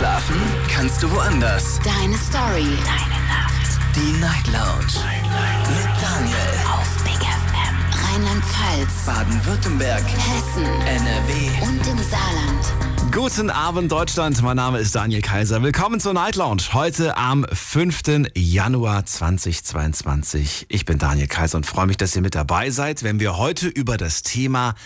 Schlafen kannst du woanders. Deine Story. Deine Nacht. Die Night Lounge. Mit Daniel. Auf Big FM. Rheinland-Pfalz. Baden-Württemberg. Hessen. NRW. Und im Saarland. Guten Abend, Deutschland. Mein Name ist Daniel Kaiser. Willkommen zur Night Lounge. Heute am 5. Januar 2022. Ich bin Daniel Kaiser und freue mich, dass ihr mit dabei seid, wenn wir heute über das Thema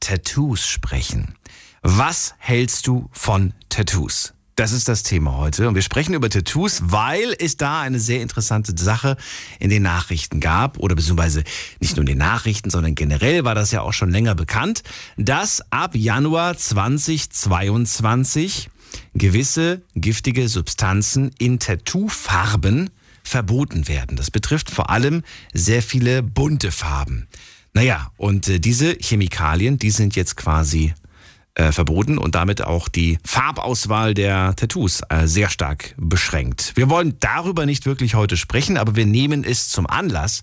Tattoos sprechen. Was hältst du von Tattoos? Das ist das Thema heute. Und wir sprechen über Tattoos, weil es da eine sehr interessante Sache in den Nachrichten gab. Oder beziehungsweise nicht nur in den Nachrichten, sondern generell war das ja auch schon länger bekannt, dass ab Januar 2022 gewisse giftige Substanzen in Tattoofarben verboten werden. Das betrifft vor allem sehr viele bunte Farben. Naja, und äh, diese Chemikalien, die sind jetzt quasi äh, verboten und damit auch die Farbauswahl der Tattoos äh, sehr stark beschränkt. Wir wollen darüber nicht wirklich heute sprechen, aber wir nehmen es zum Anlass,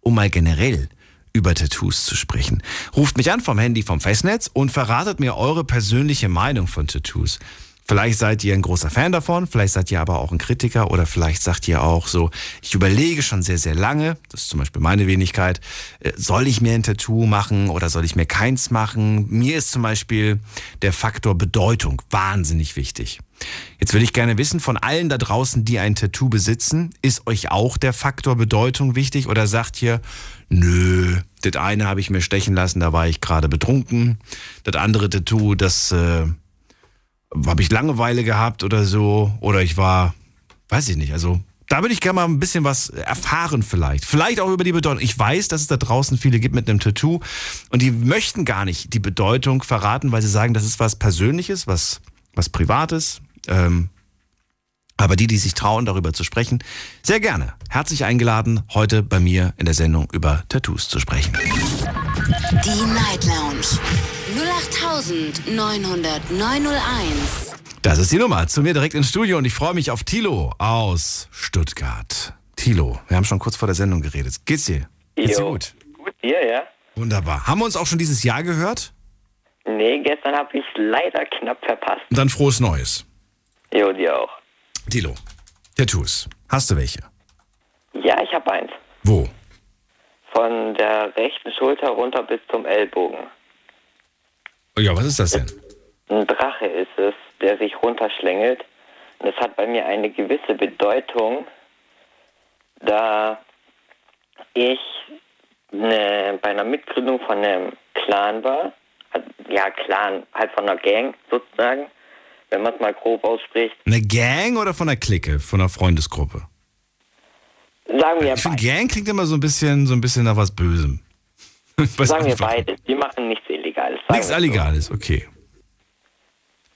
um mal generell über Tattoos zu sprechen. Ruft mich an vom Handy vom Festnetz und verratet mir eure persönliche Meinung von Tattoos. Vielleicht seid ihr ein großer Fan davon, vielleicht seid ihr aber auch ein Kritiker oder vielleicht sagt ihr auch so, ich überlege schon sehr, sehr lange, das ist zum Beispiel meine Wenigkeit, äh, soll ich mir ein Tattoo machen oder soll ich mir keins machen? Mir ist zum Beispiel der Faktor Bedeutung wahnsinnig wichtig. Jetzt würde ich gerne wissen von allen da draußen, die ein Tattoo besitzen, ist euch auch der Faktor Bedeutung wichtig oder sagt ihr, nö, das eine habe ich mir stechen lassen, da war ich gerade betrunken, das andere Tattoo, das... Äh, habe ich Langeweile gehabt oder so, oder ich war, weiß ich nicht, also da würde ich gerne mal ein bisschen was erfahren vielleicht. Vielleicht auch über die Bedeutung. Ich weiß, dass es da draußen viele gibt mit einem Tattoo und die möchten gar nicht die Bedeutung verraten, weil sie sagen, das ist was Persönliches, was, was Privates. Ähm, aber die, die sich trauen, darüber zu sprechen, sehr gerne. Herzlich eingeladen, heute bei mir in der Sendung über Tattoos zu sprechen. Die Night Lounge. 08901. Das ist die Nummer. Zu mir direkt ins Studio und ich freue mich auf Tilo aus Stuttgart. Tilo, wir haben schon kurz vor der Sendung geredet. Geht's dir? Geht's dir gut? Gut, dir, ja? Wunderbar. Haben wir uns auch schon dieses Jahr gehört? Nee, gestern habe ich leider knapp verpasst. Und dann frohes Neues. Jo, dir auch. Tilo, Tattoos. Hast du welche? Ja, ich habe eins. Wo? Von der rechten Schulter runter bis zum Ellbogen. Ja, was ist das denn? Ein Drache ist es, der sich runterschlängelt. Und es hat bei mir eine gewisse Bedeutung, da ich ne, bei einer Mitgründung von einem Clan war. Also, ja, Clan, halt von einer Gang sozusagen, wenn man es mal grob ausspricht. Eine Gang oder von einer Clique, von einer Freundesgruppe? Sagen wir Ich finde. Gang klingt immer so ein bisschen, so ein bisschen nach was Bösem. Weiß Sagen wir beides. Wir machen nichts Illegales. Nichts wir so. Illegales, okay.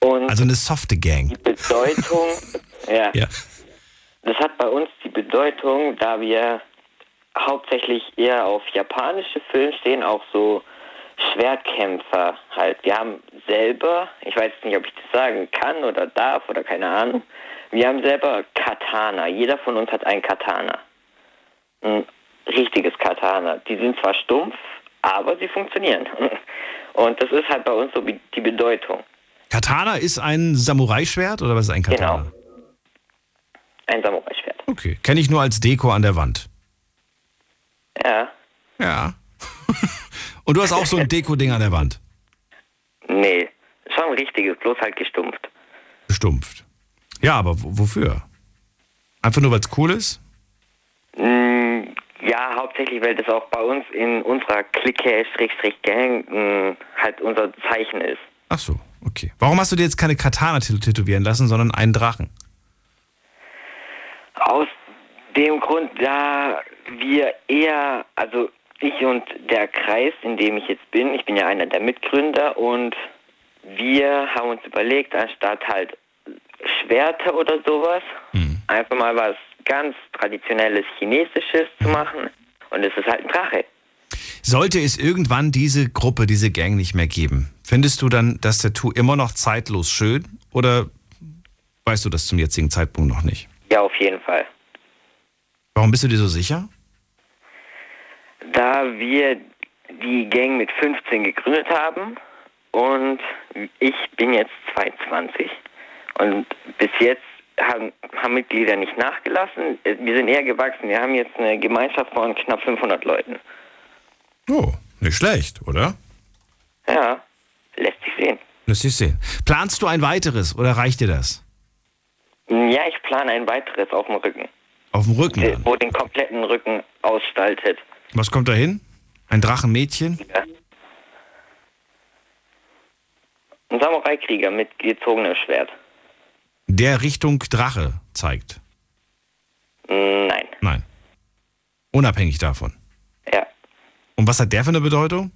Und Also eine softe Gang. die Bedeutung, ja, Ja. das hat bei uns die Bedeutung, da wir hauptsächlich eher auf japanische Filme stehen, auch so Schwertkämpfer halt. Wir haben selber, ich weiß nicht, ob ich das sagen kann oder darf oder keine Ahnung, wir haben selber Katana. Jeder von uns hat ein Katana. Ein richtiges Katana. Die sind zwar stumpf, aber sie funktionieren. Und das ist halt bei uns so die Bedeutung. Katana ist ein Samurai-Schwert oder was ist ein Katana? Genau. Ein Samurai-Schwert. Okay. Kenne ich nur als Deko an der Wand. Ja. Ja. Und du hast auch so ein Deko-Ding an der Wand. Nee, schon ein richtiges, bloß halt gestumpft. Stumpft. Ja, aber wo- wofür? Einfach nur, weil es cool ist? Ja, hauptsächlich, weil das auch bei uns in unserer Clique, Schrägstrich Gang, mm, halt unser Zeichen ist. Ach so, okay. Warum hast du dir jetzt keine Katana tä- tätowieren lassen, sondern einen Drachen? Aus dem Grund, da wir eher, also ich und der Kreis, in dem ich jetzt bin, ich bin ja einer der Mitgründer und wir haben uns überlegt, anstatt halt Schwerter oder sowas, einfach mal was ganz traditionelles Chinesisches zu machen. Und es ist halt ein Drache. Sollte es irgendwann diese Gruppe, diese Gang nicht mehr geben, findest du dann das Tattoo immer noch zeitlos schön oder weißt du das zum jetzigen Zeitpunkt noch nicht? Ja, auf jeden Fall. Warum bist du dir so sicher? Da wir die Gang mit 15 gegründet haben und ich bin jetzt 22 Und bis jetzt haben, haben Mitglieder nicht nachgelassen. Wir sind eher gewachsen. Wir haben jetzt eine Gemeinschaft von knapp 500 Leuten. Oh, nicht schlecht, oder? Ja, lässt sich sehen. Lässt sich sehen. Planst du ein weiteres oder reicht dir das? Ja, ich plane ein weiteres auf dem Rücken. Auf dem Rücken dann? Wo den kompletten Rücken ausstaltet. Was kommt da hin? Ein Drachenmädchen? Ja. Ein Samurai-Krieger mit gezogenem Schwert. Der Richtung Drache zeigt? Nein. Nein. Unabhängig davon. Ja. Und was hat der für eine Bedeutung?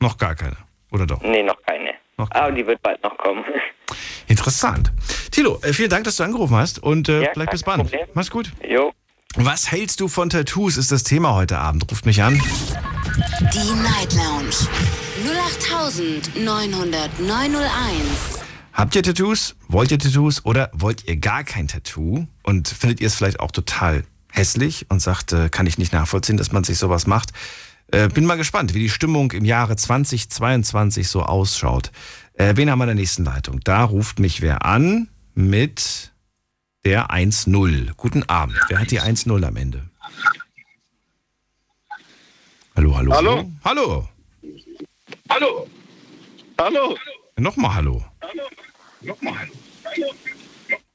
Noch gar keine. Oder doch? Nee, noch keine. Noch Aber die wird bald noch kommen. Interessant. Tilo, äh, vielen Dank, dass du angerufen hast und äh, Ja, bleib bis bald. Mach's gut. Jo. Was hältst du von Tattoos, ist das Thema heute Abend. Ruft mich an. Die Night Lounge 0890901. Habt ihr Tattoos? Wollt ihr Tattoos? Oder wollt ihr gar kein Tattoo? Und findet ihr es vielleicht auch total hässlich und sagt, äh, kann ich nicht nachvollziehen, dass man sich sowas macht? Äh, bin mal gespannt, wie die Stimmung im Jahre 2022 so ausschaut. Äh, wen haben wir in der nächsten Leitung? Da ruft mich wer an mit der 1-0. Guten Abend. Wer hat die 1-0 am Ende? Hallo, hallo. Hallo? Hallo. Hallo. Hallo. Nochmal hallo.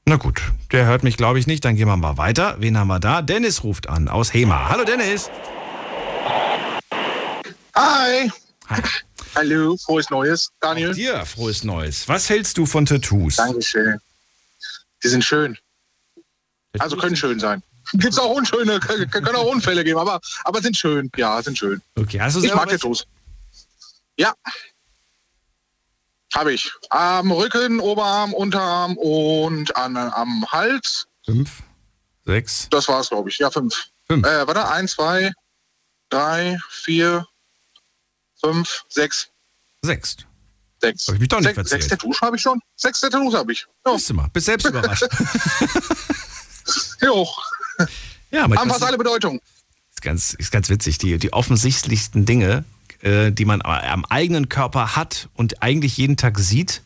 Na gut, der hört mich, glaube ich, nicht. Dann gehen wir mal weiter. Wen haben wir da? Dennis ruft an aus Hema. Hallo Dennis. Hi. Hi. Hallo, frohes Neues, Daniel. Dir frohes Neues. Was hältst du von Tattoos? Dankeschön. Die sind schön. Also können schön sein. Gibt's auch unschöne, können auch Unfälle geben, aber, aber sind schön. Ja, sind schön. Okay, hast du Ich mag? Tattoos. Ja. Habe ich. Am Rücken, Oberarm, Unterarm und an, am Hals. Fünf, sechs, Das war's, glaube ich. Ja, fünf. fünf. Äh, warte, eins, zwei, drei, vier, fünf, sechs. Sechs. Sechs. Hab ich mich doch nicht sechs, verzählt. sechs Tattoos habe ich schon. Sechs Tattoos habe ich. Ja, Siehst du mal, bist selbst überrascht. jo. ja, Haben fast alle Bedeutung. ist ganz, ist ganz witzig. Die, die offensichtlichsten Dinge, äh, die man am eigenen Körper hat und eigentlich jeden Tag sieht,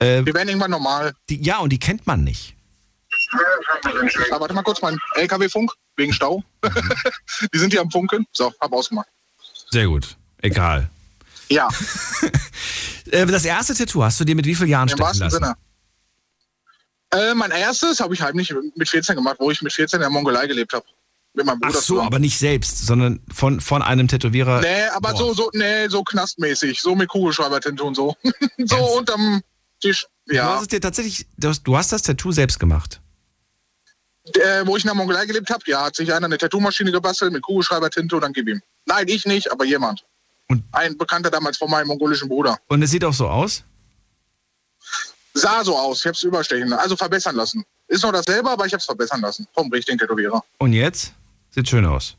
äh, Wir werden irgendwann normal. die, ja, und die kennt man nicht. Aber warte mal kurz, mein LKW-Funk, wegen Stau. Die sind hier am Funken. So, hab ausgemacht. Sehr gut. Egal. Ja, Äh, das erste Tattoo hast du dir mit wie vielen Jahren im stechen lassen? Sinne. Äh, mein erstes habe ich heimlich mit 14 gemacht, wo ich mit 14 in der Mongolei gelebt habe. Mit meinem Ach Bruder so, zusammen. aber nicht selbst, sondern von, von einem Tätowierer. Nee, aber Boah. so, so, nee, so knastmäßig. So mit Kugelschreibertinte und so. so Ernst? unterm Tisch. Du Ja. hast es dir tatsächlich, du hast, du das Tattoo selbst gemacht. Äh, wo ich in der Mongolei gelebt habe, ja, hat sich einer eine Tattoo-Maschine gebastelt mit Kugelschreibertinte und dann gib ihm. Nein, ich nicht, aber jemand. Und- Ein Bekannter damals von meinem mongolischen Bruder. Und es sieht auch so aus? Sah so aus, ich hab's überstechen, also verbessern lassen. Ist noch dasselbe, aber ich hab's verbessern lassen. Vom richtigen Tätowierer. Und jetzt? Sieht schön aus.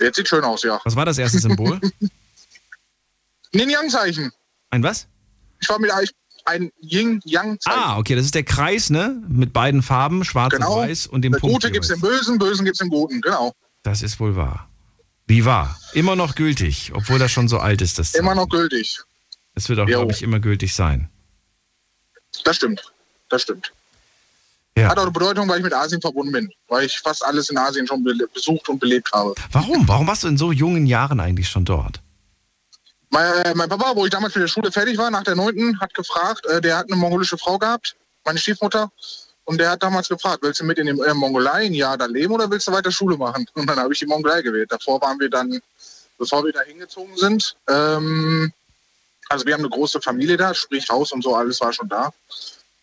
Jetzt sieht schön aus, ja. Was war das erste Symbol? Yin-Yang-Zeichen. Ein was? Ich war mit euch ein Yin-Yang-Zeichen. Ah, okay, das ist der Kreis, ne? Mit beiden Farben, schwarz Genau. und weiß und dem Der Punkt. Gute gibt's jeweils. im Bösen, Bösen gibt's im Guten, genau. Das ist wohl wahr. Wie wahr? Immer noch gültig, obwohl das schon so alt ist. Das Immer noch gültig. Es wird auch, glaube ich, immer gültig sein. Das stimmt. Das stimmt. Ja. Hat auch eine Bedeutung, weil ich mit Asien verbunden bin. Weil ich fast alles in Asien schon besucht und belebt habe. Warum? Warum warst du in so jungen Jahren eigentlich schon dort? Mein, äh, mein Papa, wo ich damals mit der Schule fertig war, nach der 9., hat gefragt, äh, der hat eine mongolische Frau gehabt, meine Stiefmutter. Und der hat damals gefragt, willst du mit in die äh, Mongolei ein Jahr da leben oder willst du weiter Schule machen? Und dann habe ich die Mongolei gewählt. Davor waren wir dann, bevor wir da hingezogen sind, ähm, also wir haben eine große Familie da, sprich Haus und so, alles war schon da.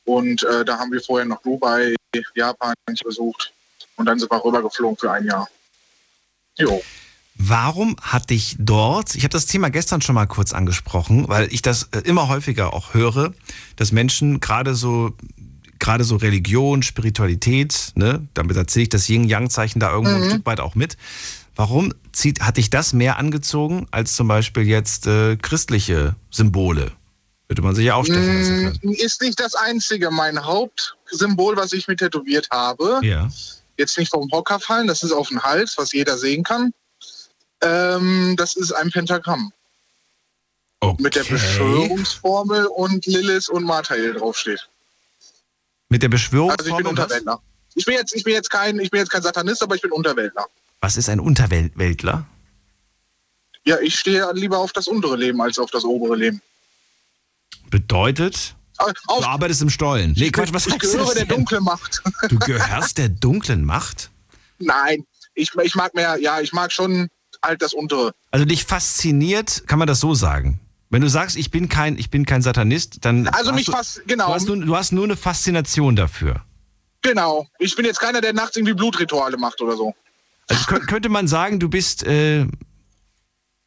Und äh, da haben wir vorher noch Dubai, Japan besucht. Und dann sind wir rübergeflogen für ein Jahr. Jo. Warum hat dich dort, ich habe das Thema gestern schon mal kurz angesprochen, weil ich das äh, immer häufiger auch höre, dass Menschen gerade so gerade so Religion, Spiritualität, ne, damit erzähle ich das Yin-Yang-Zeichen da irgendwo ein Stück weit auch mit. Warum zieht, hat dich das mehr angezogen als zum Beispiel jetzt äh, christliche Symbole? Würde man sich ja aufstechen lassen können. Mm, Ist nicht das einzige. Mein Hauptsymbol, was ich mir tätowiert habe, Ja. jetzt nicht vom Hocker fallen, das ist auf dem Hals, was jeder sehen kann. Ähm, das ist ein Pentagramm Okay. mit der Beschwörungsformel und Lilith und Mathael draufsteht. Mit der Beschwörung. Also ich bin Unterwäldler. Ich bin jetzt, ich bin jetzt kein, ich bin jetzt kein Satanist, aber ich bin Unterwäldler. Was ist ein Unterweltler? Ja, ich stehe lieber auf das untere Leben als auf das obere Leben. Bedeutet, Auf, du arbeitest im Stollen. Nee, Quatsch, was ich gehöre der dunklen Macht. Du gehörst der dunklen Macht? Nein, ich, ich mag mehr, ja, ich mag schon halt das untere. Also dich fasziniert, kann man das so sagen? Wenn du sagst, ich bin kein, ich bin kein Satanist, dann. Also hast mich du, fast, Du genau, hast, nur, du hast nur eine Faszination dafür. genau. Ich bin jetzt keiner, der nachts irgendwie Blutrituale macht oder so. Also kö- könnte man sagen, du bist, äh,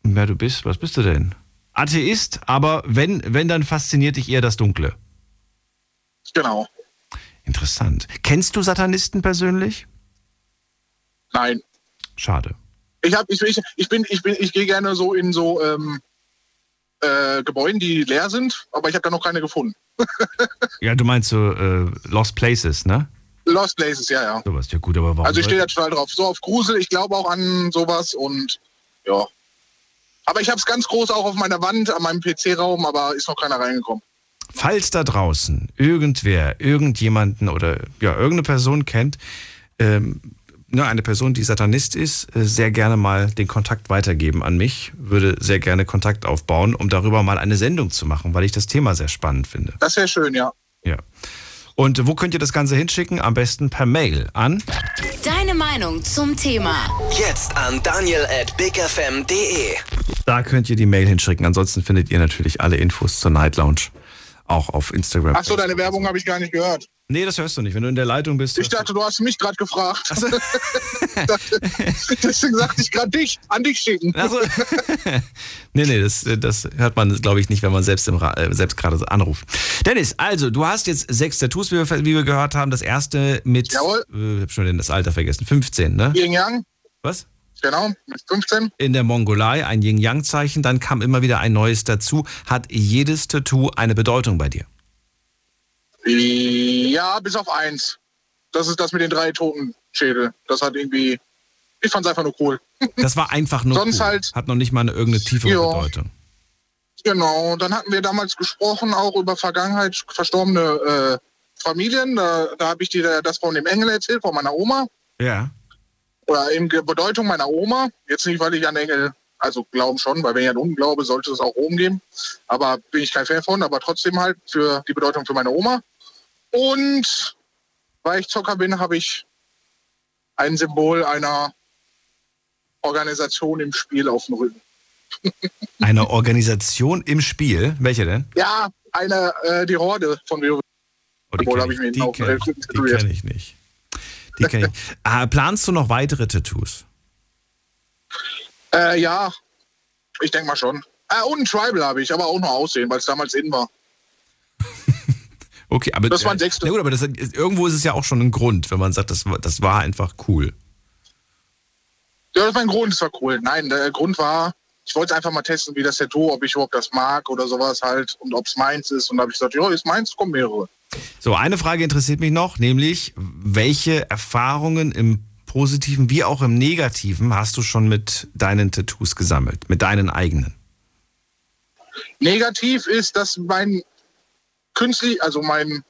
ja, du bist, was bist du denn? Atheist, aber wenn, wenn, dann fasziniert dich eher das Dunkle. Genau. Interessant. Kennst du Satanisten persönlich? Nein. Schade. Ich hab, ich, ich, ich bin, ich bin, ich gehe gerne so in so ähm, äh, Gebäuden, die leer sind, aber ich habe da noch keine gefunden. Ja, du meinst so äh, Lost Places, ne? Lost Places, ja, ja. Sowas, ja gut, aber warum? Also ich stehe da total drauf. So auf Grusel, ich glaube auch an sowas und ja. Aber ich habe es ganz groß auch auf meiner Wand, an meinem PC-Raum, aber ist noch keiner reingekommen. Falls da draußen irgendwer, irgendjemanden oder ja, irgendeine Person kennt, ähm, ne, eine Person, die Satanist ist, äh, sehr gerne mal den Kontakt weitergeben an mich. Würde sehr gerne Kontakt aufbauen, um darüber mal eine Sendung zu machen, weil ich das Thema sehr spannend finde. Das wäre schön, ja. Ja. Und wo könnt ihr das Ganze hinschicken? Am besten per Mail an. Deine Meinung zum Thema. Jetzt an daniel at bigfm.de. Da könnt ihr die Mail hinschicken. Ansonsten findet ihr natürlich alle Infos zur Night Lounge auch auf Instagram. Ach so, deine Werbung habe ich gar nicht gehört. Nee, das hörst du nicht. Wenn du in der Leitung bist. Ich hörst du- dachte, du hast mich gerade gefragt. Deswegen sagte ich gerade dich, an dich schicken. Also, nee, nee, das, das hört man, glaube ich, nicht, wenn man selbst, im, äh, selbst gerade so anruft. Dennis, also, du hast jetzt sechs Tattoos, wie wir, wie wir gehört haben. Das erste mit, Jawohl. äh, ich hab schon das Alter vergessen, 15, ne? Yin Yang, Was? genau, mit 15. In der Mongolei, ein Yin-Yang-Zeichen. Dann kam immer wieder ein neues dazu. Hat jedes Tattoo eine Bedeutung bei dir? Ja, bis auf eins. Das ist das mit den drei toten Schädel. Das hat irgendwie, ich fand es einfach nur cool. Das war einfach nur Sonst cool. halt- Hat noch nicht mal eine irgendeine tiefere Ja. Bedeutung. Genau, dann hatten wir damals gesprochen auch über Vergangenheit verstorbene äh, Familien. Da, da habe ich dir das von dem Engel erzählt, von meiner Oma. Ja. Oder in Ge- Bedeutung meiner Oma. Jetzt nicht, weil ich an Engel, also glauben schon, weil wenn ich an Unten glaube, sollte es auch Rom geben. Aber bin ich kein Fan von, aber trotzdem halt für die Bedeutung für meine Oma. Und weil ich Zocker bin, habe ich ein Symbol einer Organisation im Spiel auf dem Rücken. Eine Organisation im Spiel. Welche denn? Ja, eine, äh, die Horde von WoW. Oh, die kenne ich, ich mir die kenn ich, die kenn ich nicht. Die kenn ich. Ah, planst du noch weitere Tattoos? Äh, ja, ich denke mal schon. Äh, und ein Tribal habe ich, aber auch nur aussehen, weil es damals in war. Okay, aber Das war ein äh, Sechstel. Na gut, aber das, irgendwo ist es ja auch schon ein Grund, wenn man sagt, das, war- das war einfach cool. Ja, das war ein Grund, das war cool. Nein, der Grund war, ich wollte einfach mal testen, wie das Tattoo, ob ich überhaupt das mag oder sowas halt und ob es meins ist. Und da habe ich gesagt, ja, ist meins, kommen mehrere. So, eine Frage interessiert mich noch, nämlich welche Erfahrungen im Positiven wie auch im Negativen hast du schon mit deinen Tattoos gesammelt, mit deinen eigenen? Negativ ist, dass mein künstlich, also mein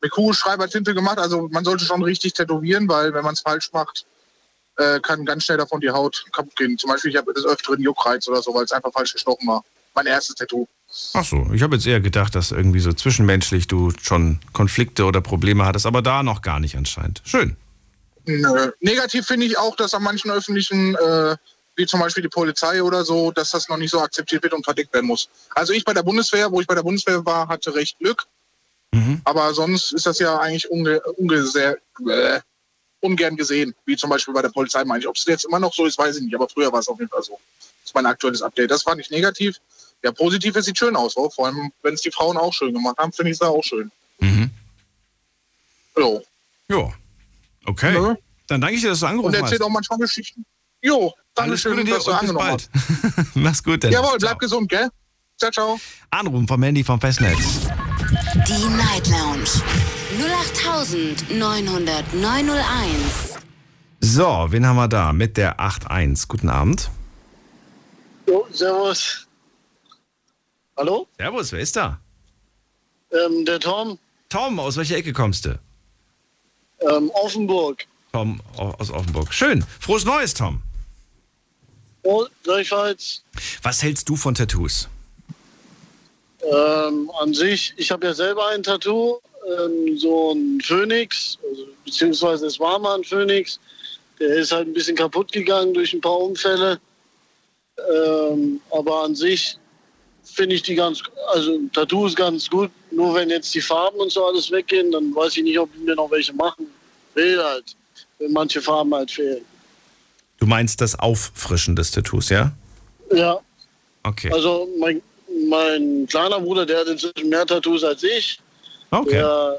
mit Kugelschreibertinte gemacht, also man sollte schon richtig tätowieren, weil wenn man es falsch macht, äh, kann ganz schnell davon die Haut kaputt gehen. Zum Beispiel, ich habe des Öfteren Juckreiz oder so, weil es einfach falsch gestochen war. Mein erstes Tattoo. Ach so, ich habe jetzt eher gedacht, dass irgendwie so zwischenmenschlich du schon Konflikte oder Probleme hattest, aber da noch gar nicht anscheinend. Schön. Nö. Negativ finde ich auch, dass an manchen öffentlichen, äh, wie zum Beispiel die Polizei oder so, dass das noch nicht so akzeptiert wird und verdeckt werden muss. Also ich bei der Bundeswehr, wo ich bei der Bundeswehr war, hatte recht Glück. Mhm. Aber sonst ist das ja eigentlich unge unge sehr, äh, ungern gesehen. Wie zum Beispiel bei der Polizei, meine ich. Ob es jetzt immer noch so ist, weiß ich nicht. Aber früher war es auf jeden Fall so. Das ist mein aktuelles Update. Das fand ich negativ. Ja, positiv, es sieht schön aus. Oh. Vor allem, wenn es die Frauen auch schön gemacht haben, finde ich es auch schön. Mhm. Jo. Ja. Okay. Ne? Dann danke ich dir, dass du Und angerufen erzählt hast. auch manchmal Geschichten. Jo, danke Alles schön, Gute dir dass du und bis bald. hast. Mach's gut, Dennis. Jawohl, Ciao. bleib gesund, gell? Ciao, ciao. Anrufen vom Handy vom Festnetz. Die Night Lounge 0890901. So, wen haben wir da? Mit der 8.1. Guten Abend. Jo, servus. Hallo? Servus, wer ist da? Ähm, der Tom? Tom, aus welcher Ecke kommst du? Ähm, Offenburg. Tom aus Offenburg. Schön. Frohes Neues, Tom. Oh, gleichfalls. Was hältst du von Tattoos? Ähm, an sich, ich habe ja selber ein Tattoo, ähm, so ein Phönix, also, beziehungsweise es war mal ein Phönix. Der ist halt ein bisschen kaputt gegangen durch ein paar Unfälle. Ähm, aber an sich finde ich die ganz, also Tattoos ganz gut. Nur wenn jetzt die Farben und so alles weggehen, dann weiß ich nicht, ob ich mir noch welche machen will halt, wenn manche Farben halt fehlen. Du meinst das Auffrischen des Tattoos, ja? Ja, Okay. also mein, mein kleiner Bruder, der hat inzwischen mehr Tattoos als ich. Okay. Der,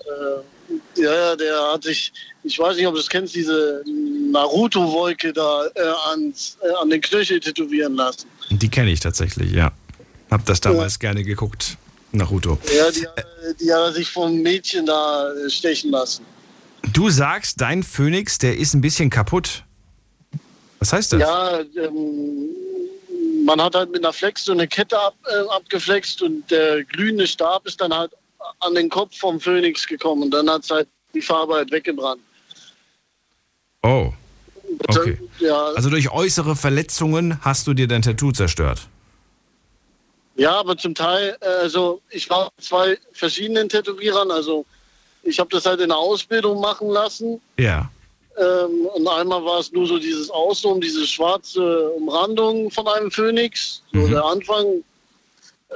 äh, ja, ja, der hat sich, ich weiß nicht, ob du es kennst, diese Naruto-Wolke da äh, ans, äh, an den Knöchel tätowieren lassen. Die kenne ich tatsächlich, ja. Hab das damals gerne geguckt, Naruto. Ja, die, die hat er sich vom Mädchen da stechen lassen. Du sagst, dein Phönix, der ist ein bisschen kaputt. Was heißt das? Ja, ähm, man hat halt mit einer Flex so eine Kette ab, äh, abgeflext und der glühende Stab ist dann halt an den Kopf vom Phönix gekommen und dann hat halt die Farbe halt weggebrannt. Oh. Okay. Ja, Also durch äußere Verletzungen hast du dir dein Tattoo zerstört. Ja, aber zum Teil, äh, also ich war bei zwei verschiedenen Tätowierern, also ich habe das halt in der Ausbildung machen lassen. Ja. Ähm, und einmal war es nur so dieses Außen, diese schwarze Umrandung von einem Phönix, so Mhm. der Anfang,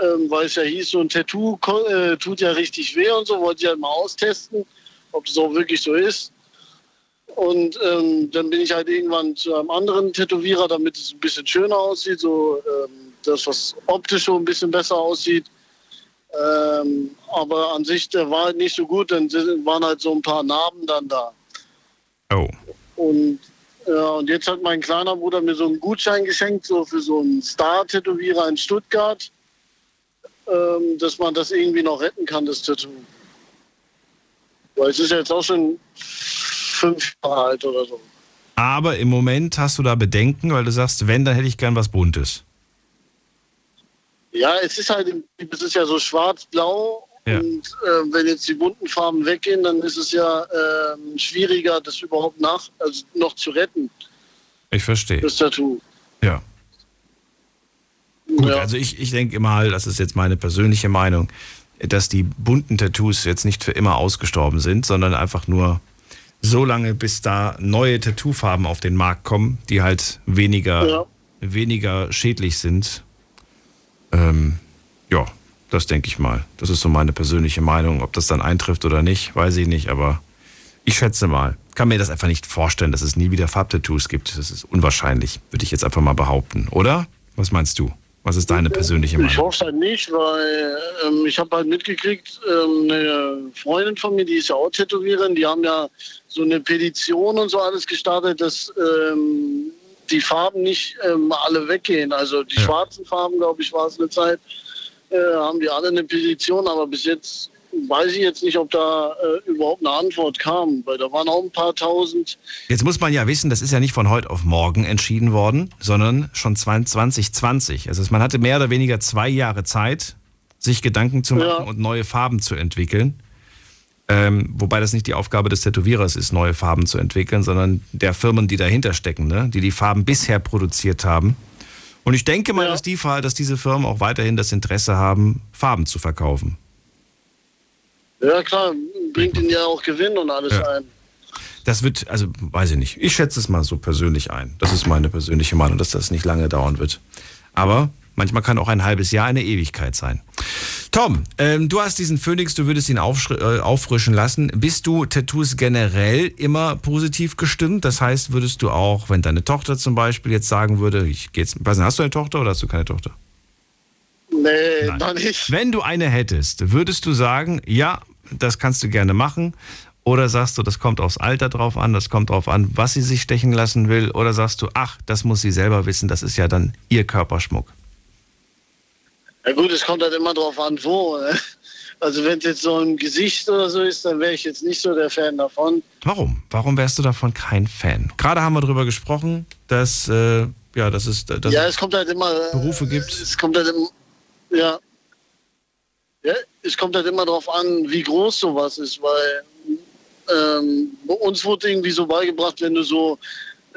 ähm, weil es ja hieß, so ein Tattoo äh, tut ja richtig weh und so, wollte ich halt mal austesten, ob es auch wirklich so ist. Und ähm, dann bin ich halt irgendwann zu einem anderen Tätowierer, damit es ein bisschen schöner aussieht, so ähm, das, was optisch so ein bisschen besser aussieht. Ähm, aber an sich, der war halt nicht so gut, dann waren halt so ein paar Narben dann da. Oh. Und, ja, und jetzt hat mein kleiner Bruder mir so einen Gutschein geschenkt, so für so einen Star-Tätowierer in Stuttgart, ähm, dass man das irgendwie noch retten kann, das Tattoo. Weil es ist jetzt auch schon fünf Jahre alt oder so. Aber im Moment hast du da Bedenken, weil du sagst, wenn, dann hätte ich gern was Buntes. Ja, es ist halt, es ist ja so schwarz-blau. Ja. Und äh, wenn jetzt die bunten Farben weggehen, dann ist es ja ähm, schwieriger, das überhaupt nach, also noch zu retten, Ich verstehe. das Tattoo. Ja. Gut, ja. also ich, ich denke mal, das ist jetzt meine persönliche Meinung, dass die bunten Tattoos jetzt nicht für immer ausgestorben sind, sondern einfach nur so lange, bis da neue Tattoofarben auf den Markt kommen, die halt weniger, Ja. weniger schädlich sind. Ähm, ja, das denke ich mal. Das ist so meine persönliche Meinung. Ob das dann eintrifft oder nicht, weiß ich nicht, aber ich schätze mal. Kann mir das einfach nicht vorstellen, dass es nie wieder Farbtattoos gibt. Das ist unwahrscheinlich, würde ich jetzt einfach mal behaupten. Oder? Was meinst du? Was ist deine persönliche Ich Meinung? hoffe halt nicht, weil ähm, ich habe halt mitgekriegt, ähm, eine Freundin von mir, die ist ja auch Tätowiererin, die haben ja so eine Petition und so alles gestartet, dass ähm, die Farben nicht ähm, alle weggehen. Also die Ja. schwarzen Farben, glaube ich, war es eine Zeit, äh, haben die alle eine Petition, aber bis jetzt weiß ich jetzt nicht, ob da äh, überhaupt eine Antwort kam, weil da waren auch ein paar tausend. Jetzt muss man ja wissen, das ist ja nicht von heute auf morgen entschieden worden, sondern schon 2020. Also man hatte mehr oder weniger zwei Jahre Zeit, sich Gedanken zu machen Ja. und neue Farben zu entwickeln. Ähm, wobei das nicht die Aufgabe des Tätowierers ist, neue Farben zu entwickeln, sondern der Firmen, die dahinter stecken, ne? die die Farben bisher produziert haben. Und ich denke mal, Ja. dass, die, dass diese Firmen auch weiterhin das Interesse haben, Farben zu verkaufen. Ja klar, bringt ihnen ja auch Gewinn und alles Ja. ein. Das wird, also weiß ich nicht. Ich schätze es mal so persönlich ein. Das ist meine persönliche Meinung, dass das nicht lange dauern wird. Aber manchmal kann auch ein halbes Jahr eine Ewigkeit sein. Tom, ähm, du hast diesen Phönix, du würdest ihn äh, auffrischen lassen. Bist du Tattoos generell immer positiv gestimmt? Das heißt, würdest du auch, wenn deine Tochter zum Beispiel jetzt sagen würde, ich gehe jetzt, nicht, hast du eine Tochter oder hast du keine Tochter? Nee, Nein. noch nicht. Wenn du eine hättest, würdest du sagen, ja, das kannst du gerne machen? Oder sagst du, das kommt aufs Alter drauf an, das kommt drauf an, was sie sich stechen lassen will? Oder sagst du, ach, das muss sie selber wissen, das ist ja dann ihr Körperschmuck? Ja gut, es kommt halt immer drauf an, wo. ne? Also wenn es jetzt so ein Gesicht oder so ist, dann wäre ich jetzt nicht so der Fan davon. Warum? Warum wärst du davon kein Fan? Gerade haben wir darüber gesprochen, dass, äh, ja, das ist, dass ja, es kommt halt immer. Berufe gibt. Es kommt halt immer. Ja. ja, es kommt halt immer darauf an, wie groß sowas ist, weil ähm, bei uns wurde irgendwie so beigebracht, wenn du so,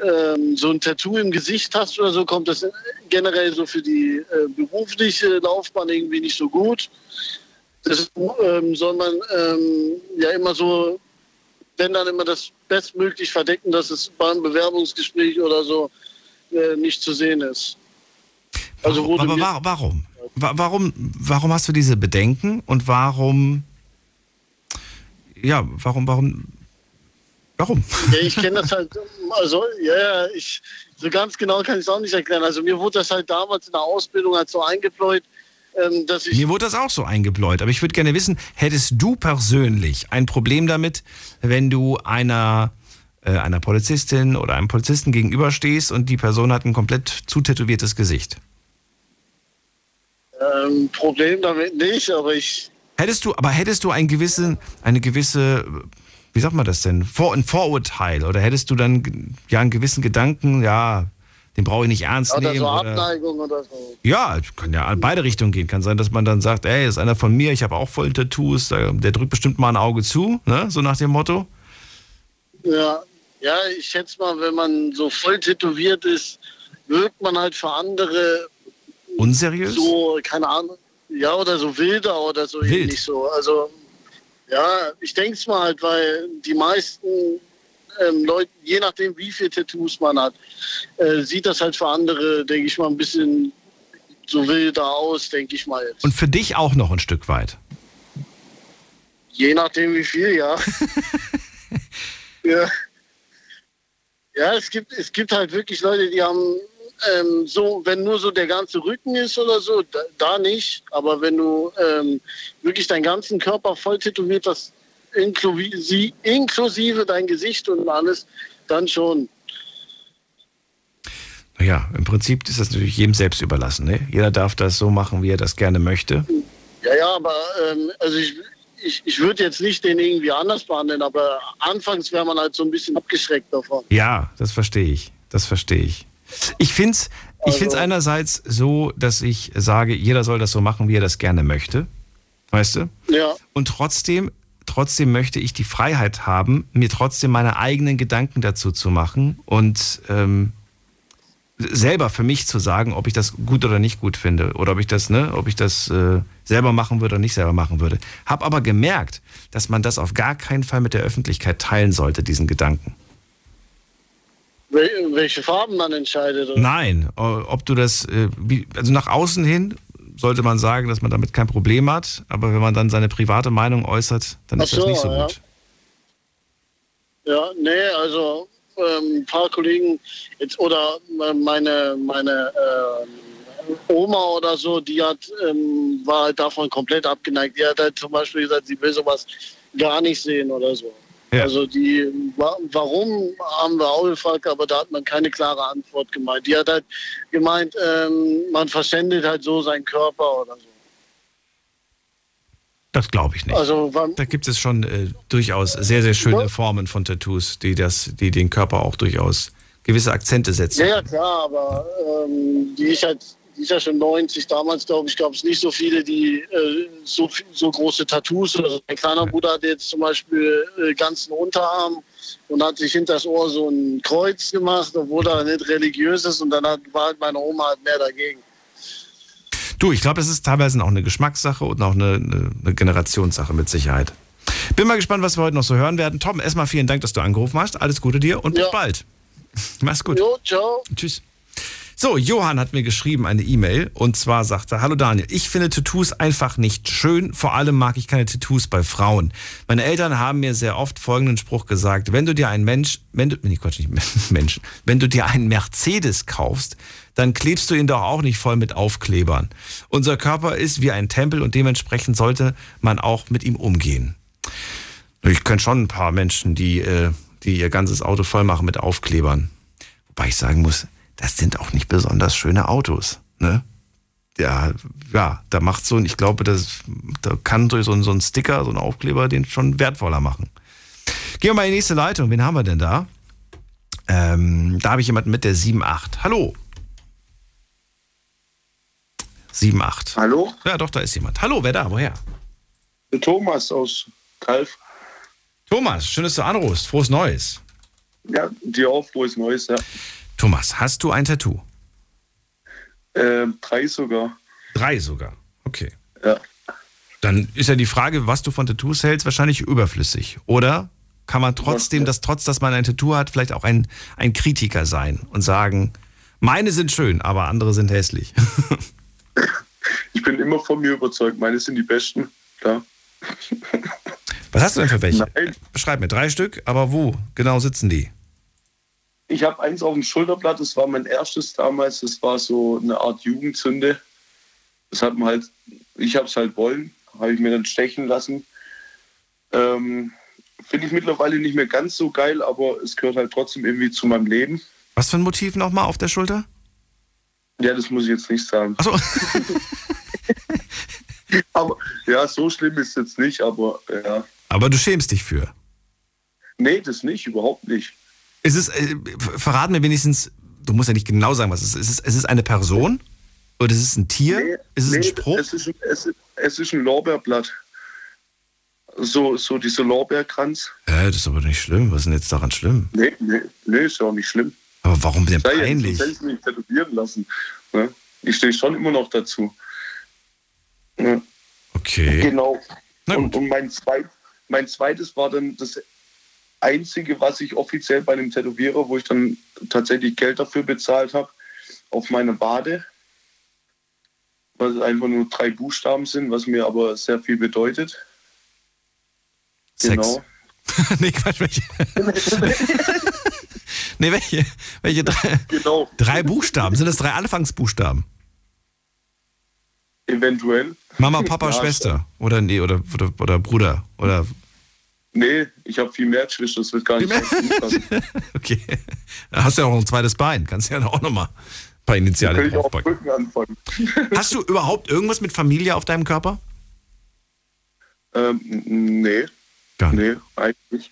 ähm, so ein Tattoo im Gesicht hast oder so, kommt das generell so für die äh, berufliche Laufbahn irgendwie nicht so gut. Das ähm, soll man ähm, ja immer so, wenn dann immer das bestmöglich verdecken, dass es beim Bewerbungsgespräch oder so äh, nicht zu sehen ist. Also warum, aber wa warum? Warum, warum hast du diese Bedenken und warum, ja, warum, warum, warum? Ja, ich kenne das halt, also, ja, ich, so ganz genau kann ich es auch nicht erklären. Also mir wurde das halt damals in der Ausbildung halt so eingebläut, ähm, dass ich... Mir wurde das auch so eingebläut, aber ich würde gerne wissen, hättest du persönlich ein Problem damit, wenn du einer äh, einer Polizistin oder einem Polizisten gegenüberstehst und die Person hat ein komplett zutätowiertes Gesicht? Ähm, Problem damit nicht, aber ich. Hättest du, aber hättest du ein gewisse, eine gewisse, wie sagt man das denn, Vor ein Vorurteil oder hättest du dann ja einen gewissen Gedanken, ja, den brauche ich nicht ernst oder nehmen. So oder Abneigung oder so. Ja, kann ja in beide Richtungen gehen. Kann sein, dass man dann sagt, ey, ist einer von mir, ich habe auch voll Tattoos, der, drückt bestimmt mal ein Auge zu, ne? so nach dem Motto. Ja, ja, ich schätze mal, wenn man so voll tätowiert ist, wirkt man halt für andere Unseriös? So, keine Ahnung. Ja, oder so wilder oder so Wild. ähnlich so. Also, ja, ich denke es mal halt, weil die meisten ähm, Leute, je nachdem, wie viele Tattoos man hat, äh, sieht das halt für andere, denke ich mal, ein bisschen so wilder aus, denke ich mal jetzt. Und für dich auch noch ein Stück weit? Je nachdem, wie viel, ja. ja. Ja, es gibt, es gibt halt wirklich Leute, die haben ähm, so, wenn nur so der ganze Rücken ist oder so, da, da nicht. Aber wenn du ähm, wirklich deinen ganzen Körper voll tätowiert hast, inklusive, inklusive dein Gesicht und alles, dann schon. Naja, im Prinzip ist das natürlich jedem selbst überlassen. Ne? Jeder darf das so machen, wie er das gerne möchte. Ja, ja, aber ähm, also ich, ich, ich würde jetzt nicht den irgendwie anders behandeln, aber anfangs wäre man halt so ein bisschen abgeschreckt davon. Ja, das verstehe ich. Das verstehe ich. Ich finde es ich find's Also- einerseits so, dass ich sage, jeder soll das so machen, wie er das gerne möchte. Weißt du? Ja, Und trotzdem, trotzdem möchte ich die Freiheit haben, mir trotzdem meine eigenen Gedanken dazu zu machen und ähm, selber für mich zu sagen, ob ich das gut oder nicht gut finde oder ob ich das, ne, ob ich das äh, selber machen würde oder nicht selber machen würde. Hab aber gemerkt, dass man das auf gar keinen Fall mit der Öffentlichkeit teilen sollte, diesen Gedanken. Wel- welche Farben man entscheidet. oder? Nein, äh, ob du das, äh, also nach außen hin sollte man sagen, dass man damit kein Problem hat, aber wenn man dann seine private Meinung äußert, dann Ach ist das so, nicht so gut. Ja, nee, also ähm, ein paar Kollegen jetzt oder äh, meine meine ähm, Oma oder so, die hat ähm, war halt davon komplett abgeneigt. Die hat halt zum Beispiel gesagt, sie will sowas gar nicht sehen oder so. Ja. Also die wa warum haben wir auch gefragt, aber da hat man keine klare Antwort gemeint. Die hat halt gemeint, ähm, man verschwendet halt so seinen Körper oder so. Das glaube ich nicht. Also Da gibt es schon äh, durchaus sehr, sehr schöne Ja. Formen von Tattoos, die, das, die den Körper auch durchaus gewisse Akzente setzen. Ja, ja, klar, aber ähm, die ist halt, die ist ja schon 90. Damals, glaube ich, gab es nicht so viele, die äh, so, so große Tattoos oder so. Mein kleiner Bruder hat jetzt zum Beispiel äh, ganzen Unterarm und hat sich hinter das Ohr so ein Kreuz gemacht, obwohl er nicht religiös ist. Und dann hat, war halt meine Oma halt mehr dagegen. Du, ich glaube, es ist teilweise auch eine Geschmackssache und auch eine, eine, eine Generationssache mit Sicherheit. Bin mal gespannt, was wir heute noch so hören werden. Tom, erstmal vielen Dank, dass du angerufen hast. Alles Gute dir und bis Ja. bald. Mach's gut. Jo, ciao. Tschüss. So, Johann hat mir geschrieben eine E-Mail und zwar sagt er, hallo Daniel, ich finde Tattoos einfach nicht schön, vor allem mag ich keine Tattoos bei Frauen. Meine Eltern haben mir sehr oft folgenden Spruch gesagt, wenn du dir einen Mensch, wenn du, nee, Quatsch, nicht Menschen, wenn du dir einen Mercedes kaufst, dann klebst du ihn doch auch nicht voll mit Aufklebern. Unser Körper ist wie ein Tempel und dementsprechend sollte man auch mit ihm umgehen. Ich kenne schon ein paar Menschen, die, äh, die ihr ganzes Auto voll machen mit Aufklebern. Wobei ich sagen muss, das sind auch nicht besonders schöne Autos. Ne? Ja, ja, da macht so ein, ich glaube, das, da kann durch so ein, so ein Sticker, so ein Aufkleber den schon wertvoller machen. Gehen wir mal in die nächste Leitung. Wen haben wir denn da? Ähm, da habe ich jemanden mit der 7.8. Hallo. 78. Hallo? Ja, doch, da ist jemand. Hallo, wer da? Woher? Thomas aus Kalf. Thomas, schön, dass du anrufst. Frohes Neues. Ja, dir auch frohes Neues, ja. Thomas, hast du ein Tattoo? Ähm, drei sogar. Drei sogar. Okay. Ja. Dann ist ja die Frage, was du von Tattoos hältst, wahrscheinlich überflüssig. Oder kann man trotzdem, dass trotz, dass man ein Tattoo hat, vielleicht auch ein, ein Kritiker sein und sagen, meine sind schön, aber andere sind hässlich. Ich bin immer von mir überzeugt, meine sind die besten. Klar. Was hast du denn für welche? Nein. Beschreib mir drei Stück, aber wo genau sitzen die? Ich habe eins auf dem Schulterblatt, das war mein erstes damals, das war so eine Art Jugendsünde. Das hat man halt, ich habe es halt wollen, habe ich mir dann stechen lassen. Ähm, Finde ich mittlerweile nicht mehr ganz so geil, aber es gehört halt trotzdem irgendwie zu meinem Leben. Was für ein Motiv nochmal auf der Schulter? Ja, das muss ich jetzt nicht sagen. Achso, Aber ja, so schlimm ist es jetzt nicht, aber ja. aber du schämst dich für. Nee, das nicht, überhaupt nicht. Ist es, äh, verraten mir wenigstens, du musst ja nicht genau sagen, was es ist. Ist es, ist es eine Person? Oder ist es ein Tier? Nee, ist es ein nee, Spruch? Es ist, ein- es, es ist ein Lorbeerblatt. So, so dieser Lorbeerkranz. Äh, das ist aber nicht schlimm. Was ist denn jetzt daran schlimm? Nee, nee, nee, ist ja auch nicht schlimm. Aber warum denn Sei ja peinlich? hätte ich mich tätowieren lassen. Ne? Ich stehe schon immer noch dazu. Ja, Okay. genau. Na Und, und mein, zweit, mein zweites war dann das Einzige, was ich offiziell bei einem Tätowierer, wo ich dann tatsächlich Geld dafür bezahlt habe, auf meine Wade. Was einfach nur drei Buchstaben sind, was mir aber sehr viel bedeutet. Sex. Genau. nee, Quatsch, welche? nee, welche? Welche drei, Genau. drei Buchstaben? Sind das drei Anfangsbuchstaben? Eventuell. Mama, Papa, Ja, Schwester? Oder, nee, oder, oder, oder Bruder? Oder, Nee, ich habe viel mehr Geschwister, das wird gar nicht passen. okay. Da hast du ja auch ein zweites Bein. Kannst ja auch nochmal ein paar Könnte Initialen ich auch. Rücken anfangen. Hast du überhaupt irgendwas mit Familie auf deinem Körper? Ähm, nee, Gar nicht. nee, eigentlich.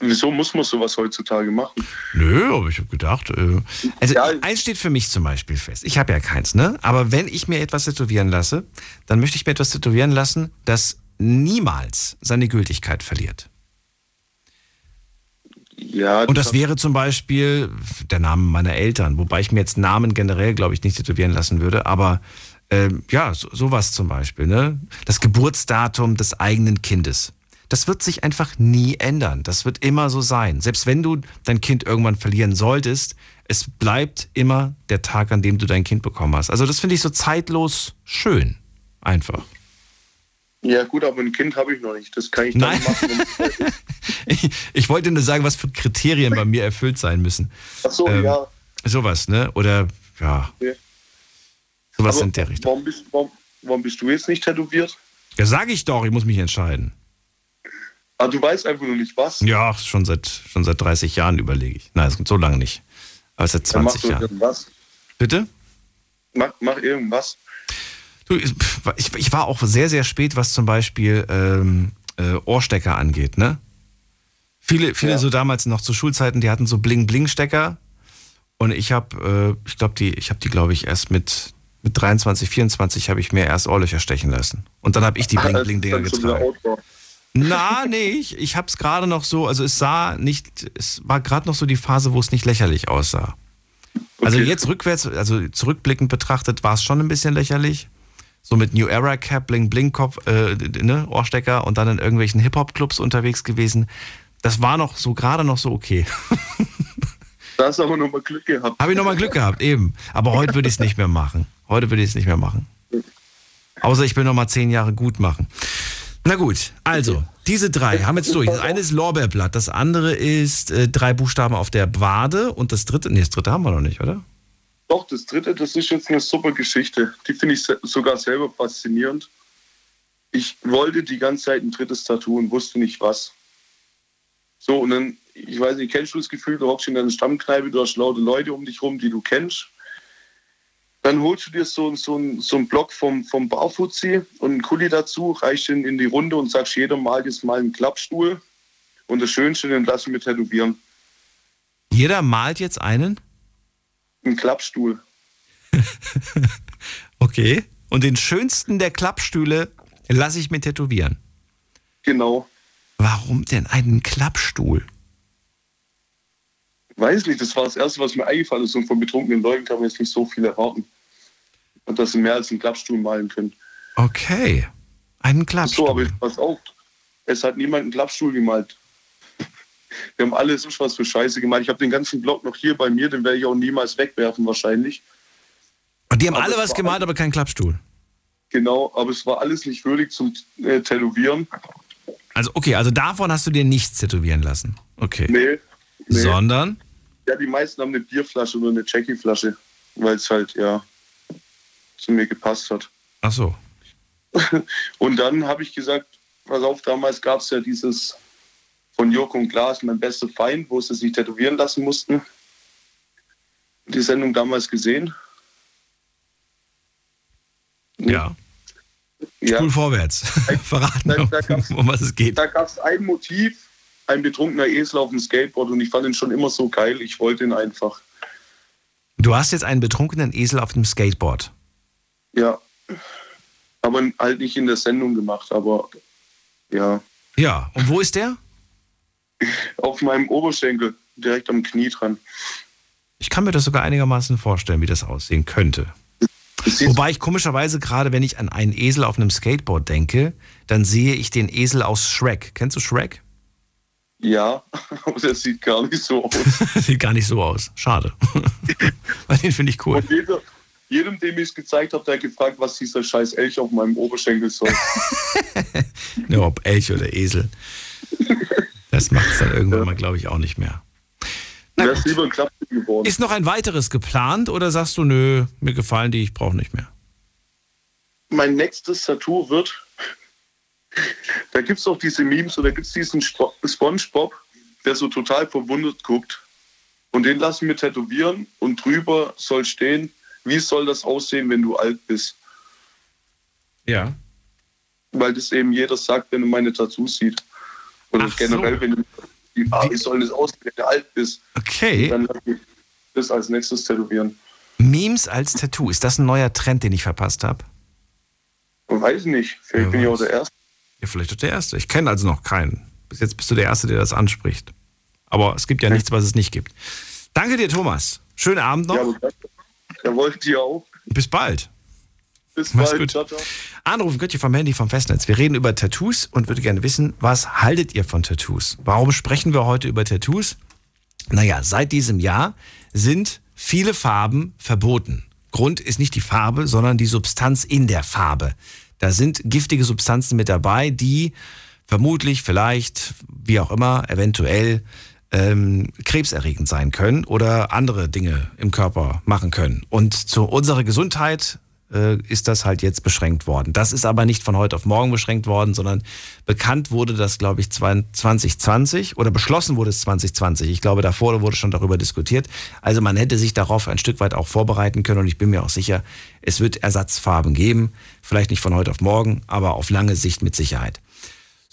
Wieso muss man sowas heutzutage machen? Nö, aber ich habe gedacht, äh, also Ja. eins steht für mich zum Beispiel fest. Ich habe ja keins, ne? Aber wenn ich mir etwas tätowieren lasse, dann möchte ich mir etwas tätowieren lassen, das niemals seine Gültigkeit verliert. Ja, Und das wäre zum Beispiel der Name meiner Eltern, wobei ich mir jetzt Namen generell, glaube ich, nicht tätowieren lassen würde, aber ähm, ja, so, sowas zum Beispiel, ne? Das Geburtsdatum des eigenen Kindes. Das wird sich einfach nie ändern. Das wird immer so sein. Selbst wenn du dein Kind irgendwann verlieren solltest, es bleibt immer der Tag, an dem du dein Kind bekommen hast. Also das finde ich so zeitlos schön. Einfach. Ja gut, aber ein Kind habe ich noch nicht. Das kann ich dann Nein. machen. wenn- Ich, ich wollte nur sagen, was für Kriterien bei mir erfüllt sein müssen. Ach so, Ähm, ja. Sowas, ne? Oder ja. Ja. Sowas Aber in der Richtung. warum bist, warum, warum bist du jetzt nicht tätowiert? Ja, sag ich doch, ich muss mich entscheiden. Ah, du weißt einfach nur nicht was. Ja, schon seit, schon seit 30 Jahren überlege ich. Nein, so lange nicht. Aber seit Dann mach 20 doch Jahren. irgendwas. Bitte? Mach, mach irgendwas. Du, ich, ich war auch sehr, sehr spät, was zum Beispiel ähm, äh, Ohrstecker angeht, ne? Viele, viele Ja. so damals noch zu Schulzeiten, die hatten so Bling-Bling-Stecker. Und ich habe, äh, ich glaube, die, ich habe die, glaube ich, erst mit, mit 23, 24 habe ich mir erst Ohrlöcher stechen lassen. Und dann habe ich die Ah, Bling-Bling-Dinger getragen. Na, nee, ich, ich habe es gerade noch so, also es sah nicht, es war gerade noch so die Phase, wo es nicht lächerlich aussah. Also Okay. jetzt rückwärts, also zurückblickend betrachtet, war es schon ein bisschen lächerlich. So mit New Era Cap, Bling Bling Kopf, äh, ne, Ohrstecker und dann in irgendwelchen Hip-Hop-Clubs unterwegs gewesen. Das war noch so, gerade noch so okay. Da hast du aber nochmal Glück gehabt. Habe ich nochmal Glück gehabt, eben. Aber heute würde ich es nicht mehr machen. Heute würde ich es nicht mehr machen. Außer ich will nochmal zehn Jahre gut machen. Na gut, also, diese drei haben wir jetzt durch. Das eine ist Lorbeerblatt, das andere ist äh, drei Buchstaben auf der Wade und das dritte, nee, das dritte haben wir noch nicht, oder? Doch, das dritte, das ist jetzt eine super Geschichte. Die finde ich sogar selber faszinierend. Ich wollte die ganze Zeit ein drittes Tattoo und wusste nicht was. So, und dann, ich weiß nicht, kennst du das Gefühl, du hockst in deiner Stammkneipe, du hast laute Leute um dich rum, die du kennst. Dann holst du dir so, so, ein- so einen Block vom, vom Barfuzzi und einen Kuli dazu, reichst ihn in die Runde und sagst, jeder malt jetzt mal einen Klappstuhl. Und das Schönste, den lassen wir tätowieren. Jeder malt jetzt einen? Ein Klappstuhl. Okay. Und den schönsten der Klappstühle lasse ich mir tätowieren. Genau. Warum denn einen Klappstuhl? Weiß nicht, das war das Erste, was mir eingefallen ist. Und von betrunkenen Leuten kann man jetzt nicht so viel erwarten. Und dass sie mehr als einen Klappstuhl malen können. Okay. Einen Klappstuhl. So, aber ich pass auf. Es hat niemand einen Klappstuhl gemalt. Wir haben alles was für Scheiße gemalt. Ich habe den ganzen Block noch hier bei mir, den werde ich auch niemals wegwerfen wahrscheinlich. Und die haben Aber alle was gemalt, aber keinen Klappstuhl. Genau, aber es war alles nicht würdig zum äh, Tätowieren. Also, okay, also davon hast du dir nichts tätowieren lassen. Okay. Nee, nee. Sondern? Ja, die meisten haben eine Bierflasche oder eine Jackie-Flasche, weil es halt, ja, zu mir gepasst hat. Ach so. Und dann habe ich gesagt, pass auf, damals gab es ja dieses von Joko und Klaas, mein bester Feind, wo sie sich tätowieren lassen mussten. Die Sendung damals gesehen. Ja. Ja, Spul vorwärts. Verraten, Da- da gab's- um was es geht. da gab es ein Motiv, ein betrunkener Esel auf dem Skateboard und ich fand ihn schon immer so geil, ich wollte ihn einfach. Du hast jetzt einen betrunkenen Esel auf dem Skateboard. Ja. Aber halt nicht in der Sendung gemacht, aber ja. Ja, und wo ist der? Auf meinem Oberschenkel, direkt am Knie dran. Ich kann mir das sogar einigermaßen vorstellen, wie das aussehen könnte. Wobei ich komischerweise gerade, wenn ich an einen Esel auf einem Skateboard denke, dann sehe ich den Esel aus Shrek. Kennst du Shrek? Ja, aber das sieht gar nicht so aus. Sieht gar nicht so aus. Schade. Weil den finde ich cool. Und jeder, jedem, dem ich es gezeigt habe, der hat gefragt, was dieser scheiß Elch auf meinem Oberschenkel soll. Ja, ob Elch oder Esel. Das macht es dann irgendwann mal, glaube ich, auch nicht mehr. Na gut. lieber ein geworden. Ist noch ein weiteres geplant oder sagst du, nö, mir gefallen die, ich brauche nicht mehr? mein nächstes Tattoo wird, da gibt es auch diese Memes oder gibt es diesen Spo Spongebob, der so total verwundert guckt. Und den lassen wir tätowieren und drüber soll stehen, wie soll das aussehen, wenn du alt bist. Ja. Weil das eben jeder sagt, wenn er meine Tattoos sieht. Oder Ach generell, so. wenn du ah, wie soll das aussehen, wenn du alt bist. Okay. Dann lass ich das als nächstes tätowieren. Memes als Tattoo. Ist das ein neuer Trend, den ich verpasst habe? Weiß nicht, vielleicht Wer bin ich auch der Erste. Ja, vielleicht auch der Erste. Ich kenne also noch keinen. Bis jetzt bist du der Erste, der das anspricht. Aber es gibt ja nichts, was es nicht gibt. Danke dir, Thomas. Schönen Abend noch. Ja. Der wollte dir auch. Bis bald. Bis Mach's bald. gut. Ciao, ciao. Anrufen könnt ihr vom Handy vom Festnetz. Wir reden über Tattoos und würde gerne wissen, was haltet ihr von Tattoos? Warum sprechen wir heute über Tattoos? Naja, seit diesem Jahr sind viele Farben verboten. Grund ist nicht die Farbe, sondern die Substanz in der Farbe. Da sind giftige Substanzen mit dabei, die vermutlich, vielleicht, wie auch immer, eventuell ähm, krebserregend sein können oder andere Dinge im Körper machen können. Und zu unserer Gesundheit ist das halt jetzt beschränkt worden. Das ist aber nicht von heute auf morgen beschränkt worden, sondern bekannt wurde das, glaube ich, 2020 oder beschlossen wurde es 2020. Ich glaube, davor wurde schon darüber diskutiert. Also man hätte sich darauf ein Stück weit auch vorbereiten können und ich bin mir auch sicher, es wird Ersatzfarben geben. Vielleicht nicht von heute auf morgen, aber auf lange Sicht mit Sicherheit.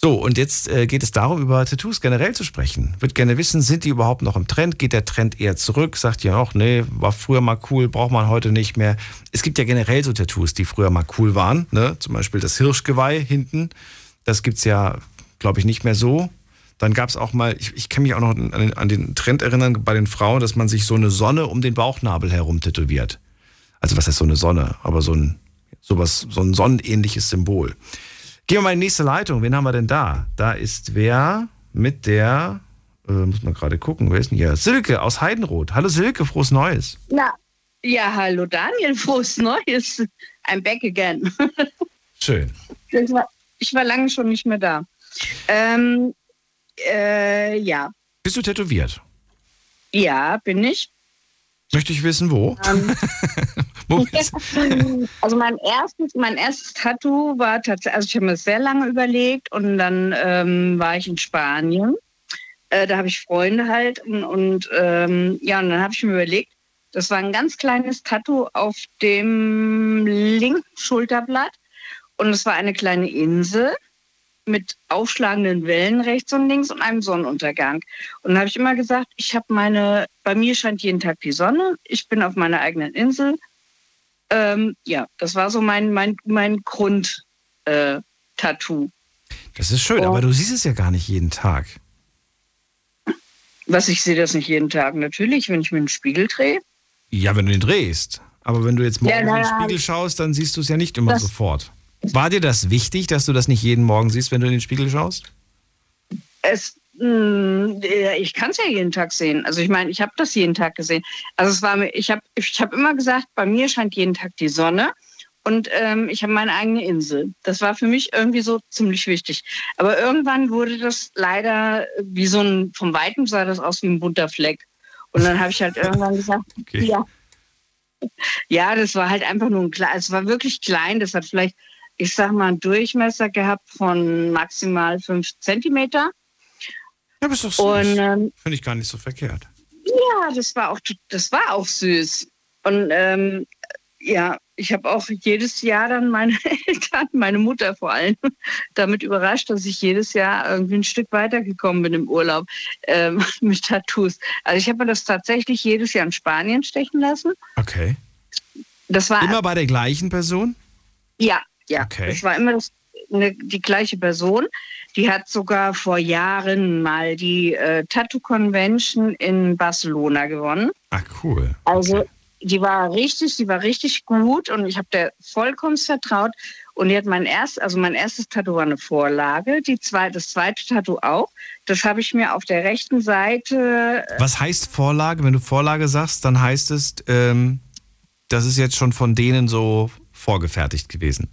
So, und jetzt äh, geht es darum, über Tattoos generell zu sprechen. Wird gerne wissen, sind die überhaupt noch im Trend? Geht der Trend eher zurück? Sagt ihr auch, nee, war früher mal cool, braucht man heute nicht mehr. Es gibt ja generell so Tattoos, die früher mal cool waren. Ne? Zum Beispiel das Hirschgeweih hinten. Das gibt's ja, glaube ich, nicht mehr so. Dann gab's auch mal, ich, ich kann mich auch noch an den, an den Trend erinnern bei den Frauen, dass man sich so eine Sonne um den Bauchnabel herum tätowiert. Also was heißt so eine Sonne? Aber so ein, sowas, so ein sonnenähnliches Symbol. Gehen wir mal in die nächste Leitung. Wen haben wir denn da? Da ist wer mit der, äh, muss man gerade gucken, wer ist denn hier? Silke aus Heidenroth. Hallo Silke, frohes Neues. Na, ja, hallo Daniel, frohes Neues. I'm back again. Schön. Ich war, ich war lange schon nicht mehr da. Ähm, äh, ja, Bist du tätowiert? ja, bin ich. Möchte ich wissen, wo? Ähm? also mein erstes, mein erstes Tattoo war tatsächlich, also ich habe mir das sehr lange überlegt und dann ähm, war ich in Spanien. Äh, da habe ich Freunde halt und, und ähm, ja, und dann habe ich mir überlegt, das war ein ganz kleines Tattoo auf dem linken Schulterblatt und es war eine kleine Insel mit aufschlagenden Wellen rechts und links und einem Sonnenuntergang. Und da habe ich immer gesagt, ich habe meine, bei mir scheint jeden Tag die Sonne, ich bin auf meiner eigenen Insel Ähm, ja, das war so mein, mein, mein Grund-Tattoo. Äh, das ist schön, oh. aber du siehst es ja gar nicht jeden Tag. Was, ich sehe das nicht jeden Tag. Natürlich, wenn ich mir einen Spiegel drehe. Ja, wenn du den drehst. Aber wenn du jetzt morgen ja, in den Spiegel schaust, dann siehst du es ja nicht immer sofort. War dir das wichtig, dass du das nicht jeden Morgen siehst, wenn du in den Spiegel schaust? Es, ich kann es ja jeden Tag sehen. Also ich meine, ich habe das jeden Tag gesehen. Also es war mir, ich habe ich hab immer gesagt, bei mir scheint jeden Tag die Sonne und ähm, ich habe meine eigene Insel. Das war für mich irgendwie so ziemlich wichtig. Aber irgendwann wurde das leider wie so ein, vom Weiten sah das aus wie ein bunter Fleck. Und dann habe ich halt irgendwann gesagt, okay. ja. Ja, das war halt einfach nur ein klein, es war wirklich klein. Das hat vielleicht ich sag mal, einen Durchmesser gehabt von maximal fünf Zentimeter. Ja, aber ist doch süß. ähm, Finde ich gar nicht so verkehrt. Ja, das war auch, das war auch süß. Und ähm, ja, ich habe auch jedes Jahr dann meine Eltern, meine Mutter vor allem, damit überrascht, dass ich jedes Jahr irgendwie ein Stück weitergekommen bin im Urlaub ähm, mit Tattoos. Also ich habe mir das tatsächlich jedes Jahr in Spanien stechen lassen. Okay. Das war immer bei der gleichen Person? Ja, ja, okay. das war immer das, eine, die gleiche Person. Die hat sogar vor Jahren mal die äh, Tattoo Convention in Barcelona gewonnen. Ach cool. Also die war richtig, die war richtig gut und ich habe der vollkommen vertraut. Und die hat mein erstes, also mein erstes Tattoo war eine Vorlage, die zweite, das zweite Tattoo auch. Das habe ich mir auf der rechten Seite. Äh, Was heißt Vorlage? Wenn du Vorlage sagst, dann heißt es, ähm, das ist jetzt schon von denen so vorgefertigt gewesen.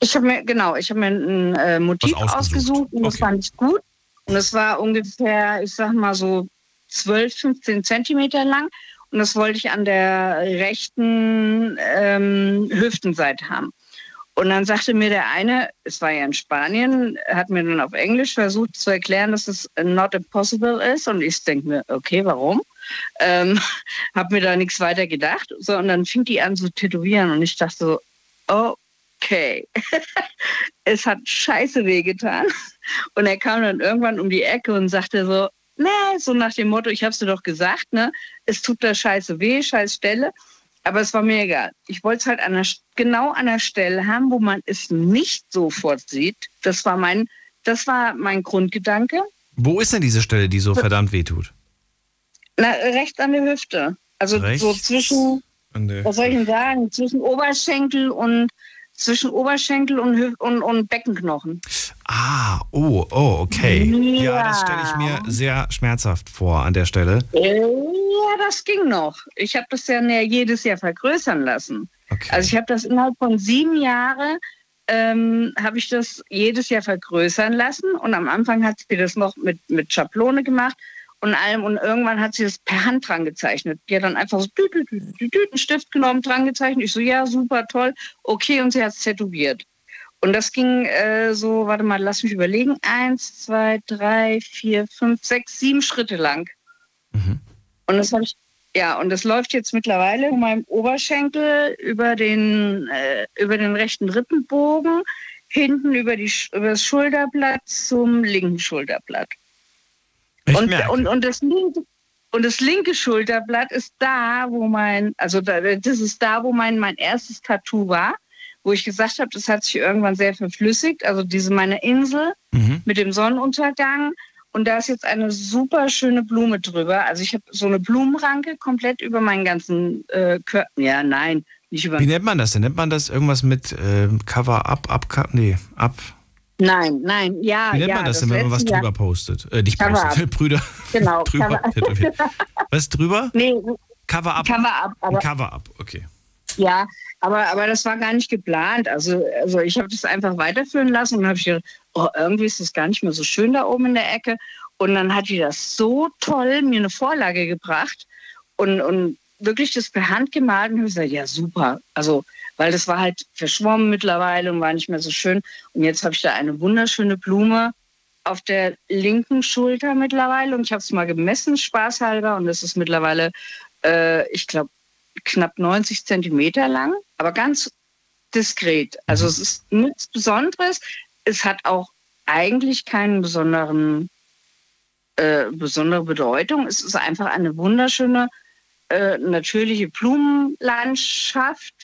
Ich habe mir, genau, ich habe mir ein äh, Motiv ausgesucht. und das okay. fand ich gut. Und es war ungefähr, ich sag mal so 12, 15 Zentimeter lang. Und das wollte ich an der rechten ähm, Hüftenseite haben. Und dann sagte mir der eine, es war ja in Spanien, hat mir dann auf Englisch versucht zu erklären, dass es not impossible ist. Und ich denke mir, okay, warum? Ähm, habe mir da nichts weiter gedacht. So, und dann fing die an zu tätowieren. Und ich dachte so, oh okay. es hat scheiße wehgetan. Und er kam dann irgendwann um die Ecke und sagte so, ne, so nach dem Motto, ich hab's dir doch gesagt, ne, es tut da scheiße weh, scheiß Stelle. Aber es war mir egal. Ich wollte es halt an der, genau an der Stelle haben, wo man es nicht sofort sieht. Das war mein, das war mein Grundgedanke. Wo ist denn diese Stelle, die so verdammt weh tut? Na, rechts an der Hüfte. Also rechts so zwischen, was soll ich denn sagen, zwischen Oberschenkel und zwischen Oberschenkel und, und, und Beckenknochen. Ah, oh, oh, okay. Ja, ja das stelle ich mir sehr schmerzhaft vor an der Stelle. Ja, das ging noch. Ich habe das ja jedes Jahr vergrößern lassen. Okay. Also ich habe das innerhalb von sieben Jahren ähm, habe ich das jedes Jahr vergrößern lassen und am Anfang hat sie das noch mit, mit Schablone gemacht und allem. Und irgendwann hat sie das per Hand dran gezeichnet. Die hat dann einfach so dü, dü, dü, dü, einen Stift genommen, dran gezeichnet. Ich so, ja, super, toll. Okay, und sie hat es tätowiert. Und das ging äh, so, warte mal, lass mich überlegen. Eins, zwei, drei, vier, fünf, sechs, sieben Schritte lang. Mhm. Und das habe ich, ja, und das läuft jetzt mittlerweile von meinem Oberschenkel über den, äh, über den rechten Rippenbogen, hinten über, die, über das Schulterblatt zum linken Schulterblatt. Und, und, und, das linke, und das linke Schulterblatt ist da, wo mein, also da, das ist da, wo mein, mein erstes Tattoo war, wo ich gesagt habe, das hat sich irgendwann sehr verflüssigt. Also diese meine Insel mhm. mit dem Sonnenuntergang. Und da ist jetzt eine super schöne Blume drüber. Also ich habe so eine Blumenranke komplett über meinen ganzen äh, Körper. Ja, nein, nicht über. Wie nennt man das denn? Nennt man das irgendwas mit äh, Cover-Up, Up, nee, Up? Nein, nein, ja. Wie nennt ja, man das, denn, wenn man was drüber postet? Äh, nicht Cover postet, up. Brüder. Genau. drüber. Was drüber? Nee. Cover up. Cover up. Aber, Cover up, okay. Ja, aber, aber das war gar nicht geplant. Also, also ich habe das einfach weiterführen lassen und habe gedacht, oh, irgendwie ist das gar nicht mehr so schön da oben in der Ecke. Und dann hat die das so toll mir eine Vorlage gebracht und, und wirklich das per Hand gemalt und ich gesagt, ja super. Also weil das war halt verschwommen mittlerweile und war nicht mehr so schön. Und jetzt habe ich da eine wunderschöne Blume auf der linken Schulter mittlerweile und ich habe es mal gemessen, spaßhalber, und das ist mittlerweile, äh, ich glaube, knapp 90 Zentimeter lang, aber ganz diskret. Also es ist nichts Besonderes. Es hat auch eigentlich keinen besonderen, äh, besondere Bedeutung. Es ist einfach eine wunderschöne, äh, natürliche Blumenlandschaft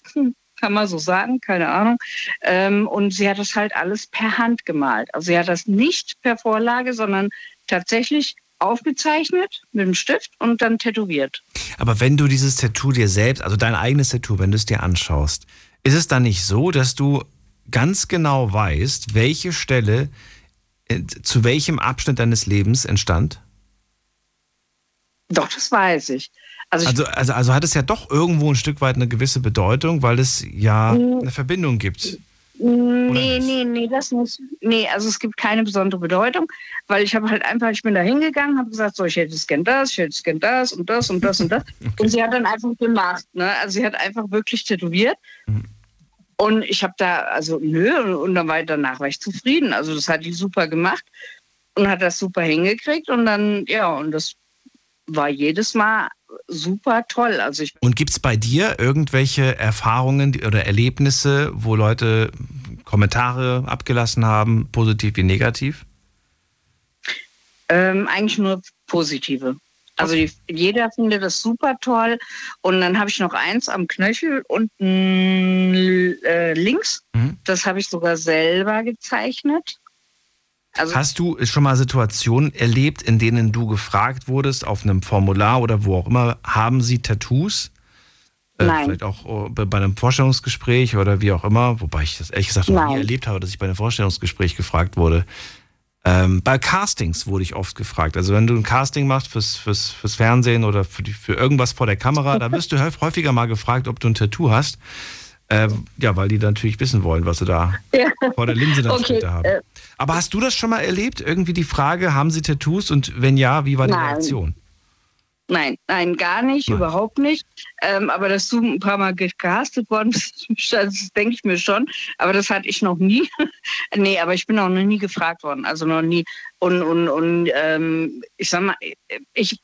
kann man so sagen, keine Ahnung. Ähm, und sie hat das halt alles per Hand gemalt. Also sie hat das nicht per Vorlage, sondern tatsächlich aufgezeichnet mit dem Stift und dann tätowiert. Aber wenn du dieses Tattoo dir selbst, also dein eigenes Tattoo, wenn du es dir anschaust, ist es dann nicht so, dass du ganz genau weißt, welche Stelle äh, zu welchem Abschnitt deines Lebens entstand? Doch, das weiß ich. Also, also, also, also, hat es ja doch irgendwo ein Stück weit eine gewisse Bedeutung, weil es ja mm. eine Verbindung gibt. Nee, nee, nee, das nicht. Nee, also es gibt keine besondere Bedeutung, weil ich habe halt einfach, ich bin da hingegangen, habe gesagt, so, ich hätte es gern das, ich hätte es gern das und das und das und das. okay. Und sie hat dann einfach gemacht, ne? Also sie hat einfach wirklich tätowiert. Mhm. Und ich habe da, also nö, und dann war ich, danach war ich zufrieden. Also das hat die super gemacht und hat das super hingekriegt und dann, ja, und das war jedes Mal super toll. Also ich und gibt es bei dir irgendwelche Erfahrungen oder Erlebnisse, wo Leute Kommentare abgelassen haben, positiv wie negativ? Ähm, eigentlich nur positive. Also die, jeder findet das super toll. Und dann habe ich noch eins am Knöchel unten äh, links. Mhm. Das habe ich sogar selber gezeichnet. Also Hast du schon mal Situationen erlebt, in denen du gefragt wurdest auf einem Formular oder wo auch immer, haben sie Tattoos? Äh, Nein. Vielleicht auch oh, bei einem Vorstellungsgespräch oder wie auch immer, wobei ich das ehrlich gesagt noch nie erlebt habe, dass ich bei einem Vorstellungsgespräch gefragt wurde. Ähm, bei Castings wurde ich oft gefragt. Also wenn du ein Casting machst fürs, fürs, fürs Fernsehen oder für, die, für irgendwas vor der Kamera, da wirst du häufiger mal gefragt, ob du ein Tattoo hast. Ähm, ja, weil die natürlich wissen wollen, was sie da ja. vor der Linse dann okay. haben. Äh. Aber hast du das schon mal erlebt? Irgendwie die Frage, haben sie Tattoos und wenn ja, wie war die Nein. Reaktion? Nein, nein, gar nicht, nein. überhaupt nicht. Ähm, aber dass du ein paar Mal gecastet worden bist, das denke ich mir schon. Aber das hatte ich noch nie. nee, aber ich bin auch noch nie gefragt worden. Also noch nie. Und, und, und ähm, ich sag mal, ich,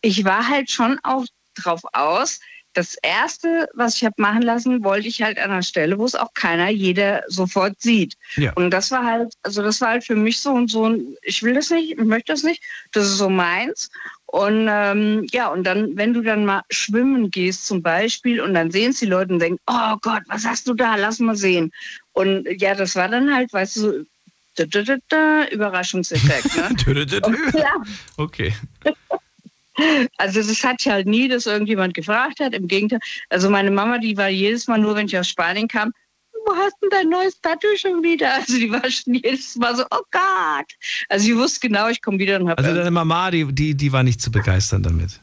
ich war halt schon auch drauf aus, das erste, was ich habe machen lassen, wollte ich halt an einer Stelle, wo es auch keiner, jeder sofort sieht. Ja. Und das war halt, also das war halt für mich so und so, ich will das nicht, ich möchte das nicht, das ist so meins. Und ähm, ja, und dann, wenn du dann mal schwimmen gehst zum Beispiel und dann sehen es die Leute und denken, oh Gott, was hast du da? Lass mal sehen. Und ja, das war dann halt, weißt du, so Überraschungseffekt. Ne? okay. Also das hat halt nie, dass irgendjemand gefragt hat. Im Gegenteil. Also meine Mama, die war jedes Mal nur, wenn ich aus Spanien kam, wo hast du dein neues Tattoo schon wieder? Also die war schon jedes Mal so, oh Gott. Also sie wusste genau, ich komme wieder und habe. Also deine Mama, die, die, die war nicht zu begeistern damit.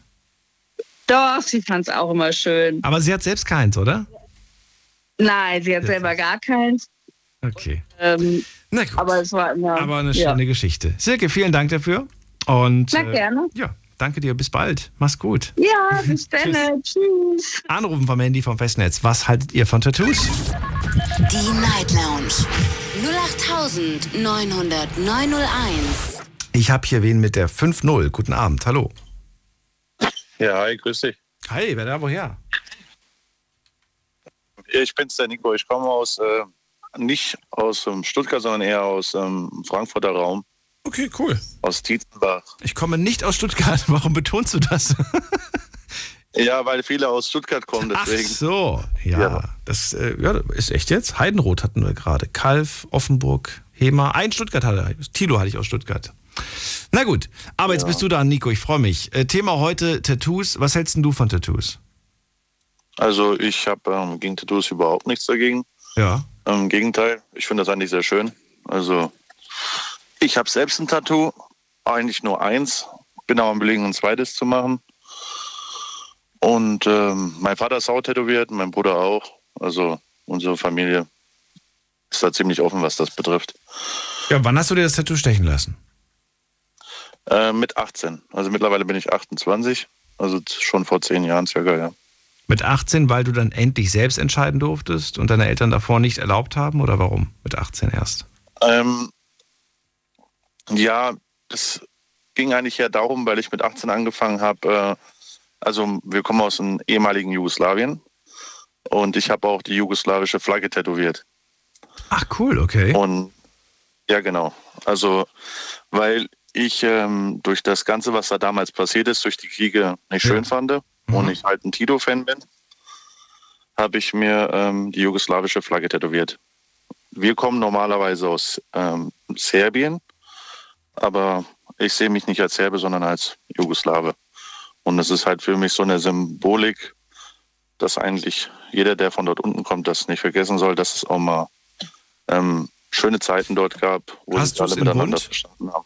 Doch, sie fand es auch immer schön. Aber sie hat selbst keins, oder? Nein, sie hat das selber gar keins. Okay. Ähm, Na gut. Aber es war immer, Aber eine schöne ja. Geschichte. Silke, vielen Dank dafür. Und, Na gerne. Äh, ja, Danke dir, bis bald. Mach's gut. Ja, bis dann. Tschüss. Anrufen vom Handy vom Festnetz. Was haltet ihr von Tattoos? Die Night Lounge 0890901. Ich habe hier wen mit der 5-0. Guten Abend, hallo. Ja, hi, grüß dich. Hi, wer da woher? Ich bin's, der Nico. Ich komme aus, äh, nicht aus ähm, Stuttgart, sondern eher aus ähm, Frankfurter Raum. Okay, cool. Aus Tietzenbach. Ich komme nicht aus Stuttgart. Warum betonst du das? ja, weil viele aus Stuttgart kommen, deswegen. Ach so, ja. ja. Das äh, ja, ist echt jetzt. Heidenroth hatten wir gerade. Kalf, Offenburg, Hema. Ein Stuttgart hatte er. Tilo hatte ich aus Stuttgart. Na gut, aber jetzt ja. bist du da, Nico. Ich freue mich. Äh, Thema heute Tattoos. Was hältst du von Tattoos? Also ich habe ähm, gegen Tattoos überhaupt nichts dagegen. Ja. Im Gegenteil, ich finde das eigentlich sehr schön. Also ich habe selbst ein Tattoo, eigentlich nur eins, bin aber am Belegen, ein zweites zu machen. Und ähm, mein Vater ist auch tätowiert, mein Bruder auch. Also unsere Familie ist da ziemlich offen, was das betrifft. Ja, wann hast du dir das Tattoo stechen lassen? Äh, mit 18. Also mittlerweile bin ich 28. Also schon vor zehn Jahren circa, ja. Mit 18, weil du dann endlich selbst entscheiden durftest und deine Eltern davor nicht erlaubt haben oder warum? Mit 18 erst? Ähm, ja, es ging eigentlich ja darum, weil ich mit 18 angefangen habe. Äh, also wir kommen aus dem ehemaligen Jugoslawien und ich habe auch die jugoslawische Flagge tätowiert. Ach cool, okay. Und ja, genau. Also weil ich ähm, durch das Ganze, was da damals passiert ist, durch die Kriege nicht schön fand mhm. und ich halt ein Tito-Fan bin, habe ich mir ähm, die jugoslawische Flagge tätowiert. Wir kommen normalerweise aus ähm, Serbien, aber ich sehe mich nicht als Serbe, sondern als Jugoslawe. Und es ist halt für mich so eine Symbolik, dass eigentlich jeder, der von dort unten kommt, das nicht vergessen soll, dass es auch mal ähm, schöne Zeiten dort gab, wo Hast sich alle miteinander Bund? verstanden haben.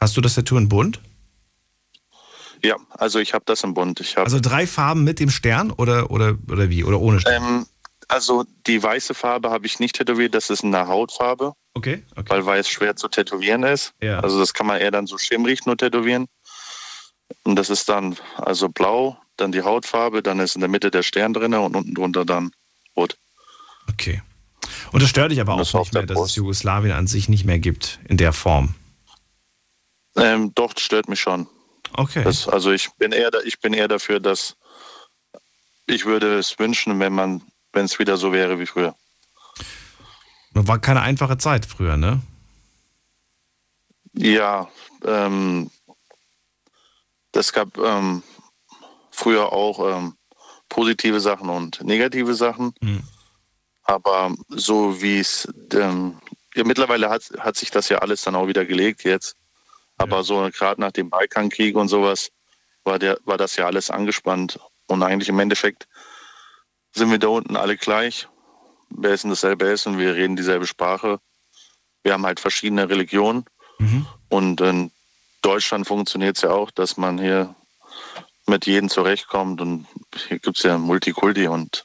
Hast du das Tattoo in bunt? Ja, also ich habe das im Bund. Ich Also drei Farben mit dem Stern oder, oder, oder wie? Oder ohne Stern? ähm, also die weiße Farbe habe ich nicht tätowiert, das ist eine Hautfarbe, Okay, okay. weil weiß schwer zu tätowieren ist. Ja. Also das kann man eher dann so schimmrig nur tätowieren. Und das ist dann also blau, dann die Hautfarbe, dann ist in der Mitte der Stern drin und unten drunter dann rot. Okay. Und das stört dich aber auch nicht mehr, dass es. Jugoslawien an sich nicht mehr gibt in der Form. Ähm, doch, das stört mich schon. Okay. Das, also ich bin eher da, ich bin eher dafür, dass ich würde es wünschen, wenn man, wenn es wieder so wäre wie früher. War keine einfache Zeit früher, ne? Ja, ähm, das gab ähm, früher auch ähm, positive Sachen und negative Sachen. Mhm. Aber so wie es, ähm, ja, mittlerweile hat, hat sich das ja alles dann auch wieder gelegt jetzt. Aber Ja. so gerade nach dem Balkankrieg und sowas war, der, war das ja alles angespannt. Und eigentlich im Endeffekt sind wir da unten alle gleich. Denn dasselbe ist und wir reden dieselbe Sprache. Wir haben halt verschiedene Religionen. Mhm. Und in Deutschland funktioniert es ja auch, dass man hier mit jedem zurechtkommt. Und hier gibt es ja Multikulti und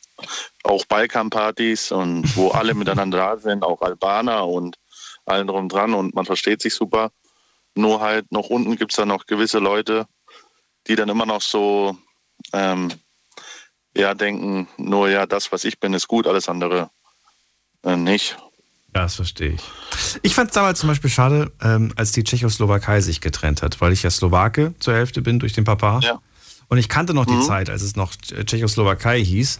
auch Balkanpartys und wo alle miteinander da sind, auch Albaner und allen drum dran und man versteht sich super. Nur halt noch unten gibt es dann noch gewisse Leute, die dann immer noch so ähm, ja denken, nur ja, das, was ich bin, ist gut, alles andere äh, nicht. Ja, das verstehe ich. Ich fand es damals zum Beispiel schade, ähm, als die Tschechoslowakei sich getrennt hat, weil ich ja Slowake zur Hälfte bin durch den Papa. Ja. Und ich kannte noch die Mhm. Zeit, als es noch Tschechoslowakei hieß.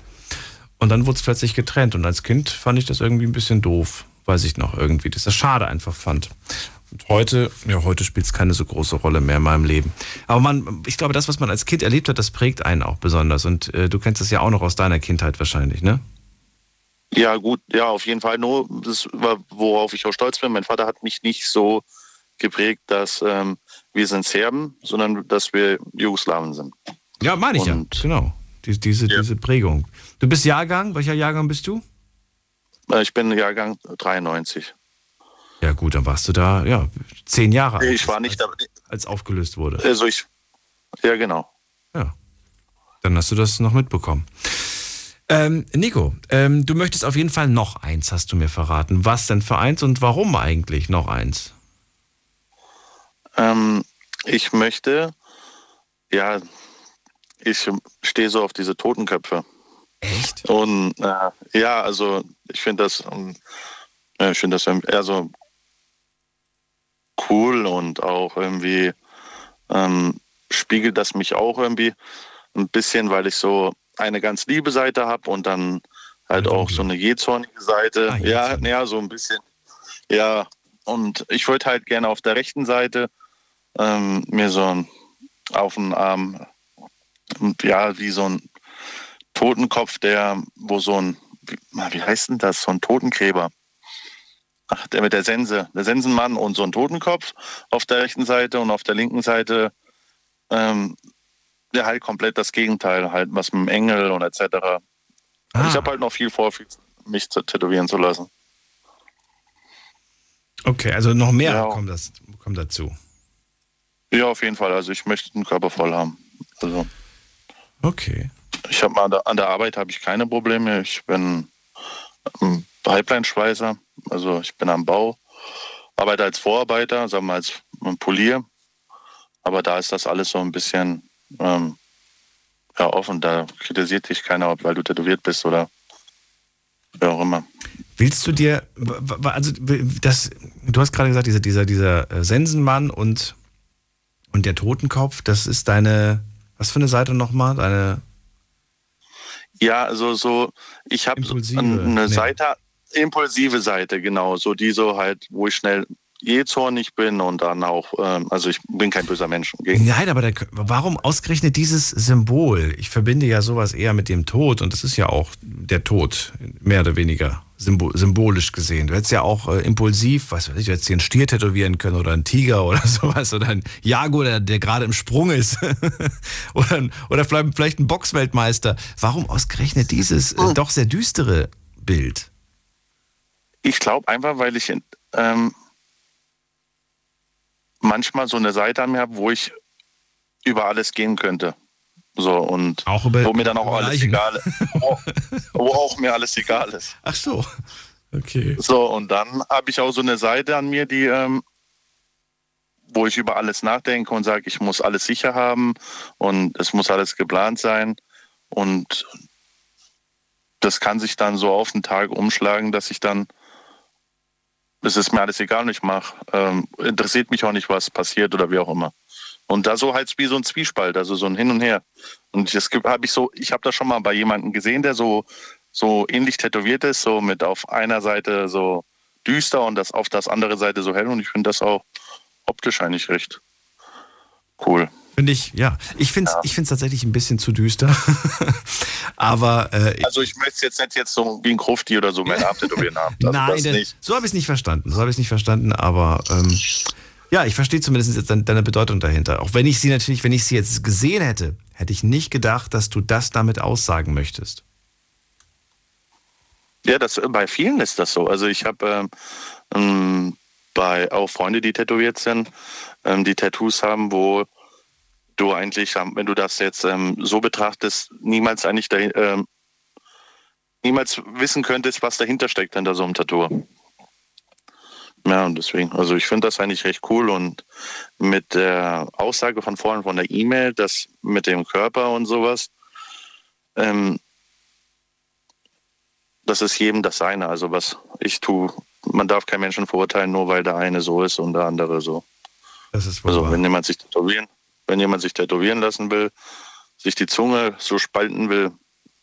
Und dann wurde es plötzlich getrennt. Und als Kind fand ich das irgendwie ein bisschen doof. Weiß ich noch irgendwie, dass das schade einfach fand. Und heute, ja, heute spielt es keine so große Rolle mehr in meinem Leben. Aber man, ich glaube, das, was man als Kind erlebt hat, das prägt einen auch besonders. Und äh, du kennst das ja auch noch aus deiner Kindheit wahrscheinlich, ne? Ja, gut, ja, auf jeden Fall. Nur, das war, worauf ich auch stolz bin. Mein Vater hat mich nicht so geprägt, dass ähm, wir sind Serben, sondern dass wir Jugoslawen sind. Ja, meine ich Und- ja. Genau. Die, diese, Ja. diese Prägung. Du bist Jahrgang? Welcher Jahrgang bist du? Äh, Ich bin Jahrgang 93. Ja, gut, dann warst du da, ja, zehn Jahre alt. Ich war nicht als, als aufgelöst wurde. Also ich, ja, genau. Ja. Dann hast du das noch mitbekommen. Ähm, Nico, ähm, du möchtest auf jeden Fall noch eins, hast du mir verraten. Was denn für eins und warum eigentlich noch eins? Ähm, ich möchte, ja, ich stehe so auf diese Totenköpfe. Echt? Und äh, ja, also ich finde das, ähm, ja, ich finde das eher so cool und auch irgendwie ähm, spiegelt das mich auch irgendwie ein bisschen, weil ich so eine ganz liebe Seite habe und dann halt auch so eine jähzornige Seite. Ah, ja, ja, so ein bisschen. Ja, und ich würde halt gerne auf der rechten Seite ähm, mir so ein, auf den Arm, ja, wie so ein Totenkopf, der, wo so ein, wie, wie heißt denn das, so ein Totengräber. Ach, der mit der Sense, der Sensenmann und so ein Totenkopf auf der rechten Seite und auf der linken Seite ähm, ja halt komplett das Gegenteil, halt was mit dem Engel und etc. Ah, Ich habe halt noch viel vor, mich zu tätowieren zu lassen. okay, also noch mehr Ja. kommt, das, kommt dazu. Ja, auf jeden Fall. Also ich möchte den Körper voll haben. Also Okay. ich habe mal an der, an der Arbeit habe ich keine Probleme. Ich bin ähm, Pipeline-Schweißer, also ich bin am Bau, arbeite als Vorarbeiter, sagen wir als ähm, Polier. Aber da ist das alles so ein bisschen ähm, ja, offen. Da kritisiert dich keiner, weil du tätowiert bist oder wie auch immer. Willst du dir, also das, du hast gerade gesagt, dieser, dieser, dieser äh, Sensenmann und, und der Totenkopf, das ist deine, was für eine Seite nochmal? Deine, Ja, also so, ich habe eine nee. Seite, impulsive Seite, genau, so die so halt, wo ich schnell jähzornig bin und dann auch, ähm, also ich bin kein böser Mensch. Nein, aber der, warum ausgerechnet dieses Symbol? Ich verbinde ja sowas eher mit dem Tod und das ist ja auch der Tod, mehr oder weniger symbolisch gesehen. Du hättest ja auch äh, impulsiv, was weiß ich, du hättest dir einen Stier tätowieren können oder einen Tiger oder sowas oder einen Jaguar, der, der gerade im Sprung ist. oder, oder vielleicht, vielleicht ein Boxweltmeister. Warum ausgerechnet dieses äh, doch sehr düstere Bild? Ich glaube einfach, weil ich ähm, manchmal so eine Seite an mir habe, wo ich über alles gehen könnte. So, und über, wo mir dann auch alles egal ist. wo, wo auch mir alles egal ist. Ach so. Okay. So, und dann habe ich auch so eine Seite an mir, die, ähm, wo ich über alles nachdenke und sage, ich muss alles sicher haben und es muss alles geplant sein. Und das kann sich dann so auf den Tag umschlagen, dass ich dann, es ist mir alles egal, und ich mache, ähm, interessiert mich auch nicht, was passiert oder wie auch immer. Und da so halt wie so ein Zwiespalt, also so ein Hin und Her. Und das habe ich so, ich habe das schon mal bei jemandem gesehen, der so, so ähnlich tätowiert ist, so mit auf einer Seite so düster und das auf das andere Seite so hell. Und ich finde das auch optisch eigentlich recht cool. Finde ich, ja. Ich finde es ja. Ich find's tatsächlich ein bisschen zu düster. Aber. Äh, also, ich möchte jetzt nicht jetzt so wie ein Krufti oder so meine Abtätowieren haben. Also Nein, denn, so habe ich es nicht verstanden. So habe ich es nicht verstanden. Aber ähm, ja, ich verstehe zumindest jetzt deine Bedeutung dahinter. Auch wenn ich sie natürlich, wenn ich sie jetzt gesehen hätte, hätte ich nicht gedacht, dass du das damit aussagen möchtest. Ja, das, bei vielen ist das so. Also ich habe ähm, ähm, bei auch Freunde, die tätowiert sind, ähm, die Tattoos haben, wo du eigentlich, ähm, wenn du das jetzt ähm, so betrachtest, niemals eigentlich da, ähm, niemals wissen könntest, was dahinter steckt hinter so einem Tattoo. Ja, und deswegen, also ich finde das eigentlich recht cool und mit der Aussage von vorhin von der E-Mail, das mit dem Körper und sowas, ähm, das ist jedem das seine. Also was ich tue, man darf keinen Menschen verurteilen, nur weil der eine so ist und der andere so. Das ist also wenn jemand sich tätowieren, wenn jemand sich tätowieren lassen will, sich die Zunge so spalten will,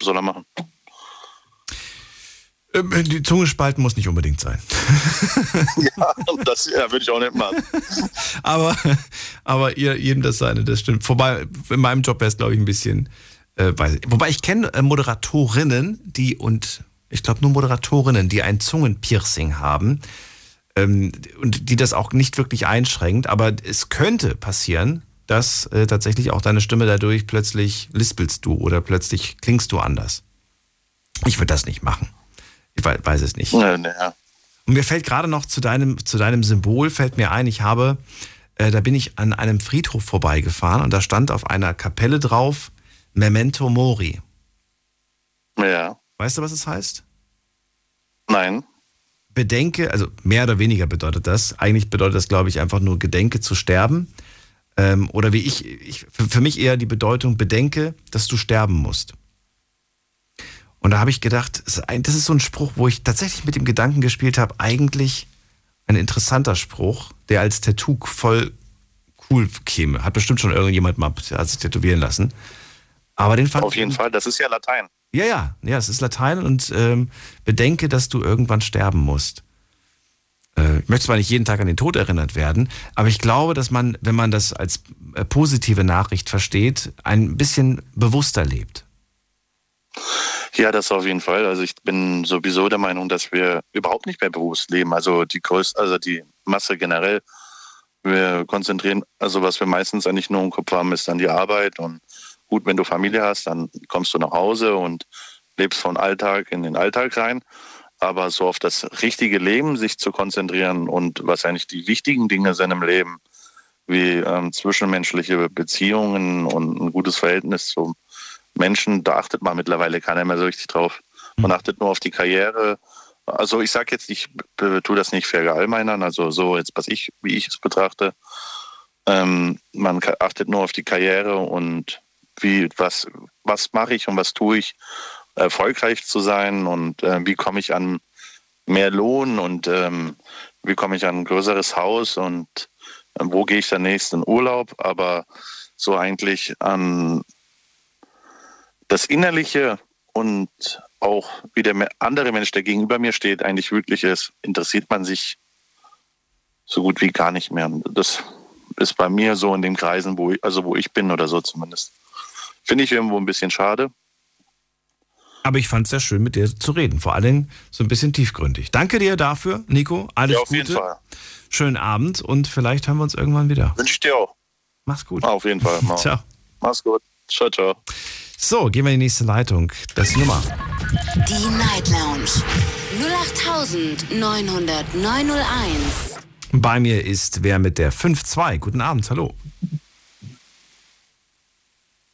soll er machen. Ähm, die Zunge spalten muss nicht unbedingt sein. ja, das ja, würde ich auch nicht machen. aber, aber ihr, jedem das seine, das stimmt. Vorbei, in meinem Job wäre es, glaube ich, ein bisschen. Äh, weiß, wobei ich kenne äh, Moderatorinnen, die und ich glaube nur Moderatorinnen, die ein Zungenpiercing haben ähm, und die das auch nicht wirklich einschränkt. Aber es könnte passieren, dass äh, tatsächlich auch deine Stimme dadurch plötzlich lispelst du oder plötzlich klingst du anders. Ich würde das nicht machen. Ich weiß es nicht. Ja, ja. Und mir fällt gerade noch zu deinem, zu deinem Symbol, fällt mir ein, ich habe, äh, da bin ich an einem Friedhof vorbeigefahren und da stand auf einer Kapelle drauf Memento Mori. Ja. Weißt du, was es heißt? Nein. Bedenke, also mehr oder weniger bedeutet das. Eigentlich bedeutet das, glaube ich, einfach nur Gedenke zu sterben. Ähm, oder wie ich, ich für, mich eher die Bedeutung, bedenke, dass du sterben musst. Und da habe ich gedacht, das ist so ein Spruch, wo ich tatsächlich mit dem Gedanken gespielt habe, eigentlich ein interessanter Spruch, der als Tattoo voll cool käme. Hat bestimmt schon irgendjemand mal sich tätowieren lassen. Aber den fand Auf jeden Fall, das ist ja Latein. Ja, ja, ja, es ist Latein und ähm, bedenke, dass du irgendwann sterben musst. Äh, ich möchte zwar nicht jeden Tag an den Tod erinnert werden, aber ich glaube, dass man, wenn man das als äh, positive Nachricht versteht, ein bisschen bewusster lebt. Ja, das auf jeden Fall. Also ich bin sowieso der Meinung, dass wir überhaupt nicht mehr bewusst leben. Also die größte, also die Masse generell. Wir konzentrieren, also was wir meistens eigentlich nur im Kopf haben, ist dann die Arbeit. Und gut, wenn du Familie hast, dann kommst du nach Hause und lebst von Alltag in den Alltag rein. Aber so auf das richtige Leben sich zu konzentrieren und was eigentlich die wichtigen Dinge sind im Leben, wie ähm, zwischenmenschliche Beziehungen und ein gutes Verhältnis zum Menschen, da achtet man mittlerweile keiner mehr so richtig drauf. Man achtet nur auf die Karriere. Also ich sage jetzt, ich tue das nicht verallgemeinern, also so jetzt, was ich, wie ich es betrachte. Ähm, man achtet nur auf die Karriere und wie, was, was mache ich und was tue ich, erfolgreich zu sein und äh, wie komme ich an mehr Lohn und ähm, wie komme ich an ein größeres Haus und äh, wo gehe ich dann nächsten Urlaub, aber so eigentlich an das Innerliche und auch wie der andere Mensch, der gegenüber mir steht, eigentlich wirklich ist, interessiert man sich so gut wie gar nicht mehr. Das ist bei mir so in den Kreisen, wo ich, also wo ich bin oder so zumindest. Finde ich irgendwo ein bisschen schade. Aber ich fand es sehr schön, mit dir zu reden. Vor allem so ein bisschen tiefgründig. Danke dir dafür, Nico. Alles ja, auf Gute. jeden Fall. Schönen Abend und vielleicht hören wir uns irgendwann wieder. Wünsche ich dir auch. Mach's gut. Auf jeden Fall. Mach. Ciao. Mach's gut. Ciao, ciao. So, gehen wir in die nächste Leitung. Das ist die Nummer. Die Night Lounge 0890901. Bei mir ist wer mit der 5-2. Guten Abend, hallo.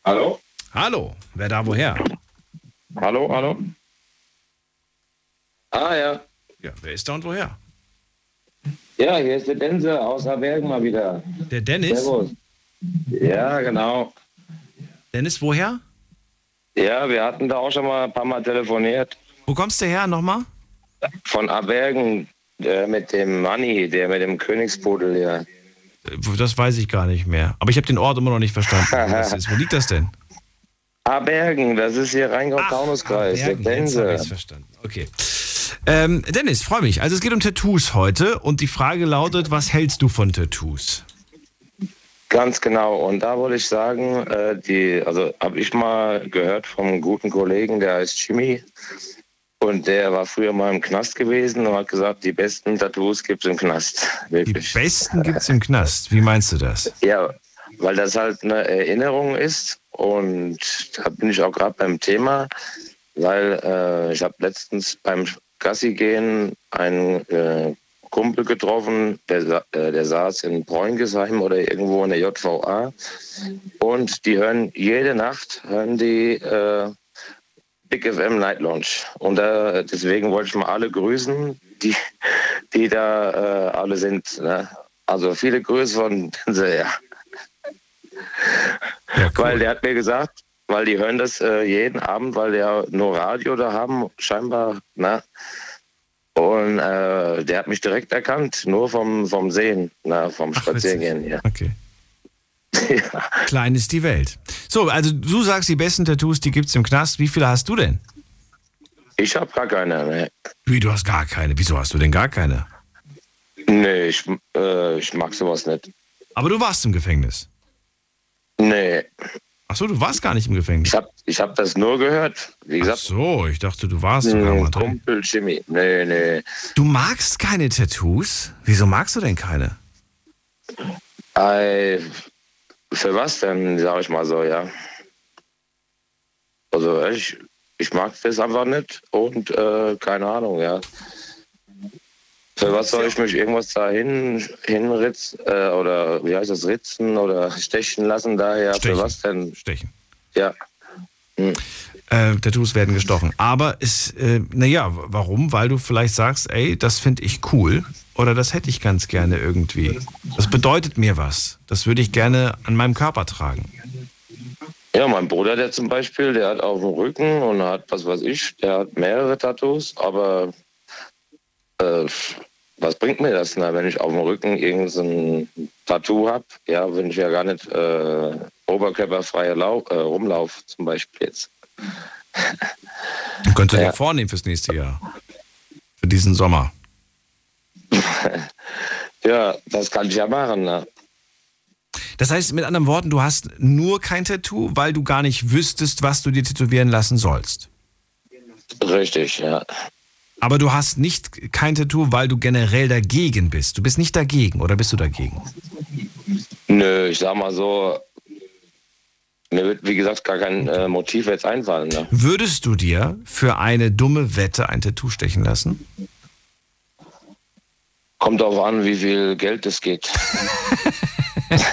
Hallo? Hallo, wer da woher? Hallo, hallo? Ah ja. Ja, wer ist da und woher? Ja, hier ist der Dense aus Abergen mal wieder. Der Dennis? Servus. Ja, genau. Dennis, woher? Ja, wir hatten da auch schon mal ein paar Mal telefoniert. Wo kommst du her nochmal? Von Abergen äh, mit dem Manni, der mit dem Königspudel, ja. Äh, Das weiß ich gar nicht mehr. Aber ich habe den Ort immer noch nicht verstanden. Wo, das ist. wo liegt das denn? Abergen, das ist hier Rheingau-Taunus-Kreis, jetzt hab Dense. ich's verstanden. Okay. Ähm, Dennis, freue mich. Also es geht um Tattoos heute und die Frage lautet, was hältst du von Tattoos? Ganz genau. Und da wollte ich sagen, äh, die, also habe ich mal gehört vom guten Kollegen, der heißt Jimmy. Und der war früher mal im Knast gewesen und hat gesagt, die besten Tattoos gibt es im Knast. Wirklich. Die besten gibt's im Knast. Wie meinst du das? Ja, weil das halt eine Erinnerung ist. Und da bin ich auch gerade beim Thema, weil äh, ich habe letztens beim Gassi gehen einen äh, Kumpel getroffen, der, äh, der saß in Bräungesheim oder irgendwo in der JVA. Und die hören jede Nacht, hören die äh, Big FM Night Lounge. Und deswegen wollte ich mal alle grüßen, die, die da äh, alle sind. Ne? Also viele Grüße von Denzel, ja. Weil der hat mir gesagt, weil die hören das äh, jeden Abend, weil der nur Radio da haben, scheinbar, ne? Und äh, der hat mich direkt erkannt, nur vom, vom Sehen, na, vom Spaziergehen. Ja. Okay. Klein ist die Welt. So, also du sagst, die besten Tattoos, die gibt's im Knast. Wie viele hast du denn? Ich habe gar keine. Ne? Wie, du hast gar keine. Wieso hast du denn gar keine? Nee, ich, äh, ich mag sowas nicht. Aber du warst im Gefängnis. Nee. Ach so, du warst gar nicht im Gefängnis. Ich habe ich hab das nur gehört. Wie gesagt, Ach so, ich dachte, du warst sogar mal ein drin. Kumpel Jimmy. Nee, nee. Du magst keine Tattoos? Wieso magst du denn keine? Ei, für was denn, sag ich mal so, ja. Also ich, ich mag das einfach nicht und äh, keine Ahnung, ja. Für was soll ich mich irgendwas da hin, hinritzen äh, oder wie heißt das, ritzen oder stechen lassen daher? Stechen. Für was denn? Stechen. Ja. Hm. Äh, Tattoos werden gestochen. Aber es, äh, naja, warum? Weil du vielleicht sagst, ey, das finde ich cool oder das hätte ich ganz gerne irgendwie. Das bedeutet mir was. Das würde ich gerne an meinem Körper tragen. Ja, mein Bruder, der zum Beispiel, der hat auf dem Rücken und hat, was weiß ich, der hat mehrere Tattoos, aber äh, was bringt mir das, na, wenn ich auf dem Rücken irgendein Tattoo habe? Ja, wenn ich ja gar nicht äh, oberkörperfreie Lau äh, rumlauf, zum Beispiel jetzt. Du könntest Ja. dir vornehmen fürs nächste Jahr. Für diesen Sommer. Ja, das kann ich ja machen. Na. Das heißt, mit anderen Worten, du hast nur kein Tattoo, weil du gar nicht wüsstest, was du dir tätowieren lassen sollst. Richtig, ja. Aber du hast nicht kein Tattoo, weil du generell dagegen bist. Du bist nicht dagegen oder bist du dagegen? Nö, ich sag mal so, mir wird, wie gesagt, gar kein äh, Motiv jetzt einfallen. Ne? Würdest du dir für eine dumme Wette ein Tattoo stechen lassen? Kommt darauf an, wie viel Geld es geht.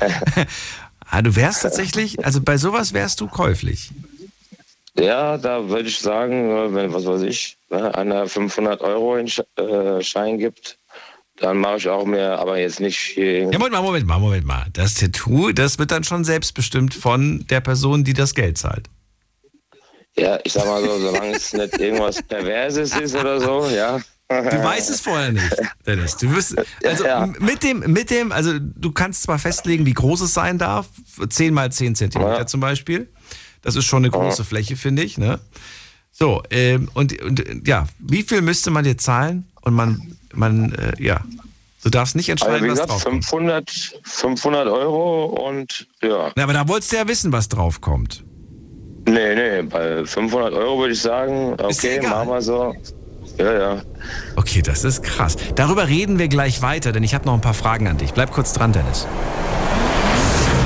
Ah, du wärst tatsächlich, also bei sowas wärst du käuflich. Ja, da würde ich sagen, äh, wenn, was weiß ich, ne, einer 500 Euro in Sch- äh, Schein gibt, dann mache ich auch mehr, aber jetzt nicht hier. Ja, Moment mal, Moment mal, Moment mal. Das Tattoo, das wird dann schon selbstbestimmt von der Person, die das Geld zahlt. Ja, ich sag mal so, solange es nicht irgendwas Perverses ist oder so, ja. Du weißt es vorher nicht, Dennis. Du wirst, also Ja. mit dem, mit dem, also du kannst zwar festlegen, wie groß es sein darf, 10 mal 10 Zentimeter Ja. zum Beispiel. Das ist schon eine große Fläche, finde ich. Ne? So, ähm, und, und ja, wie viel müsste man dir zahlen? Und man, man, äh, ja, Du darfst nicht Also entscheiden, was gesagt, drauf kommt. 500, 500 Euro und ja. Na, aber da wolltest du ja wissen, was drauf kommt. Nee, nee, bei 500 Euro würde ich sagen, okay, machen wir so. Ja, ja. Okay, das ist krass. Darüber reden wir gleich weiter, denn ich habe noch ein paar Fragen an dich. Bleib kurz dran, Dennis.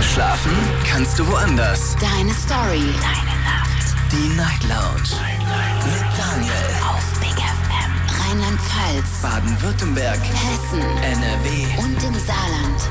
Schlafen kannst du woanders. Deine Story. Deine Nacht. Die Night Lounge. Mit Daniel. Auf Big FM. Rheinland-Pfalz. Baden-Württemberg. Hessen. NRW. Und im Saarland.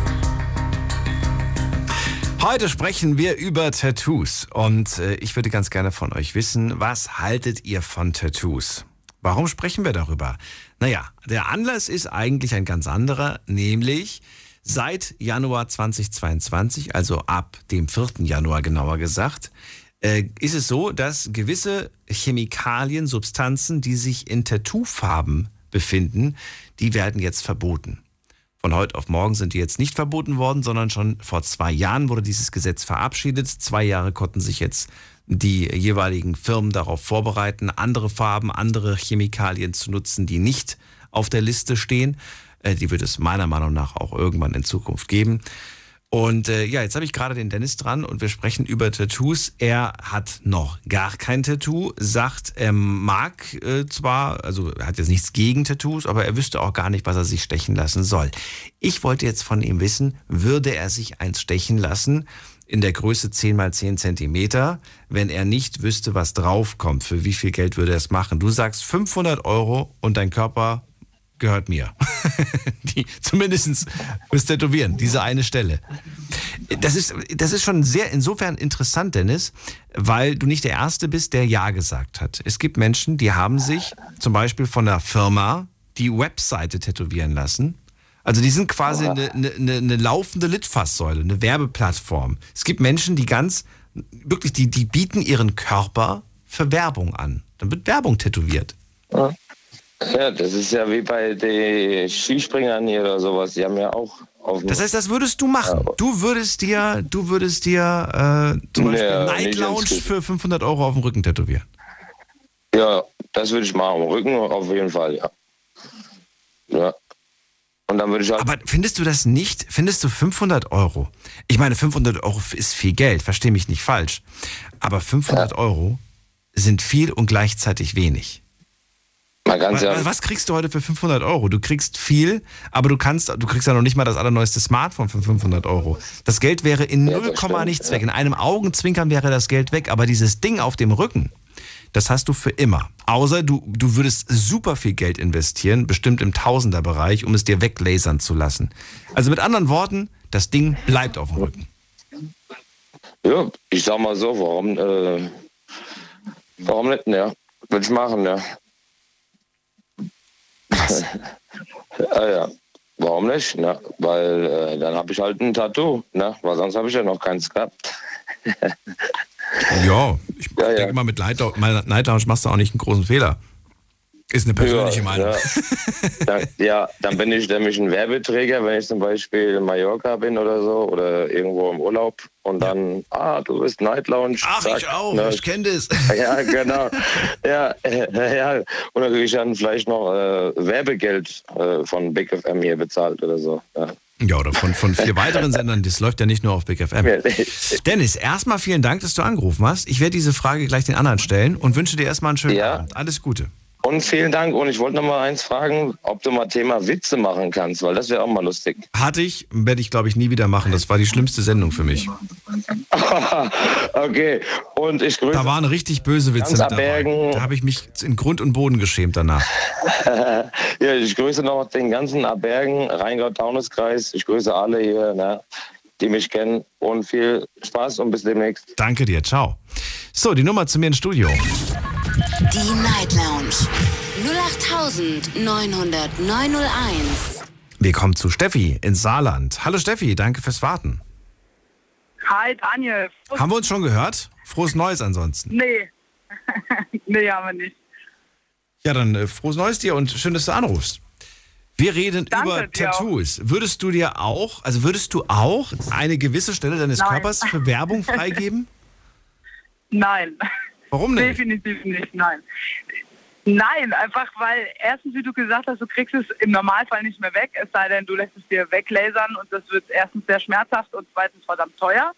Heute sprechen wir über Tattoos und äh, ich würde ganz gerne von euch wissen, was haltet ihr von Tattoos? Warum sprechen wir darüber? Naja, der Anlass ist eigentlich ein ganz anderer, nämlich seit Januar 2022, also ab dem 4. Januar genauer gesagt, äh, ist es so, dass gewisse Chemikalien, Substanzen, die sich in Tattoofarben befinden, die werden jetzt verboten. Von heute auf morgen sind die jetzt nicht verboten worden, sondern schon vor zwei Jahren wurde dieses Gesetz verabschiedet. Zwei Jahre konnten sich jetzt die jeweiligen Firmen darauf vorbereiten, andere Farben, andere Chemikalien zu nutzen, die nicht auf der Liste stehen. Äh, Die wird es meiner Meinung nach auch irgendwann in Zukunft geben. Und äh, ja, jetzt habe ich gerade den Dennis dran und wir sprechen über Tattoos. Er hat noch gar kein Tattoo, sagt, er mag äh, zwar, also er hat jetzt nichts gegen Tattoos, aber er wüsste auch gar nicht, was er sich stechen lassen soll. Ich wollte jetzt von ihm wissen, würde er sich eins stechen lassen in der Größe 10 mal 10 Zentimeter, wenn er nicht wüsste, was draufkommt? Für wie viel Geld würde er es machen? Du sagst 500 Euro und dein Körper gehört mir. die, zumindest fürs Tätowieren, diese eine Stelle. Das ist, das ist schon sehr insofern interessant, Dennis, weil du nicht der Erste bist, der Ja gesagt hat. Es gibt Menschen, die haben sich zum Beispiel von der Firma die Webseite tätowieren lassen. Also die sind quasi eine, eine, eine, eine laufende Litfaßsäule, eine Werbeplattform. Es gibt Menschen, die ganz, wirklich, die, die bieten ihren Körper für Werbung an. Dann wird Werbung tätowiert. Ja, das ist ja wie bei den Skispringern hier oder sowas. Die haben ja auch Das heißt, das würdest du machen. Du würdest dir, du würdest dir äh, zum Beispiel Ja, Night Lounge für 500 Euro auf dem Rücken tätowieren. Ja, das würde ich machen. Rücken auf jeden Fall, ja. Ja. Und dann würde ich halt. Aber findest du das nicht? Findest du 500 Euro? Ich meine, 500 Euro ist viel Geld, versteh mich nicht falsch. Aber 500 Euro sind viel und gleichzeitig wenig. Man kann's Wa- ja- wa- Was kriegst du heute für 500 Euro? Du kriegst viel, aber du kannst, du kriegst ja noch nicht mal das allerneueste Smartphone für 500 Euro. Das Geld wäre in Ja, 0, das stimmt, nichts ja. weg. In einem Augenzwinkern wäre das Geld weg, aber dieses Ding auf dem Rücken, das hast du für immer. Außer du, du würdest super viel Geld investieren, bestimmt im Tausenderbereich, um es dir weglasern zu lassen. Also mit anderen Worten, das Ding bleibt auf dem Rücken. Ja, ich sag mal so, warum, äh, warum nicht, ja. Würde ich machen, ja. Ja, ja. Warum nicht? Ne? Weil äh, dann habe ich halt ein Tattoo, ne? Weil sonst habe ich ja noch keins gehabt. Ja, ich denke mal, mit Night Lounge, mit Night Lounge machst du auch nicht einen großen Fehler. Ist eine persönliche ja, Meinung. Ja. Dann, ja, dann bin ich nämlich ein Werbeträger, wenn ich zum Beispiel in Mallorca bin oder so oder irgendwo im Urlaub und dann, ah, du bist Night Lounge. Ach, zack, ich auch, ne? ich kenne das. Ja, genau. Ja, ja. Und dann kriege ich dann vielleicht noch äh, Werbegeld äh, von Big FM hier bezahlt oder so. Ja. Ja, oder von, von vier weiteren Sendern. Das läuft ja nicht nur auf Big FM. Dennis, erstmal vielen Dank, dass du angerufen hast. Ich werde diese Frage gleich den anderen stellen und wünsche dir erstmal einen schönen Ja. Abend. Alles Gute. Und vielen Dank. Und ich wollte noch mal eins fragen, ob du mal Thema Witze machen kannst, weil das wäre auch mal lustig. Hatte ich, werde ich glaube ich nie wieder machen. Das war die schlimmste Sendung für mich. okay. Und ich grüße. Da waren richtig böse Witze mit dabei. Da habe ich mich in Grund und Boden geschämt danach. ja, ich grüße noch den ganzen Abergen, Rheingau-Taunus-Kreis. Ich grüße alle hier, ne, die mich kennen. Und viel Spaß und bis demnächst. Danke dir, ciao. So, die Nummer zu mir ins Studio. Die Night Lounge 0890901. Wir kommen zu Steffi in Saarland. Hallo Steffi, danke fürs Warten. Hi Daniel. Haben wir uns schon gehört? Frohes Neues ansonsten. Nee. nee, haben wir nicht. Ja, dann äh, frohes Neues dir und schön, dass du anrufst. Wir reden Danke über dir auch. Tattoos. Würdest du dir auch, also würdest du auch eine gewisse Stelle deines Nein. Körpers für Werbung freigeben? Nein. Warum nicht? Definitiv nicht, nein. Nein, einfach weil erstens, wie du gesagt hast, du kriegst es im Normalfall nicht mehr weg, es sei denn, du lässt es dir weglasern und das wird erstens sehr schmerzhaft und zweitens verdammt teuer.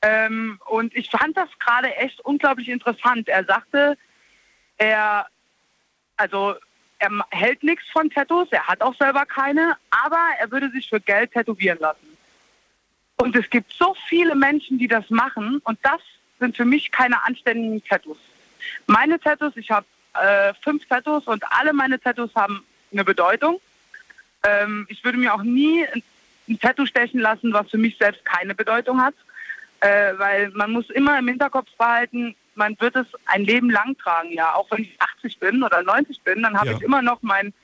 Ähm, und ich fand das gerade echt unglaublich interessant. Er sagte, er, also er hält nichts von Tattoos, er hat auch selber keine, aber er würde sich für Geld tätowieren lassen. Und es gibt so viele Menschen, die das machen und das sind für mich keine anständigen Tattoos. Meine Tattoos, ich habe äh, fünf Tattoos und alle meine Tattoos haben eine Bedeutung. Ähm, ich würde mir auch nie ein, Tattoo stechen lassen, was für mich selbst keine Bedeutung hat, äh, weil man muss immer im Hinterkopf behalten, man wird es ein Leben lang tragen, ja. Auch wenn ich 80 bin oder 90 bin, dann habe Ja. ich immer noch mein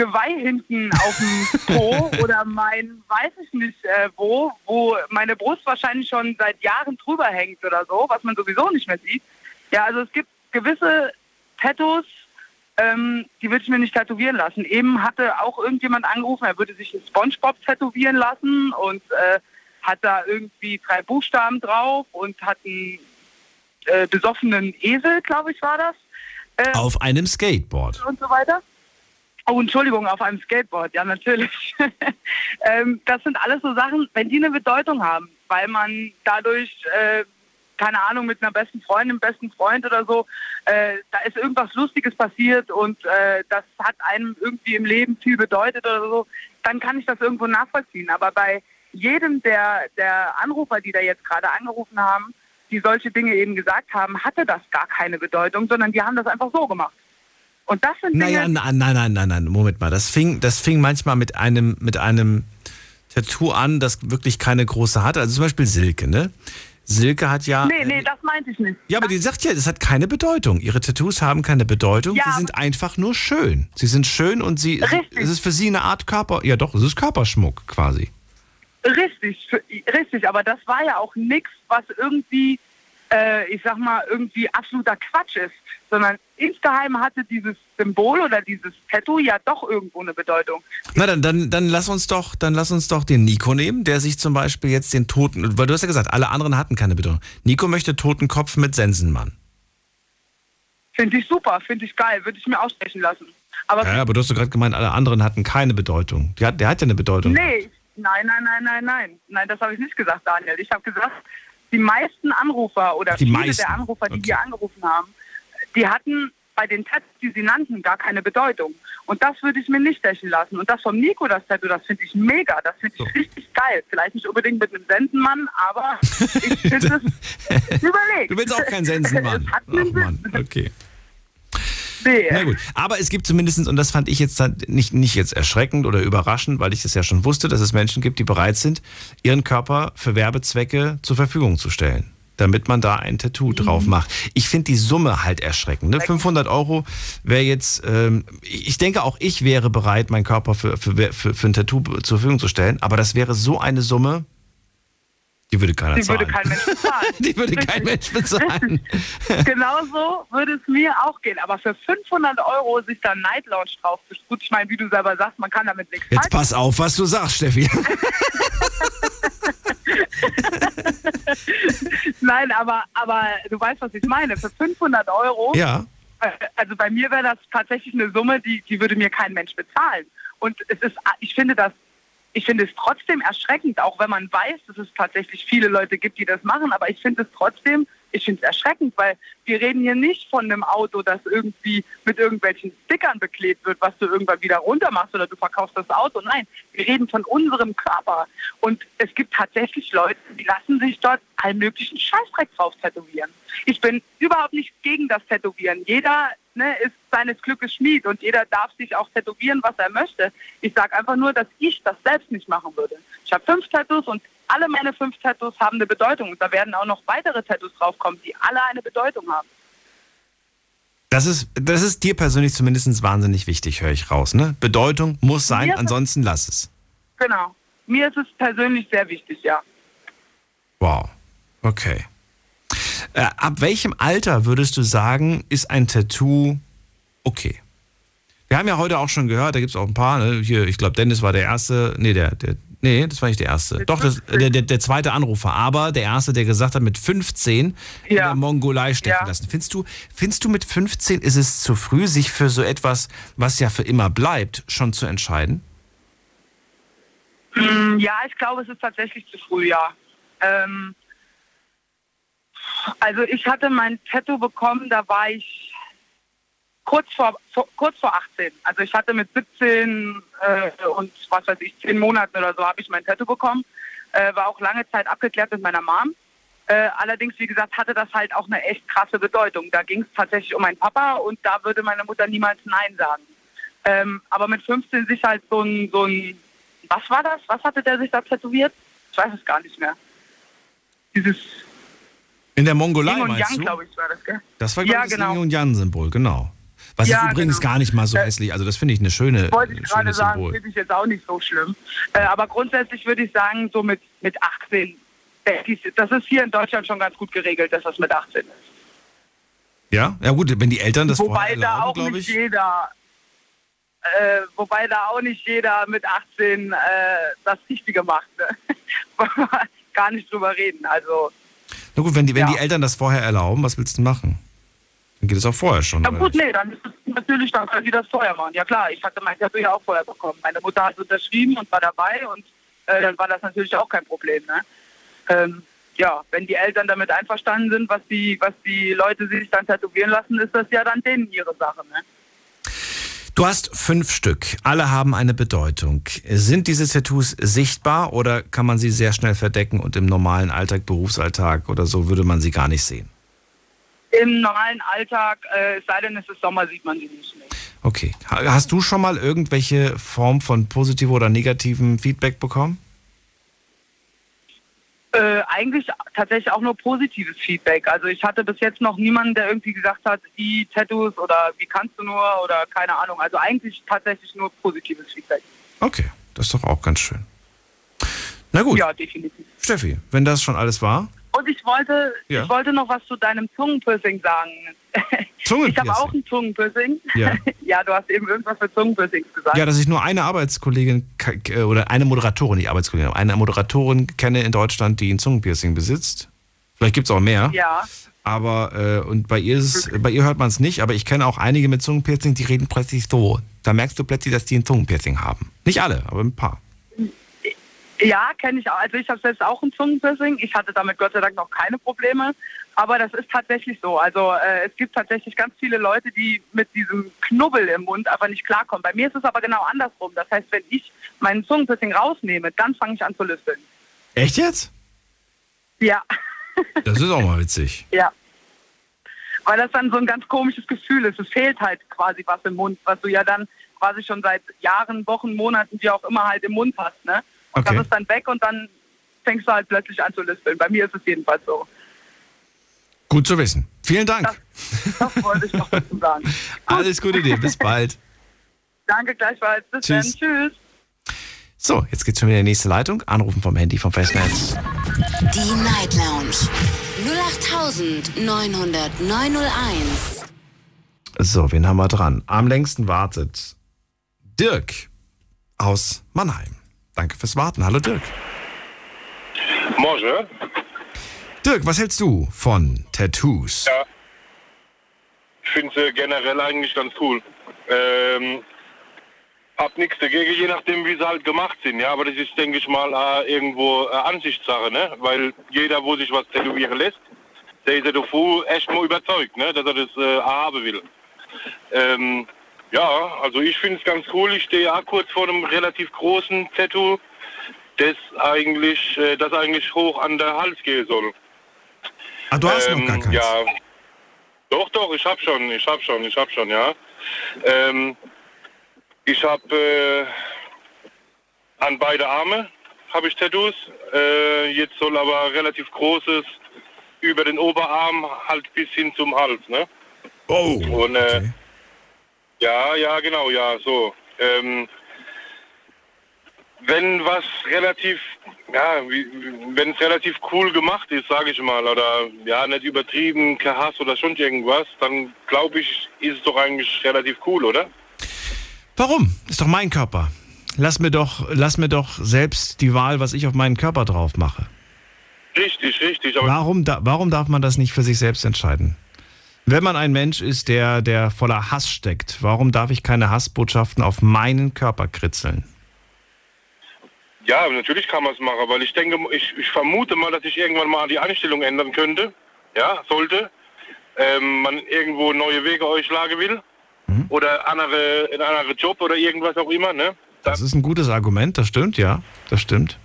Geweih hinten auf dem Po oder mein, weiß ich nicht äh, wo, wo meine Brust wahrscheinlich schon seit Jahren drüber hängt oder so, was man sowieso nicht mehr sieht. Ja, also es gibt gewisse Tattoos, ähm, die würde ich mir nicht tätowieren lassen. Eben hatte auch irgendjemand angerufen, er würde sich ein Spongebob tätowieren lassen und äh, hat da irgendwie drei Buchstaben drauf und hat einen äh, besoffenen Esel, glaube ich, war das. Äh, Auf einem Skateboard. und so weiter. Oh, Entschuldigung, auf einem Skateboard, ja, natürlich. ähm, das sind alles so Sachen, wenn die eine Bedeutung haben, weil man dadurch, äh, keine Ahnung, mit einer besten Freundin, besten Freund oder so, äh, da ist irgendwas Lustiges passiert und äh, das hat einem irgendwie im Leben viel bedeutet oder so, dann kann ich das irgendwo nachvollziehen. Aber bei jedem der, der Anrufer, die da jetzt gerade angerufen haben, die solche Dinge eben gesagt haben, hatte das gar keine Bedeutung, sondern die haben das einfach so gemacht. Und das sind Dinge, Naja, nein, nein, nein, nein, nein, Moment mal. Das fing, das fing manchmal mit einem, mit einem Tattoo an, das wirklich keine große hatte. Also zum Beispiel Silke, ne? Silke hat ja. Nee, nee, das meinte ich nicht. Ja, aber die sagt ja, das hat keine Bedeutung. Ihre Tattoos haben keine Bedeutung. Ja, sie sind einfach nur schön. Sie sind schön und sie, Richtig. es ist für sie eine Art Körper. Ja, doch, es ist Körperschmuck quasi. Richtig, richtig, aber das war ja auch nichts, was irgendwie, äh, ich sag mal, irgendwie absoluter Quatsch ist, sondern insgeheim hatte dieses Symbol oder dieses Tattoo ja doch irgendwo eine Bedeutung. Na dann, dann, dann lass uns doch, dann lass uns doch den Nico nehmen, der sich zum Beispiel jetzt den Toten, weil du hast ja gesagt, alle anderen hatten keine Bedeutung. Nico möchte Totenkopf mit Sensenmann. Finde ich super, finde ich geil, würde ich mir ausstechen lassen. Aber Ja, aber du hast doch gerade gemeint, alle anderen hatten keine Bedeutung. Die hat, der hat ja eine Bedeutung. nee, nein, nein, nein, nein, nein, nein, das habe ich nicht gesagt, Daniel. Ich habe gesagt, die meisten Anrufer oder Die viele meisten, der Anrufer, die hier angerufen haben, die hatten bei den Tats, die sie nannten, gar keine Bedeutung. Und das würde ich mir nicht stechen lassen. Und das vom Nico, das Tattoo, das finde ich mega. Das finde ich richtig geil. Vielleicht nicht unbedingt mit einem Sensenmann, aber ich finde es überlegt. Du willst auch keinen Sensenmann. Ach Mann, okay. Nee. Na gut, aber es gibt zumindest, und das fand ich jetzt nicht, nicht jetzt erschreckend oder überraschend, weil ich das ja schon wusste, dass es Menschen gibt, die bereit sind, ihren Körper für Werbezwecke zur Verfügung zu stellen, damit man da ein Tattoo drauf macht. Ich finde die Summe halt erschreckend. Ne? 500 Euro wäre jetzt, ähm, ich denke auch ich wäre bereit, meinen Körper für, für, für, für ein Tattoo zur Verfügung zu stellen, aber das wäre so eine Summe, die würde keiner Die zahlen. würde kein Mensch bezahlen. Die würde kein Mensch bezahlen. Genauso würde es mir auch gehen. Aber für 500 Euro sich da Night Lounge drauf zu Gut, ich meine, wie du selber sagst, man kann damit nichts Jetzt pass auf, was du sagst, Steffi. Nein, aber, aber du weißt, was ich meine. Für 500 Euro, Ja. äh, also bei mir wäre das tatsächlich eine Summe, die, die würde mir kein Mensch bezahlen. Und es ist, ich finde das, ich finde es trotzdem erschreckend, auch wenn man weiß, dass es tatsächlich viele Leute gibt, die das machen, aber ich finde es trotzdem, ich finde es erschreckend, weil wir reden hier nicht von einem Auto, das irgendwie mit irgendwelchen Stickern beklebt wird, was du irgendwann wieder runter machst oder du verkaufst das Auto. Nein, wir reden von unserem Körper. Und es gibt tatsächlich Leute, die lassen sich dort allen möglichen Scheißdreck drauf tätowieren. Ich bin überhaupt nicht gegen das Tätowieren. Jeder ne, ist seines Glückes Schmied und jeder darf sich auch tätowieren, was er möchte. Ich sage einfach nur, dass ich das selbst nicht machen würde. Ich habe fünf Tattoos und alle meine fünf Tattoos haben eine Bedeutung. Da werden auch noch weitere Tattoos draufkommen, die alle eine Bedeutung haben. Das ist, das ist dir persönlich zumindest wahnsinnig wichtig, höre ich raus. Ne? Bedeutung muss sein, es- ansonsten lass es. Genau. Mir ist es persönlich sehr wichtig, ja. Wow. Okay. Äh, ab welchem Alter würdest du sagen, ist ein Tattoo okay? Wir haben ja heute auch schon gehört, da gibt es auch ein paar, ne? hier, ich glaube, Dennis war der Erste, nee, der, der Nee, das war nicht der erste. Doch, das, der, der, der zweite Anrufer. Aber der erste, der gesagt hat, mit 15 in der Mongolei stecken Ja. lassen. Findest du, findest du mit 15 ist es zu früh, sich für so etwas, was ja für immer bleibt, schon zu entscheiden? Mm, Ja, ich glaube, es ist tatsächlich zu früh, ja. Ähm, also ich hatte mein Tattoo bekommen, da war ich kurz vor, vor kurz vor 18. Also ich hatte mit 17 äh, und was weiß ich, 10 Monaten oder so habe ich mein Tattoo bekommen. Äh, war auch lange Zeit abgeklärt mit meiner Mom. Äh, allerdings, wie gesagt, hatte das halt auch eine echt krasse Bedeutung. Da ging es tatsächlich um meinen Papa und da würde meine Mutter niemals Nein sagen. Ähm, aber mit 15 sich halt so ein, so ein, was war das? Was hatte der sich da tätowiert? Ich weiß es gar nicht mehr. Dieses In der Mongolei, Yin und meinst Yang, du? glaube ich, war das, gell? Das war, glaube ja, ich, das genau. Yin und Yang-Symbol, genau. Was Ja, ist übrigens genau. gar nicht mal so Äh, hässlich. Also das finde ich eine schöne, Wollte ich gerade schönes sagen, Symbol. finde ich jetzt auch nicht so schlimm. Äh, aber grundsätzlich würde ich sagen, so mit, mit 18, denke ich, das ist hier in Deutschland schon ganz gut geregelt, dass das mit 18 ist. Ja? Ja gut, wenn die Eltern das wobei vorher da erlauben, auch nicht ich. jeder, äh, wobei da auch nicht jeder mit 18 äh, das Richtige macht. Ne? Gar nicht drüber reden. Also, Na gut, wenn die, wenn Ja. die Eltern das vorher erlauben, was willst du machen? Dann geht es auch vorher schon. na oder gut, nee, dann ist es natürlich, dann können die das vorher machen. Ja klar, ich hatte mein Tattoo ja auch vorher bekommen. Meine Mutter hat unterschrieben und war dabei und äh, dann war das natürlich auch kein Problem. Ne? Ähm, ja, wenn die Eltern damit einverstanden sind, was die, was die Leute sich dann tätowieren lassen, ist das ja dann denen ihre Sache. Ne? Du hast fünf Stück. Alle haben eine Bedeutung. Sind diese Tattoos sichtbar oder kann man sie sehr schnell verdecken und im normalen Alltag, Berufsalltag oder so würde man sie gar nicht sehen? Im normalen Alltag, äh, es sei denn, es ist Sommer, sieht man sie nicht. Ne? Okay. Ha- Hast du schon mal irgendwelche Form von positivem oder negativem Feedback bekommen? Äh, eigentlich tatsächlich auch nur positives Feedback. Also ich hatte bis jetzt noch niemanden, der irgendwie gesagt hat, die Tattoos oder wie kannst du nur oder keine Ahnung. Also eigentlich tatsächlich nur positives Feedback. Okay, das ist doch auch ganz schön. Na gut. Ja, definitiv. Steffi, wenn das schon alles war. Und ich wollte, Ja. ich wollte noch was zu deinem Zungenpiercing sagen. Ich Zungenpiercing? habe auch ein Zungenpiercing. Ja. ja, du hast eben irgendwas für Zungenpiercings gesagt. Ja, dass ich nur eine Arbeitskollegin äh, oder eine Moderatorin, nicht Arbeitskollegin, eine Moderatorin kenne in Deutschland, die ein Zungenpiercing besitzt. Vielleicht gibt es auch mehr. Ja. Aber, äh, und bei ihr, ist es, bei ihr hört man es nicht, aber ich kenne auch einige mit Zungenpiercing, die reden plötzlich so. Da merkst du plötzlich, dass die ein Zungenpiercing haben. Nicht alle, aber ein paar. Ja, kenne ich auch. Also ich habe selbst auch ein Zungenpiercing. Ich hatte damit Gott sei Dank noch keine Probleme. Aber das ist tatsächlich so. Also äh, es gibt tatsächlich ganz viele Leute, die mit diesem Knubbel im Mund einfach nicht klarkommen. Bei mir ist es aber genau andersrum. Das heißt, wenn ich meinen Zungenpiercing rausnehme, dann fange ich an zu lüfteln. Echt jetzt? Ja, Das ist auch mal witzig. ja. Weil das dann so ein ganz komisches Gefühl ist. Es fehlt halt quasi was im Mund, was du ja dann quasi schon seit Jahren, Wochen, Monaten, wie auch immer halt im Mund hast. Ne? Und Okay. das ist dann weg und dann fängst du halt plötzlich an zu lispeln. Bei mir ist es jedenfalls so. Gut zu wissen. Vielen Dank. Das wollte ich noch dazu sagen. Alles Gute dir. Bis bald. Danke gleichfalls. Bis Tschüss. dann. Tschüss. So, jetzt geht's schon wieder in die nächste Leitung. Anrufen vom Handy vom Festnetz. Die Night Lounge 0890901. So, wen haben wir dran? Am längsten wartet Dirk aus Mannheim. Danke fürs Warten. Hallo Dirk. Morgen. Dirk, was hältst du von Tattoos? Ja. Ich finde sie generell eigentlich ganz cool. Ähm, hab nichts dagegen, je nachdem, wie sie halt gemacht sind. Ja, aber das ist, denke ich mal, äh, irgendwo äh, Ansichtssache, ne? Weil jeder, wo sich was tätowieren lässt, der ist ja davor echt mal überzeugt, ne? Dass er das äh, haben will. Ähm, ja, also ich finde es ganz cool. Ich stehe auch kurz vor einem relativ großen Tattoo, das eigentlich, äh, das eigentlich hoch an der Hals gehen soll. Ah, du hast noch gar keins. Ja. Doch, doch, ich hab schon, ich hab schon, ich hab schon, ja. Ähm, ich hab äh, an beide Arme habe ich Tattoos. Äh, jetzt soll aber relativ großes über den Oberarm halt bis hin zum Hals, ne? Oh. Und äh, ja, ja, genau, ja, so. Ähm, wenn was relativ, ja, wenn es relativ cool gemacht ist, sage ich mal, oder ja, nicht übertrieben, kein Hass oder schon irgendwas, dann glaube ich, ist es doch eigentlich relativ cool, oder? Warum? Ist doch mein Körper. lass mir doch, lass mir doch selbst die Wahl, was ich auf meinen Körper drauf mache. Richtig, richtig. Aber Warum, da, warum darf man das nicht für sich selbst entscheiden? Wenn man ein Mensch ist, der, der voller Hass steckt, warum darf ich keine Hassbotschaften auf meinen Körper kritzeln? Ja, natürlich kann man es machen, weil ich denke, ich, ich vermute mal, dass ich irgendwann mal die Einstellung ändern könnte. Ja, sollte. Ähm, man irgendwo neue Wege einschlagen will. Oder andere, in andere Job oder irgendwas auch immer, ne? Das ist ein gutes Argument, das stimmt, ja, das stimmt.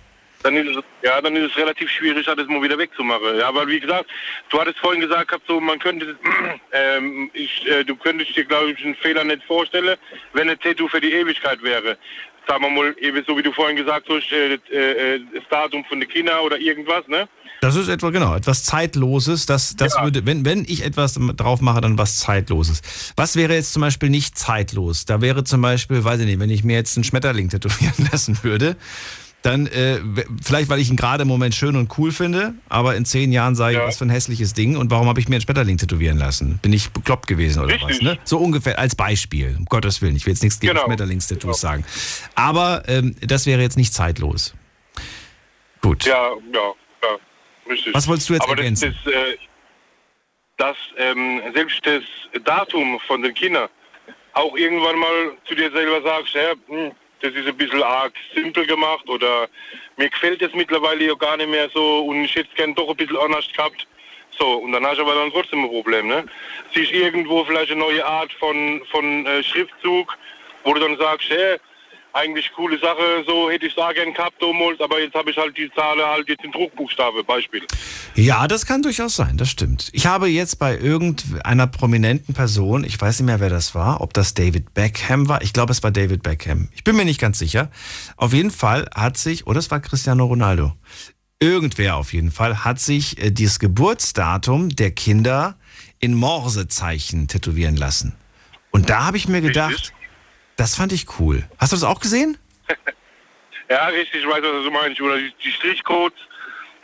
Dann ist es, ja, dann ist es relativ schwierig, das mal wieder wegzumachen. Ja, aber wie gesagt, du hattest vorhin gesagt, gehabt, so man könnte, ähm, ich, äh, du könntest dir, glaube ich, einen Fehler nicht vorstellen, wenn ein Tattoo für die Ewigkeit wäre. Sagen wir mal, eben so wie du vorhin gesagt hast, äh, äh, das Datum von den Kindern oder irgendwas, ne? Das ist etwa, genau, etwas Zeitloses. Das, das würde, wenn, wenn ich etwas drauf mache, dann was Zeitloses. Was wäre jetzt zum Beispiel nicht zeitlos? Da wäre zum Beispiel, weiß ich nicht, wenn ich mir jetzt einen Schmetterling tätowieren lassen würde, dann, äh, vielleicht weil ich ihn gerade im Moment schön und cool finde, aber in zehn Jahren sage ich, was für ein hässliches Ding und warum habe ich mir einen Schmetterling tätowieren lassen? Bin ich bekloppt gewesen oder was? Ne? So ungefähr als Beispiel, um Gottes Willen. Ich will jetzt nichts gegen Genau. Schmetterlingstattoos sagen. Aber ähm, das wäre jetzt nicht zeitlos. Gut. Ja, ja, ja, richtig. Was wolltest du jetzt Aber ergänzen? Das, das, äh, dass ähm, selbst das Datum von den Kindern auch irgendwann mal zu dir selber sagst, ja, hm, das ist ein bisschen arg simpel gemacht oder mir gefällt das mittlerweile ja gar nicht mehr so und ich hätte es gern doch ein bisschen anders gehabt. So, und dann hast du aber dann trotzdem ein Problem, ne? Siehst irgendwo vielleicht eine neue Art von, von äh, Schriftzug, wo du dann sagst, hey, eigentlich coole Sache, so hätte ich es auch gern gehabt damals, aber jetzt habe ich halt die Zahl halt jetzt in Druckbuchstabe, Beispiel. Ja, das kann durchaus sein, das stimmt. Ich habe jetzt bei irgendeiner prominenten Person, ich weiß nicht mehr, wer das war, ob das David Beckham war, ich glaube, es war David Beckham. Ich bin mir nicht ganz sicher. Auf jeden Fall hat sich, oder es war Cristiano Ronaldo, irgendwer auf jeden Fall, hat sich äh, dieses Geburtsdatum der Kinder in Morsezeichen tätowieren lassen. Und da habe ich mir gedacht, das fand ich cool. Hast du das auch gesehen? Ja, richtig, ich weiß, was du meinst. Oder die, Strichcodes,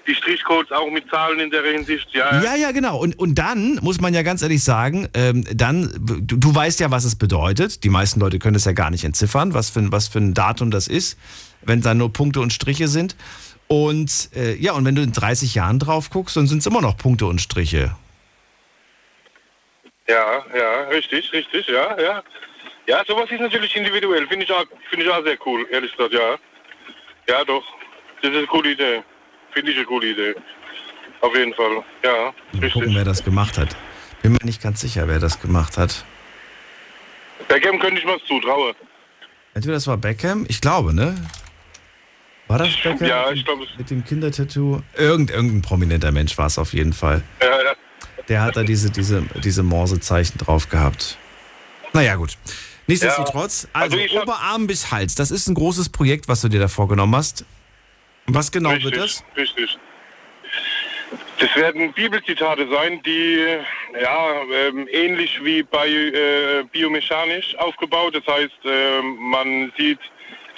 die Strichcodes auch mit Zahlen in der Hinsicht, ja. Ja, ja, genau. Und, und dann muss man ja ganz ehrlich sagen, ähm, dann, du, du weißt ja, was es bedeutet. Die meisten Leute können es ja gar nicht entziffern, was für, ein- was für ein Datum das ist, wenn da nur Punkte und Striche sind. Und äh, ja, und wenn du in 30 Jahren drauf guckst, dann sind es immer noch Punkte und Striche. Ja, ja, richtig, richtig, ja, ja. Ja, sowas ist natürlich individuell. Finde ich, auch- finde ich auch sehr cool, ehrlich gesagt, ja. Ja, doch. Das ist eine coole Idee. Finde ich eine coole Idee. Auf jeden Fall, ja. Mal gucken, wer das gemacht hat. Bin mir nicht ganz sicher, wer das gemacht hat. Beckham könnte ich mal zutrauen. Entweder das war Beckham, ich glaube, ne? War das Beckham? Ja, ich dem- mit dem Kindertattoo? Irgend, irgendein prominenter Mensch war es auf jeden Fall. Ja, ja. Der hat da diese, diese, diese Morsezeichen drauf gehabt. Naja, gut. Nichtsdestotrotz, also, Oberarm bis Hals, das ist ein großes Projekt, was du dir da vorgenommen hast. Was genau richtig, wird das? Richtig. Das werden Bibelzitate sein, die ja ähm, ähnlich wie bei äh, biomechanisch aufgebaut. Das heißt, ähm, man sieht,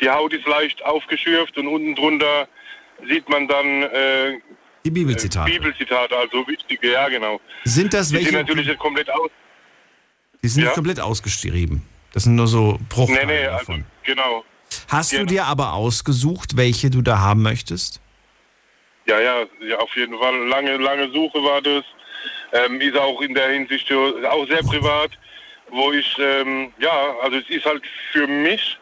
die Haut ist leicht aufgeschürft und unten drunter sieht man dann äh, Die Bibelzitate. Bibelzitate, also wichtige, ja genau. Sind das die welche- sind natürlich komplett aus. Die sind Ja. nicht komplett ausgeschrieben. Das sind nur so Bruchteile Nee, nee, also, davon. genau. Hast du genau. dir aber ausgesucht, welche du da haben möchtest? Ja, ja, ja, auf jeden Fall. Lange, lange Suche war das. Ähm, ist auch in der Hinsicht auch sehr privat, wo ich, ähm, ja, also es ist halt für mich,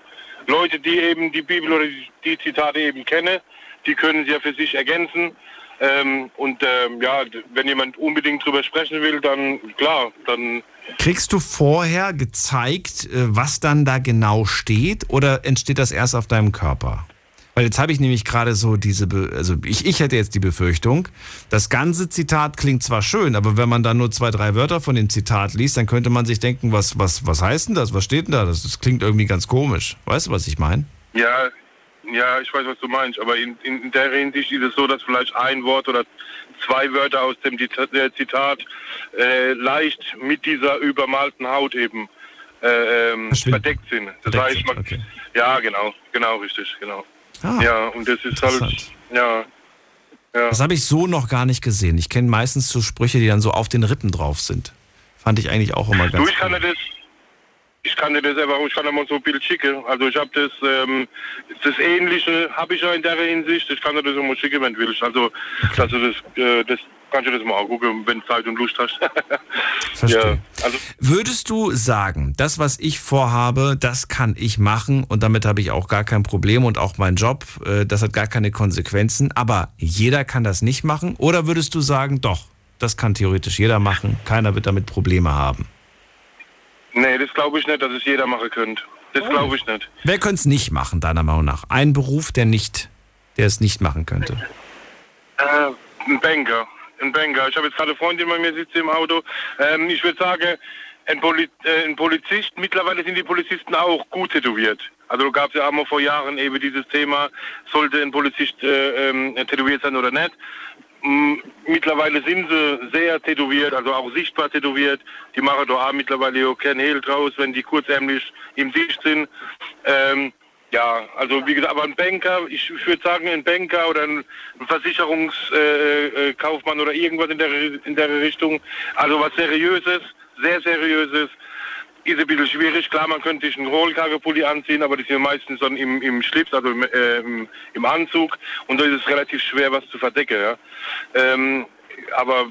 Leute, die eben die Bibel oder die, Zitate eben kennen, die können sie ja für sich ergänzen. Ähm, und ähm, ja, wenn jemand unbedingt drüber sprechen will, dann klar, dann Kriegst du vorher gezeigt, äh, was dann da genau steht oder entsteht das erst auf deinem Körper? Weil jetzt habe ich nämlich gerade so diese, Be also ich, ich hätte jetzt die Befürchtung, das ganze Zitat klingt zwar schön, aber wenn man dann nur zwei, drei Wörter von dem Zitat liest, dann könnte man sich denken, was, was, was heißt denn das? Was steht denn da? Das, das klingt irgendwie ganz komisch. Weißt du, was ich meine? Ja, ja, ich weiß, was du meinst, aber in, in, in der Hinsicht ist es so, dass vielleicht ein Wort oder zwei Wörter aus dem äh, Zitat äh, leicht mit dieser übermalten Haut eben äh, ähm, verdeckt sind. Das heißt, man, ja, genau, genau, richtig, genau. Ah, ja, und das ist halt, ja, ja. Das habe ich so noch gar nicht gesehen. Ich kenne meistens so Sprüche, die dann so auf den Rippen drauf sind. Fand ich eigentlich auch immer Du, ganz ich kann das, ich kann dir das einfach, ich kann dir mal so ein Bild schicken. Also ich habe das, ähm, das Ähnliche habe ich ja in der Hinsicht. Ich kann dir das mal schicken, wenn du willst. Also, dass du das, äh, das kannst du das mal gucken, wenn du Zeit und Lust hast. Verstehe. Ja, also Würdest du sagen, das, was ich vorhabe, das kann ich machen und damit habe ich auch gar kein Problem und auch mein Job, äh, das hat gar keine Konsequenzen, aber jeder kann das nicht machen? Oder würdest du sagen, doch, das kann theoretisch jeder machen, keiner wird damit Probleme haben? Nee, das glaube ich nicht, dass es jeder machen könnte. Das glaube ich nicht. Wer könnte es nicht machen, deiner Meinung nach? Ein Beruf, der nicht, der es nicht machen könnte. Äh, ein Banker. Ein Banker. Ich habe jetzt gerade eine Freundin bei mir sitzt im Auto. Ähm, ich würde sagen, ein, Poli äh, ein Polizist, mittlerweile sind die Polizisten auch gut tätowiert. Also gab es ja auch mal vor Jahren eben dieses Thema, sollte ein Polizist äh, ähm, tätowiert sein oder nicht. Mittlerweile sind sie sehr tätowiert, also auch sichtbar tätowiert. Die machen da auch mittlerweile auch kein Hehl draus, wenn die kurzärmlich im Sicht sind. Ähm, ja, also wie gesagt, aber ein Banker, ich, ich würde sagen, ein Banker oder ein Versicherungskaufmann äh, äh, oder irgendwas in der, in der Richtung, also was Seriöses, sehr Seriöses, ist ein bisschen schwierig. Klar, man könnte sich einen Rollkragenpulli anziehen, aber die sind meistens dann im, im Schlips, also im, äh, im, Anzug und da ist es relativ schwer, was zu verdecken. Ja. Ähm, aber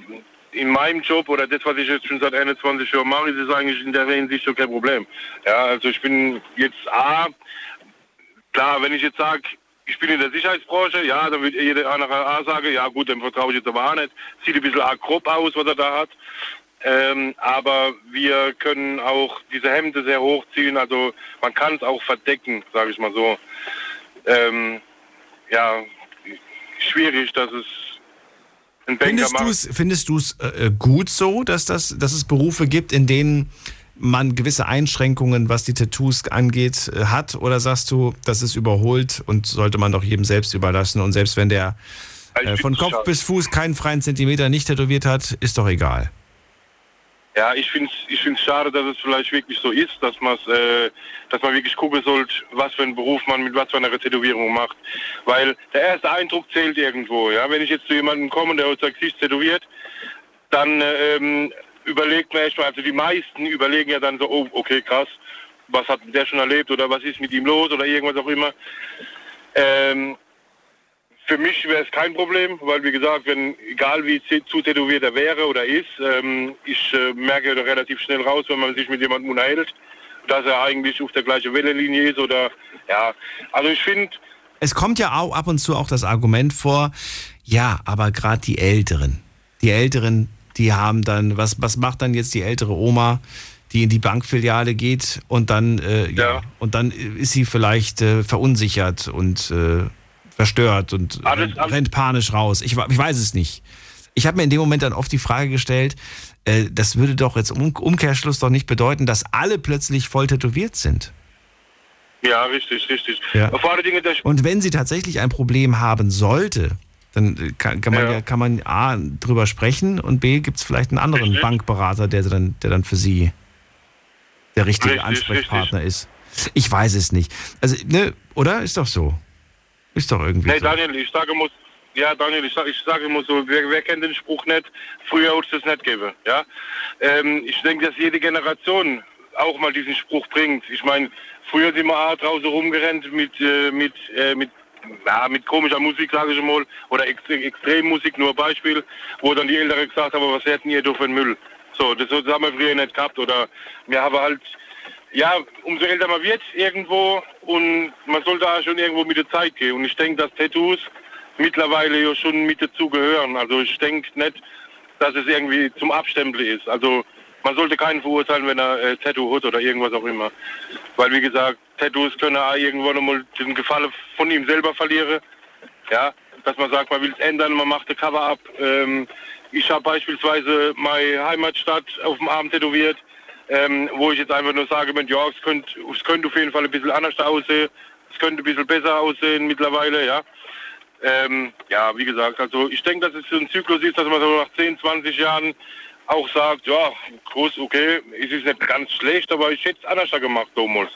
in meinem Job oder das, was ich jetzt schon seit 21 Jahren mache, ist es eigentlich in der Hinsicht schon kein Problem. Ja, also ich bin jetzt A, klar, wenn ich jetzt sage, ich bin in der Sicherheitsbranche, ja, dann wird jeder andere A sagen, ja gut, dem vertraue ich jetzt aber auch nicht. Sieht ein bisschen arg grob aus, was er da hat. Ähm, aber wir können auch diese Hemde sehr hochziehen, also man kann es auch verdecken, sage ich mal so. Ähm, ja, schwierig, dass es ein Banker Findest macht. du es findest äh, äh, gut so, dass, das, dass es Berufe gibt, in denen man gewisse Einschränkungen, was die Tattoos angeht, äh, hat? Oder sagst du, das ist überholt und sollte man doch jedem selbst überlassen? Und selbst wenn der äh, von Kopf bis Fuß keinen freien Zentimeter nicht tätowiert hat, ist doch egal. Ja, ich finde es ich find's schade, dass es vielleicht wirklich so ist, dass, äh, dass man wirklich gucken sollte, was für einen Beruf man mit was für einer Tätowierung macht. Weil der erste Eindruck zählt irgendwo. Ja? Wenn ich jetzt zu jemandem komme, der unser Gesicht tätowiert, dann ähm, überlegt man erstmal, also die meisten überlegen ja dann so, oh, okay, krass, was hat der schon erlebt oder was ist mit ihm los oder irgendwas auch immer. Ähm, für mich wäre es kein Problem, weil wie gesagt, wenn egal wie zu tätowiert er wäre oder ist, ähm, ich äh, merke relativ schnell raus, wenn man sich mit jemandem unterhält, dass er eigentlich auf der gleichen Wellenlinie ist oder ja. Also ich finde, Es kommt ja auch ab und zu auch das Argument vor, ja, aber gerade die Älteren, die Älteren, die haben dann, was, was macht dann jetzt die ältere Oma, die in die Bankfiliale geht und dann, äh, ja. und dann ist sie vielleicht äh, verunsichert und äh, verstört und rennt, rennt panisch raus. Ich, ich weiß es nicht. Ich habe mir in dem Moment dann oft die Frage gestellt, äh, das würde doch jetzt im Umkehrschluss doch nicht bedeuten, dass alle plötzlich voll tätowiert sind. ja, richtig, richtig. Ja. Dingen, Und wenn sie tatsächlich ein Problem haben sollte, dann äh, kann, kann, man, ja. kann man A, drüber sprechen und B, gibt es vielleicht einen anderen Bankberater, der dann, der dann für sie der richtige Richtig, Ansprechpartner ist. Ich weiß es nicht. Also, ne, oder? Ist doch so. Ist doch irgendwie Nee, so. Daniel, ich sage muss, ja, Daniel, ich sage, ich sage immer so, wer, wer kennt den Spruch nicht? Früher hat es das nicht gegeben, ja. Ähm, ich denke, dass jede Generation auch mal diesen Spruch bringt. Ich meine, früher sind wir auch draußen rumgerannt mit, äh, mit, äh, mit, ja, mit komischer Musik, sage ich mal, oder Ex Extremmusik, nur ein Beispiel, wo dann die Ältere gesagt haben, was hätten ihr da für einen Müll? So, das haben wir früher nicht gehabt, oder wir haben halt ja, umso älter man wird irgendwo und man soll da schon irgendwo mit der Zeit gehen. Und ich denke, dass Tattoos mittlerweile ja schon mit dazu gehören. Also ich denke nicht, dass es irgendwie zum Abstempeln ist. Also man sollte keinen verurteilen, wenn er äh, Tattoo hat oder irgendwas auch immer. Weil wie gesagt, Tattoos können auch irgendwann einmal den Gefallen von ihm selber verlieren. Ja, dass man sagt, man will es ändern, man macht ein Cover ab. Ähm, ich habe beispielsweise meine Heimatstadt auf dem Arm tätowiert ähm, wo ich jetzt einfach nur sage, ja, es könnte, es könnte auf jeden Fall ein bisschen anders aussehen, es könnte ein bisschen besser aussehen mittlerweile, ja. Ähm, ja, wie gesagt, also ich denke, dass es so ein Zyklus ist, dass man so nach 10, 20 Jahren auch sagt, ja, groß, okay, es ist nicht ganz schlecht, aber ich hätte es anders gemacht damals.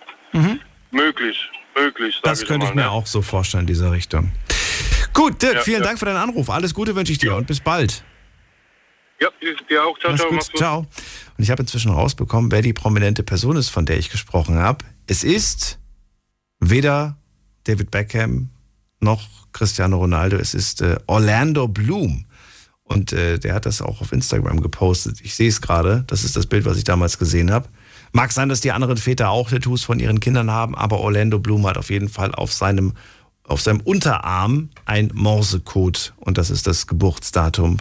Möglich, möglich. Sag Das ich könnte mal, ich mir ne? auch so vorstellen, in dieser Richtung. Gut, Dirk, Ja, vielen ja. Dank für deinen Anruf. Alles Gute wünsche ich dir und bis bald. Ja, dir auch. Ciao, Mach's ciao. mach's gut. Ciao. Und ich habe inzwischen rausbekommen, wer die prominente Person ist, von der ich gesprochen habe. Es ist weder David Beckham noch Cristiano Ronaldo. Es ist äh, Orlando Bloom. Und äh, der hat das auch auf Instagram gepostet. Ich sehe es gerade. Das ist das Bild, was ich damals gesehen habe. Mag sein, dass die anderen Väter auch Tattoos von ihren Kindern haben, aber Orlando Bloom hat auf jeden Fall auf seinem, auf seinem Unterarm ein Morsecode. Und das ist das Geburtsdatum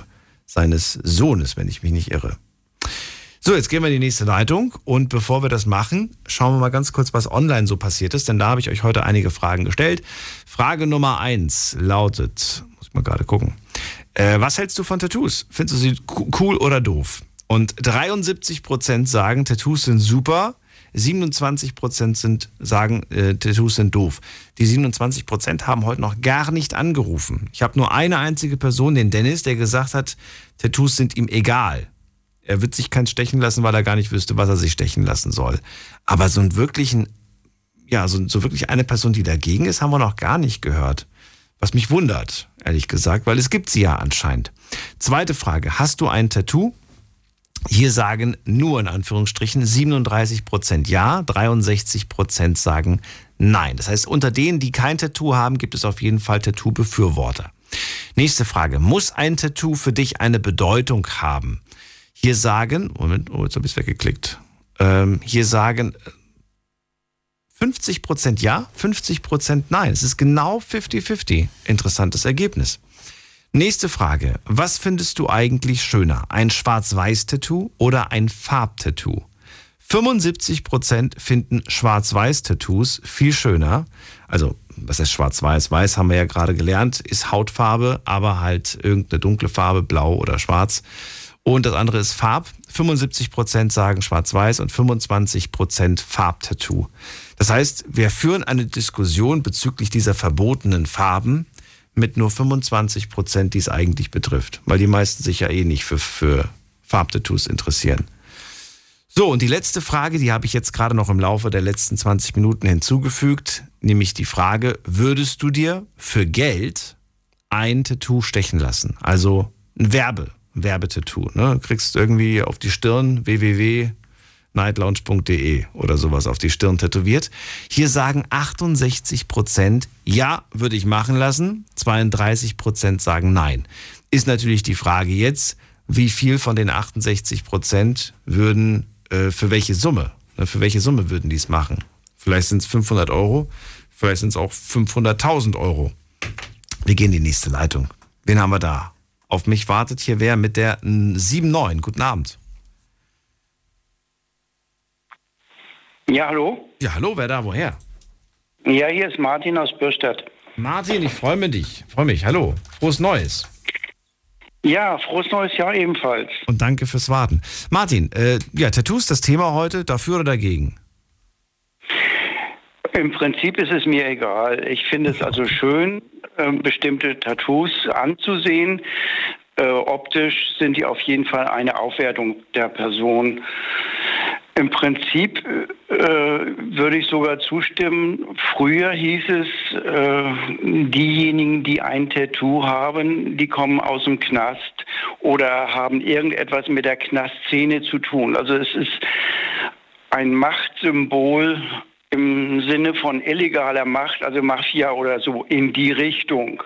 seines Sohnes, wenn ich mich nicht irre. So, jetzt gehen wir in die nächste Leitung und bevor wir das machen, schauen wir mal ganz kurz, was online so passiert ist, denn da habe ich euch heute einige Fragen gestellt. Frage Nummer eins lautet, muss ich mal gerade gucken, äh, was hältst du von Tattoos? Findest du sie co- cool oder doof? Und 73% sagen, Tattoos sind super, 27% sind, sagen, äh, Tattoos sind doof. Die 27% haben heute noch gar nicht angerufen. Ich habe nur eine einzige Person, den Dennis, der gesagt hat, Tattoos sind ihm egal. Er wird sich keins stechen lassen, weil er gar nicht wüsste, was er sich stechen lassen soll. Aber so einen wirklichen, ja, so, so wirklich eine Person, die dagegen ist, haben wir noch gar nicht gehört. Was mich wundert, ehrlich gesagt, weil es gibt sie ja anscheinend. Zweite Frage. Hast du ein Tattoo? Hier sagen nur in Anführungsstrichen 37 Prozent ja, 63 Prozent sagen nein. Das heißt, unter denen, die kein Tattoo haben, gibt es auf jeden Fall Tattoo-Befürworter. Nächste Frage. Muss ein Tattoo für dich eine Bedeutung haben? Hier sagen, Moment, oh, jetzt habe ich es weggeklickt. Ähm, hier sagen 50 Prozent ja, 50 Prozent nein. Es ist genau 50-50. Interessantes Ergebnis. Nächste Frage. Was findest du eigentlich schöner? Ein Schwarz-Weiß-Tattoo oder ein Farbtattoo? 75 Prozent finden Schwarz-Weiß-Tattoos viel schöner. Also, was heißt Schwarz-Weiß? Weiß haben wir ja gerade gelernt, ist Hautfarbe, aber halt irgendeine dunkle Farbe, blau oder schwarz. Und das andere ist Farb. 75 Prozent sagen Schwarz-Weiß und 25 Prozent Farbtattoo. Das heißt, wir führen eine Diskussion bezüglich dieser verbotenen Farben mit nur 25 Prozent, die es eigentlich betrifft, weil die meisten sich ja eh nicht für, für Farbtattoos interessieren. So, und die letzte Frage, die habe ich jetzt gerade noch im Laufe der letzten 20 Minuten hinzugefügt, nämlich die Frage, würdest du dir für Geld ein Tattoo stechen lassen? Also ein Werbe, Werbetattoo. Ne? Kriegst irgendwie auf die Stirn www.nightlounge.de oder sowas auf die Stirn tätowiert. Hier sagen 68 Prozent, ja, würde ich machen lassen. 32 Prozent sagen nein. Ist natürlich die Frage jetzt, wie viel von den 68 Prozent würden äh, für welche Summe? Ne, Für welche Summe würden die es machen? Vielleicht sind es 500 Euro, vielleicht sind es auch 500.000 Euro. Wir gehen in die nächste Leitung. Wen haben wir da? Auf mich wartet hier wer mit der 79. Guten Abend. Ja, hallo? Ja, hallo, wer da? Woher? Ja, hier ist Martin aus Bürstadt. Martin, ich freue mich dich. Freue mich. Hallo. Frohes Neues. Ja, frohes neues Jahr ebenfalls. Und danke fürs Warten. Martin, äh, ja, Tattoos, das Thema heute, dafür oder dagegen? Im Prinzip ist es mir egal. Ich finde es also schön, bestimmte Tattoos anzusehen. Äh, optisch sind die auf jeden Fall eine Aufwertung der Person. Im Prinzip äh, würde ich sogar zustimmen. Früher hieß es, äh, diejenigen, die ein Tattoo haben, die kommen aus dem Knast oder haben irgendetwas mit der Knastszene zu tun. Also es ist ein Machtsymbol im Sinne von illegaler Macht, also Mafia oder so in die Richtung.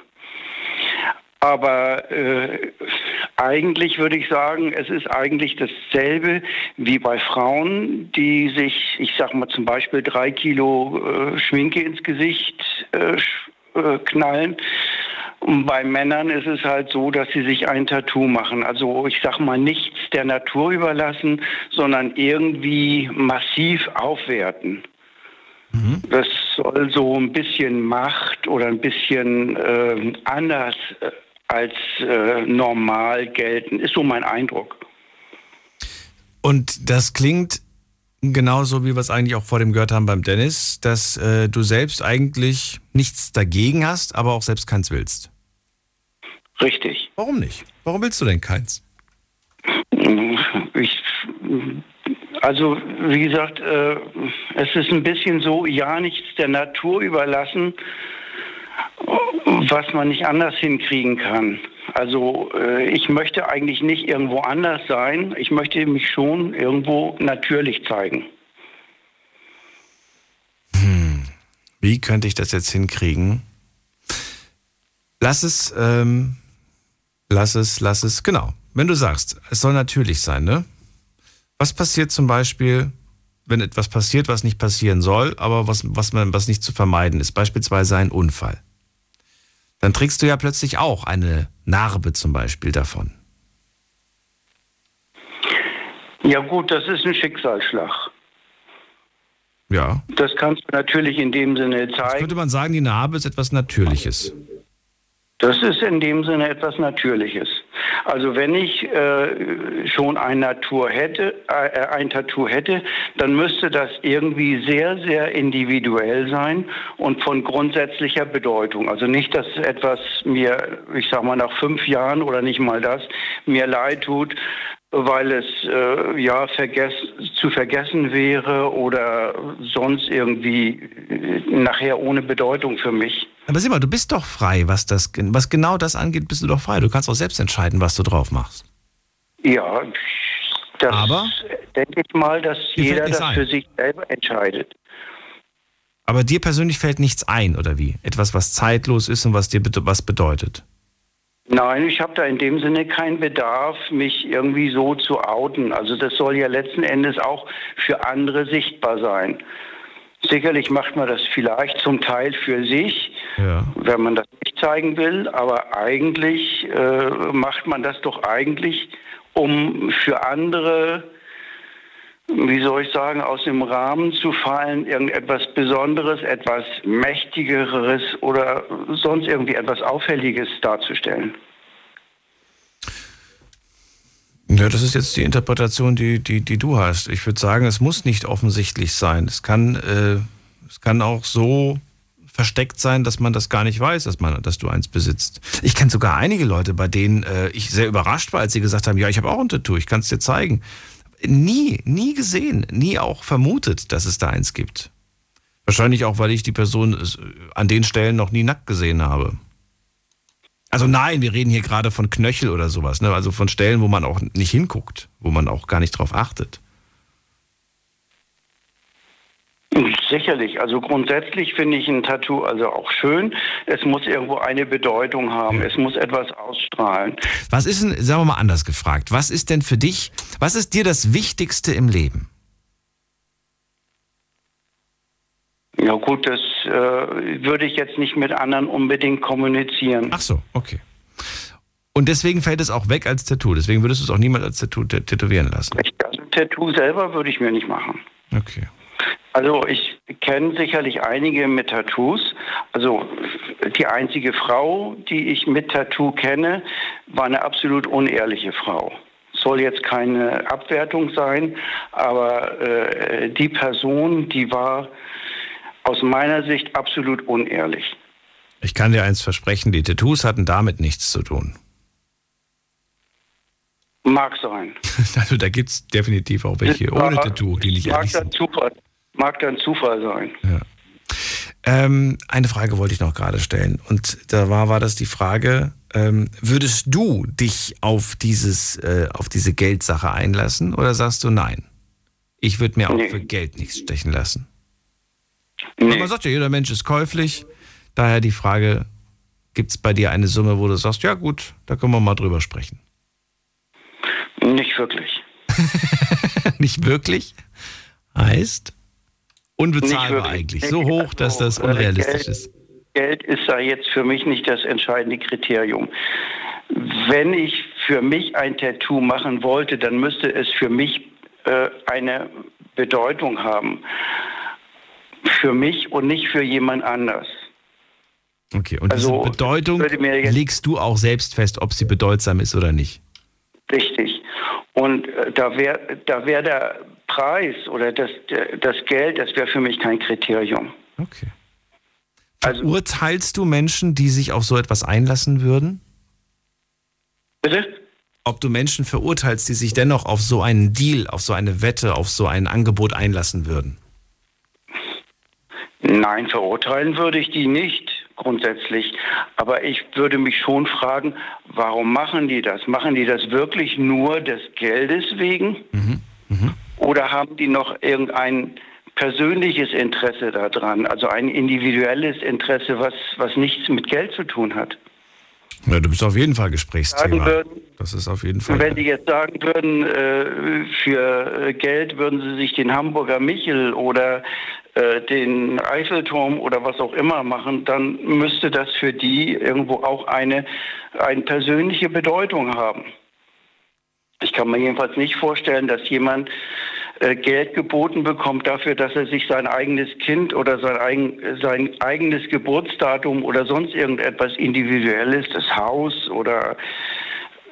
Aber äh, eigentlich würde ich sagen, es ist eigentlich dasselbe wie bei Frauen, die sich, ich sag mal zum Beispiel drei Kilo äh, Schminke ins Gesicht äh, äh, knallen. Und bei Männern ist es halt so, dass sie sich ein Tattoo machen. Also ich sag mal nichts der Natur überlassen, sondern irgendwie massiv aufwerten. Das soll so ein bisschen Macht oder ein bisschen äh, anders als äh, normal gelten. Ist so mein Eindruck. Und das klingt genauso, wie wir es eigentlich auch vor dem gehört haben beim Dennis, dass äh, du selbst eigentlich nichts dagegen hast, aber auch selbst keins willst. Richtig. Warum nicht? Warum willst du denn keins? Ich, also, wie gesagt, äh, es ist ein bisschen so, ja, nichts der Natur überlassen, was man nicht anders hinkriegen kann. Also äh, ich möchte eigentlich nicht irgendwo anders sein. Ich möchte mich schon irgendwo natürlich zeigen. Hm. Wie könnte ich das jetzt hinkriegen? Lass es, ähm, lass es, lass es, genau. Wenn du sagst, es soll natürlich sein, ne? Was passiert zum Beispiel, wenn etwas passiert, was nicht passieren soll, aber was, was, man, was nicht zu vermeiden ist? Beispielsweise ein Unfall. Dann trägst du ja plötzlich auch eine Narbe zum Beispiel davon. Ja gut, das ist ein Schicksalsschlag. Ja. Das kannst du natürlich in dem Sinne zeigen. Jetzt könnte man sagen, die Narbe ist etwas Natürliches. Das ist in dem Sinne etwas Natürliches. Also wenn ich äh, schon ein Natur hätte, äh, ein Tattoo hätte, dann müsste das irgendwie sehr, sehr individuell sein und von grundsätzlicher Bedeutung. Also nicht, dass etwas mir, ich sag mal, nach fünf Jahren oder nicht mal das, mir leid tut, weil es äh, ja vergess zu vergessen wäre oder sonst irgendwie äh, nachher ohne Bedeutung für mich. Aber sieh mal, du bist doch frei, was das, was genau das angeht, bist du doch frei. Du kannst auch selbst entscheiden, was du drauf machst. Ja, das Aber denke ich mal, dass jeder das ein. für sich selber entscheidet. Aber dir persönlich fällt nichts ein, oder wie? Etwas, was zeitlos ist und was dir was bedeutet. Nein, ich habe da in dem Sinne keinen Bedarf, mich irgendwie so zu outen. Also das soll ja letzten Endes auch für andere sichtbar sein. Sicherlich macht man das vielleicht zum Teil für sich, ja. wenn man das nicht zeigen will, aber eigentlich äh, macht man das doch eigentlich, um für andere, wie soll ich sagen, aus dem Rahmen zu fallen, irgendetwas Besonderes, etwas Mächtigeres oder sonst irgendwie etwas Auffälliges darzustellen. Ja, das ist jetzt die Interpretation, die, die, die du hast. Ich würde sagen, es muss nicht offensichtlich sein. Es kann, äh, es kann auch so versteckt sein, dass man das gar nicht weiß, dass, man, dass du eins besitzt. Ich kenne sogar einige Leute, bei denen äh, ich sehr überrascht war, als sie gesagt haben, ja, ich habe auch ein Tattoo, ich kann es dir zeigen. Nie, nie gesehen, nie auch vermutet, dass es da eins gibt. Wahrscheinlich auch, weil ich die Person an den Stellen noch nie nackt gesehen habe. Also nein, wir reden hier gerade von Knöchel oder sowas, ne? Also von Stellen, wo man auch nicht hinguckt, wo man auch gar nicht drauf achtet. Sicherlich. Also grundsätzlich finde ich ein Tattoo also auch schön. Es muss irgendwo eine Bedeutung haben. Es muss etwas ausstrahlen. Was ist denn, sagen wir mal anders gefragt, was ist denn für dich, was ist dir das Wichtigste im Leben? Ja gut, das äh, würde ich jetzt nicht mit anderen unbedingt kommunizieren. Ach so, okay. Und deswegen fällt es auch weg als Tattoo. Deswegen würdest du es auch niemand als Tattoo tätowieren lassen. Also Tattoo selber würde ich mir nicht machen. Okay. Also ich kenne sicherlich einige mit Tattoos. Also die einzige Frau, die ich mit Tattoo kenne, war eine absolut unehrliche Frau. Soll jetzt keine Abwertung sein, aber äh, die Person, die war aus meiner Sicht absolut unehrlich. Ich kann dir eins versprechen, die Tattoos hatten damit nichts zu tun. Mag sein. Also da gibt es definitiv auch welche ohne Tattoo, die nicht mag ehrlich sind. Zufall, mag dann Zufall sein. Ja. Ähm, eine Frage wollte ich noch gerade stellen. Und da war, war das die Frage, ähm, würdest du dich auf, dieses, äh, auf diese Geldsache einlassen oder sagst du nein? Ich würde mir auch Nee. für Geld nichts stechen lassen. Aber man sagt ja, jeder Mensch ist käuflich. Daher die Frage, gibt es bei dir eine Summe, wo du sagst, ja gut, da können wir mal drüber sprechen. Nicht wirklich. Nicht wirklich? Heißt? Unbezahlbar eigentlich. So hoch, dass das Äh, unrealistisch Geld, ist. Geld ist da jetzt für mich nicht das entscheidende Kriterium. Wenn ich für mich ein Tattoo machen wollte, dann müsste es für mich äh, eine Bedeutung haben. Für mich und nicht für jemand anders. Okay, und Also, diese Bedeutung legst du auch selbst fest, ob sie bedeutsam ist oder nicht. Richtig. Und äh, da wäre da wär der Preis oder das, das Geld, das wäre für mich kein Kriterium. Okay. Also- Verurteilst du Menschen, die sich auf so etwas einlassen würden? Bitte? Ob du Menschen verurteilst, die sich dennoch auf so einen Deal, auf so eine Wette, auf so ein Angebot einlassen würden? Nein, verurteilen würde ich die nicht. grundsätzlich. Aber ich würde mich schon fragen, warum machen die das? Machen die das wirklich nur des Geldes wegen? Oder haben die noch irgendein persönliches Interesse daran, also ein individuelles Interesse, was, was nichts mit Geld zu tun hat? Ja, du bist auf jeden Fall Gesprächsthema. Würden, Das ist auf jeden Fall. Wenn die jetzt sagen würden, äh, für äh, Geld würden sie sich den Hamburger Michel oder äh, den Eiffelturm oder was auch immer machen, dann müsste das für die irgendwo auch eine, eine persönliche Bedeutung haben. Ich kann mir jedenfalls nicht vorstellen, dass jemand äh, Geld geboten bekommt dafür, dass er sich sein eigenes Kind oder sein, eigen, sein eigenes Geburtsdatum oder sonst irgendetwas Individuelles, das Haus oder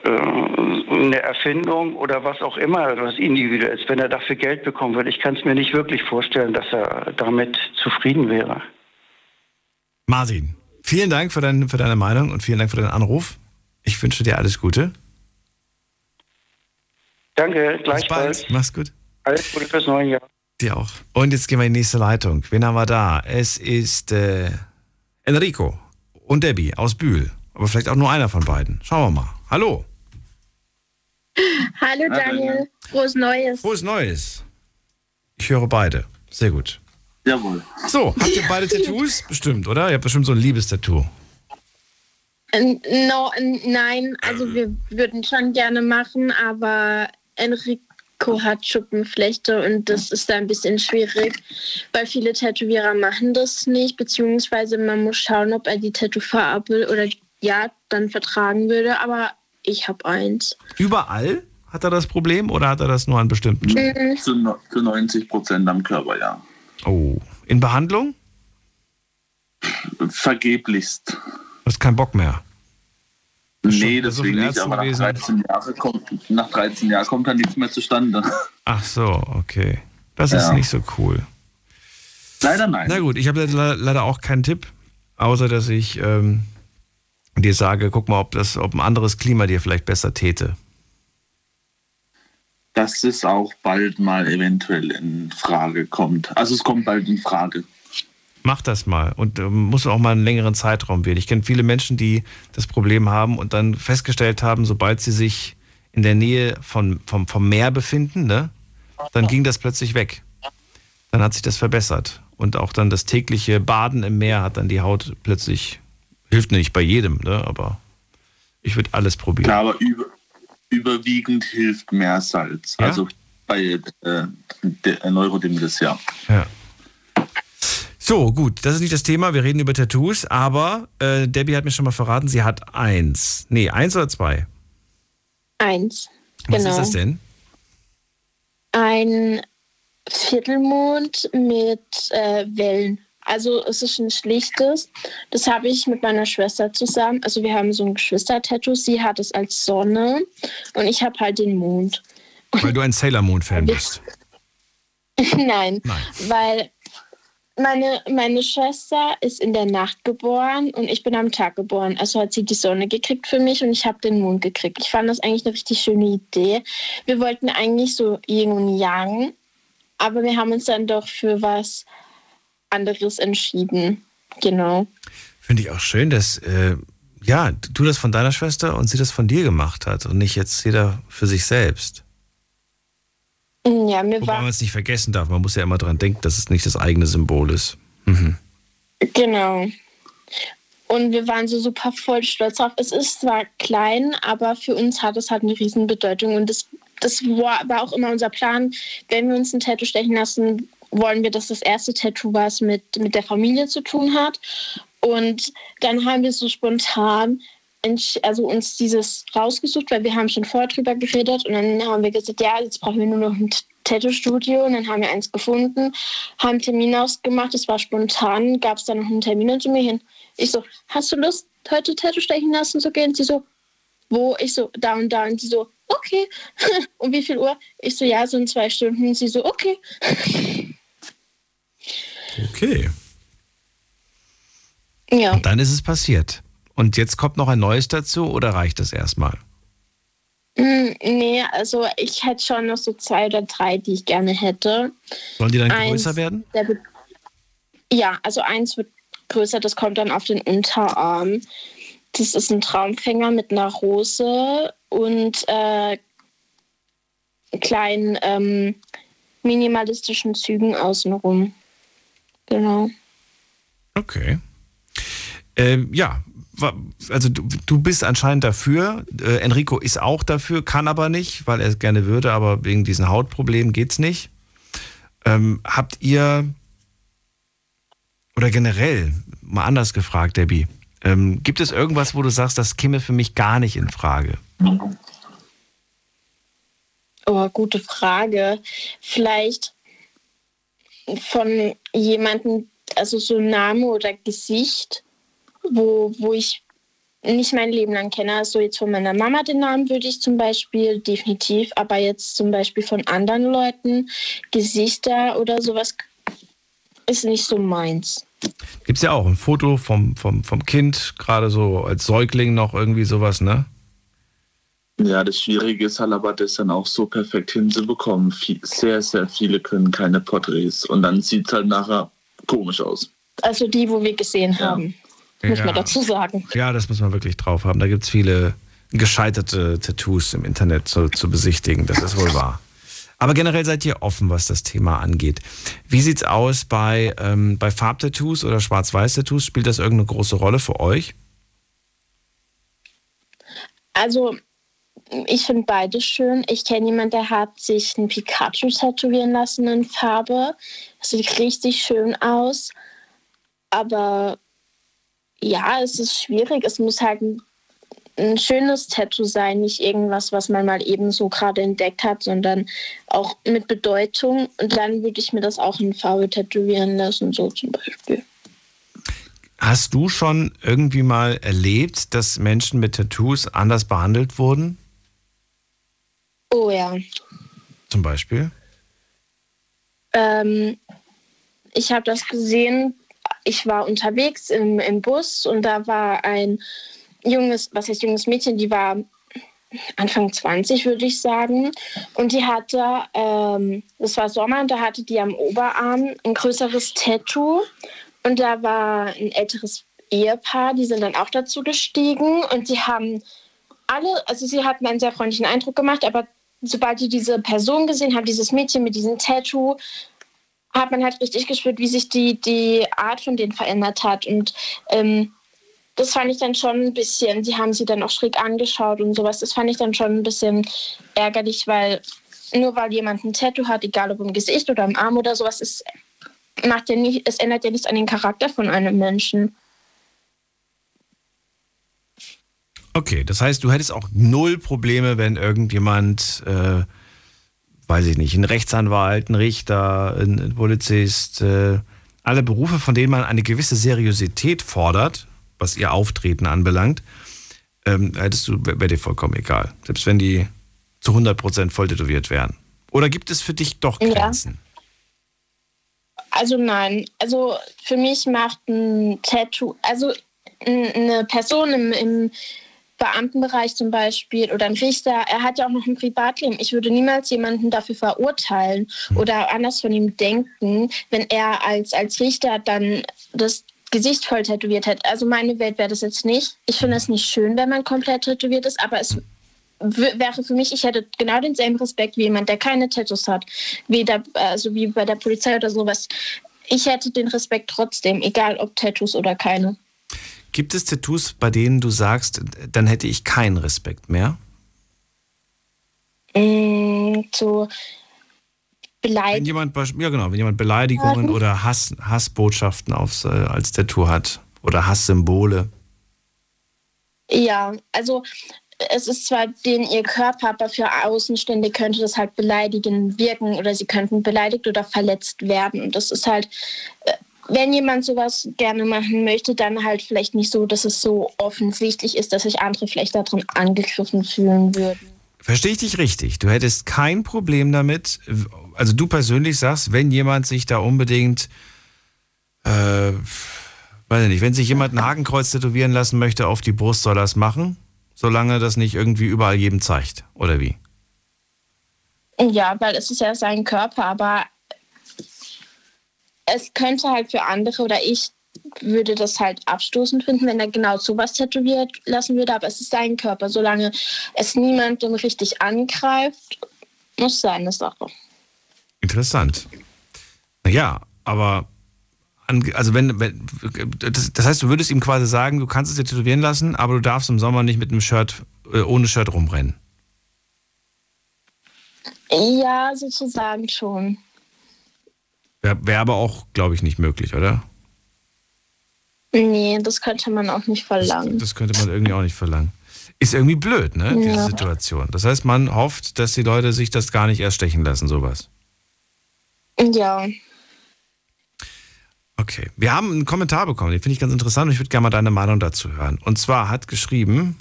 äh, eine Erfindung oder was auch immer, was individuell ist, wenn er dafür Geld bekommen würde. Ich kann es mir nicht wirklich vorstellen, dass er damit zufrieden wäre. Martin, vielen Dank für, dein, für deine Meinung und vielen Dank für deinen Anruf. Ich wünsche dir alles Gute. Danke, Bis gleichfalls. bald. Mach's gut. Alles Gute fürs neue Jahr. Dir auch. Und jetzt gehen wir in die nächste Leitung. Wen haben wir da? Es ist äh, Enrico und Debbie aus Bühl. Aber vielleicht auch nur einer von beiden. Schauen wir mal. Hallo. Hallo Daniel, frohes Neues. Frohes Neues. Ich höre beide. Sehr gut. Jawohl. So, habt ihr beide Tattoos? Bestimmt, oder? Ihr habt bestimmt so ein Liebestattoo. No, nein, also wir würden schon gerne machen, aber Enrico hat Schuppenflechte und das ist da ein bisschen schwierig, weil viele Tätowierer machen das nicht, beziehungsweise man muss schauen, ob er die Tattoo-Farbe oder ja, dann vertragen würde, aber ich habe eins. Überall hat er das Problem oder hat er das nur an bestimmten Stellen? Zu, no- zu 90 Prozent am Körper, ja. Oh. In Behandlung? Vergeblichst. Du hast keinen Bock mehr. Nee, so deswegen viele nicht, aber nach gewesen. 13, Jahre kommt, nach 13 Jahren kommt dann nichts mehr zustande. Ach so, okay. Das ist Ja. nicht so cool. Leider nein. Na gut, ich habe le- leider auch keinen Tipp, außer dass ich ähm, dir sage, guck mal, ob, das, ob ein anderes Klima dir vielleicht besser täte. Dass es auch bald mal eventuell in Frage kommt. Also es kommt bald in Frage. Mach das mal und ähm, muss auch mal einen längeren Zeitraum wählen. Ich kenne viele Menschen, die das Problem haben und dann festgestellt haben, sobald sie sich in der Nähe von, vom, vom Meer befinden, ne, dann ging das plötzlich weg. Dann hat sich das verbessert. Und auch dann das tägliche Baden im Meer hat dann die Haut plötzlich, hilft nicht bei jedem, ne, aber ich würde alles probieren. Ja, aber über, überwiegend hilft Meersalz. Ja? Also bei äh, der Neurodermitis, ja. Ja. So, gut, das ist nicht das Thema. Wir reden über Tattoos, aber äh, Debbie hat mir schon mal verraten, sie hat eins. Nee, eins oder zwei? Eins. Was genau. ist das denn? Ein Viertelmond mit äh, Wellen. Also es ist ein schlichtes. Das habe ich mit meiner Schwester zusammen. Also wir haben so ein Geschwister-Tattoo. Sie hat es als Sonne und ich habe halt den Mond. Weil du ein Sailor Moon-Fan bist. Nein, weil meine, meine Schwester ist in der Nacht geboren und ich bin am Tag geboren. Also hat sie die Sonne gekriegt für mich und ich habe den Mond gekriegt. Ich fand das eigentlich eine richtig schöne Idee. Wir wollten eigentlich so Yin und Yang, aber wir haben uns dann doch für was anderes entschieden. Genau. Finde ich auch schön, dass äh, ja, du das von deiner Schwester und sie das von dir gemacht hat und nicht jetzt jeder für sich selbst. Ja, mir Wobei war man es nicht vergessen darf. Man muss ja immer dran denken, dass es nicht das eigene Symbol ist. Mhm. Genau. Und wir waren so super voll stolz drauf. Es ist zwar klein, aber für uns hat es halt eine riesen Bedeutung. Und das, das war, auch immer unser Plan. Wenn wir uns ein Tattoo stechen lassen, wollen wir, dass das erste Tattoo was mit, mit der Familie zu tun hat. Und dann haben wir so spontan also uns dieses rausgesucht, weil wir haben schon vorher drüber geredet und dann haben wir gesagt, ja, jetzt brauchen wir nur noch ein Tattoo-Studio und dann haben wir eins gefunden, haben einen Termin ausgemacht, es war spontan, gab es dann noch einen Termin und zu mir hin. Ich so, hast du Lust, heute Tattoo stechen lassen zu gehen? Sie so, wo? Ich so, da und da und sie so, okay. um wie viel Uhr? Ich so, ja, so in zwei Stunden. Sie so, okay. Okay. Ja. Und dann ist es passiert. Und jetzt kommt noch ein neues dazu oder reicht das erstmal? Mm, Nee, also ich hätte schon noch so zwei oder drei, die ich gerne hätte. Sollen die dann Eins, größer werden? Ja, also eins wird größer, das kommt dann auf den Unterarm. Das ist ein Traumfänger mit einer Rose und äh, kleinen ähm, minimalistischen Zügen außenrum. Genau. Okay. Ähm, ja, also du, du bist anscheinend dafür. Äh, Enrico ist auch dafür, kann aber nicht, weil er es gerne würde, aber wegen diesen Hautproblemen geht's nicht. Ähm, habt ihr oder generell mal anders gefragt, Debbie, ähm, gibt es irgendwas, wo du sagst, das käme für mich gar nicht in Frage? Oh, gute Frage. Vielleicht von jemandem, also so Name oder Gesicht, wo, wo ich nicht mein Leben lang kenne. Also jetzt von meiner Mama den Namen würde ich zum Beispiel definitiv, aber jetzt zum Beispiel von anderen Leuten, Gesichter oder sowas ist nicht so meins. Gibt's ja auch ein Foto vom, vom, vom Kind, gerade so als Säugling noch irgendwie sowas, ne? Ja, das Schwierige ist halt aber, das dann auch so perfekt hinzubekommen. Sehr, sehr viele können keine Porträts und dann sieht es halt nachher komisch aus. Also die, wo wir gesehen haben, muss Ja. man dazu sagen. Ja, das muss man wirklich drauf haben. Da gibt's viele gescheiterte Tattoos im Internet zu, zu besichtigen. Das ist wohl wahr. Aber generell seid ihr offen, was das Thema angeht. Wie sieht's aus bei, ähm, bei Farbtattoos oder Schwarz-Weiß-Tattoos? Spielt das irgendeine große Rolle für euch? Also, ich finde beides schön. Ich kenne jemanden, der hat sich ein Pikachu tätowieren lassen in Farbe. Das sieht richtig schön aus. Aber ja, es ist schwierig. Es muss halt ein, ein schönes Tattoo sein, nicht irgendwas, was man mal eben so gerade entdeckt hat, sondern auch mit Bedeutung. Und dann würde ich mir das auch in Farbe tätowieren lassen, so zum Beispiel. Hast du schon irgendwie mal erlebt, dass Menschen mit Tattoos anders behandelt wurden? Oh ja. Zum Beispiel? Ähm, ich habe das gesehen. Ich war unterwegs im, im Bus und da war ein junges, was heißt junges Mädchen, die war Anfang 20, würde ich sagen. Und die hatte, ähm, das war Sommer, und da hatte die am Oberarm ein größeres Tattoo. Und da war ein älteres Ehepaar, die sind dann auch dazu gestiegen und die haben alle, also sie hatten einen sehr freundlichen Eindruck gemacht, aber sobald die diese Person gesehen haben, dieses Mädchen mit diesem Tattoo, hat man halt richtig gespürt, wie sich die, die Art von denen verändert hat. Und ähm, das fand ich dann schon ein bisschen, die haben sie dann auch schräg angeschaut und sowas. Das fand ich dann schon ein bisschen ärgerlich, weil nur weil jemand ein Tattoo hat, egal ob im Gesicht oder im Arm oder sowas, es, macht ja nicht, es ändert ja nichts an den Charakter von einem Menschen. Okay, das heißt, du hättest auch null Probleme, wenn irgendjemand, äh, weiß ich nicht, ein Rechtsanwalt, ein Richter, ein, Polizist, äh, alle Berufe, von denen man eine gewisse Seriosität fordert, was ihr Auftreten anbelangt, ähm, hättest du, wäre dir vollkommen egal. Selbst wenn die zu 100% voll tätowiert wären. Oder gibt es für dich doch Ja. Grenzen? Also nein, also für mich macht ein Tattoo, also eine Person im, im Beamtenbereich zum Beispiel oder ein Richter, er hat ja auch noch ein Privatleben. Ich würde niemals jemanden dafür verurteilen oder anders von ihm denken, wenn er als, als Richter dann das Gesicht voll tätowiert hat. Also meine Welt wäre das jetzt nicht. Ich finde es nicht schön, wenn man komplett tätowiert ist, aber es wäre für mich, ich hätte genau denselben Respekt wie jemand, der keine Tattoos hat, weder also wie bei der Polizei oder sowas. Ich hätte den Respekt trotzdem, egal ob Tattoos oder keine. Gibt es Tattoos, bei denen du sagst, dann hätte ich keinen Respekt mehr? Mm, so Wenn beleidigt. jemand, beisp- ja genau, wenn jemand Beleidigungen Ja. oder Hass, Hassbotschaften aufs, äh, als Tattoo hat oder Hasssymbole. Ja, also es ist zwar denen ihr Körper, aber für Außenstände könnte das halt beleidigend wirken oder sie könnten beleidigt oder verletzt werden. Und das ist halt, äh, wenn jemand sowas gerne machen möchte, dann halt vielleicht nicht so, dass es so offensichtlich ist, dass sich andere vielleicht darin angegriffen fühlen würden. Verstehe ich dich richtig? Du hättest kein Problem damit, also du persönlich sagst, wenn jemand sich da unbedingt, äh, weiß ich nicht, wenn sich jemand ein Hakenkreuz tätowieren lassen möchte auf die Brust, soll er es machen, solange das nicht irgendwie überall jedem zeigt, oder wie? Ja, weil es ist ja sein Körper, aber es könnte halt für andere oder ich würde das halt abstoßend finden, wenn er genau sowas tätowiert lassen würde. Aber es ist sein Körper. Solange es niemandem richtig angreift, muss seine Sache. Interessant. Naja, aber also wenn, wenn das, das, heißt, du würdest ihm quasi sagen, du kannst es dir tätowieren lassen, aber du darfst im Sommer nicht mit einem Shirt äh, ohne Shirt rumrennen. Ja, sozusagen schon. Wäre wär aber auch, glaube ich, nicht möglich, oder? Nee, das könnte man auch nicht verlangen. Das, das könnte man irgendwie auch nicht verlangen. Ist irgendwie blöd, ne, diese Ja. Situation. Das heißt, man hofft, dass die Leute sich das gar nicht erst stechen lassen, sowas. Ja. Okay. Wir haben einen Kommentar bekommen, den finde ich ganz interessant und ich würde gerne mal deine Meinung dazu hören. Und zwar hat geschrieben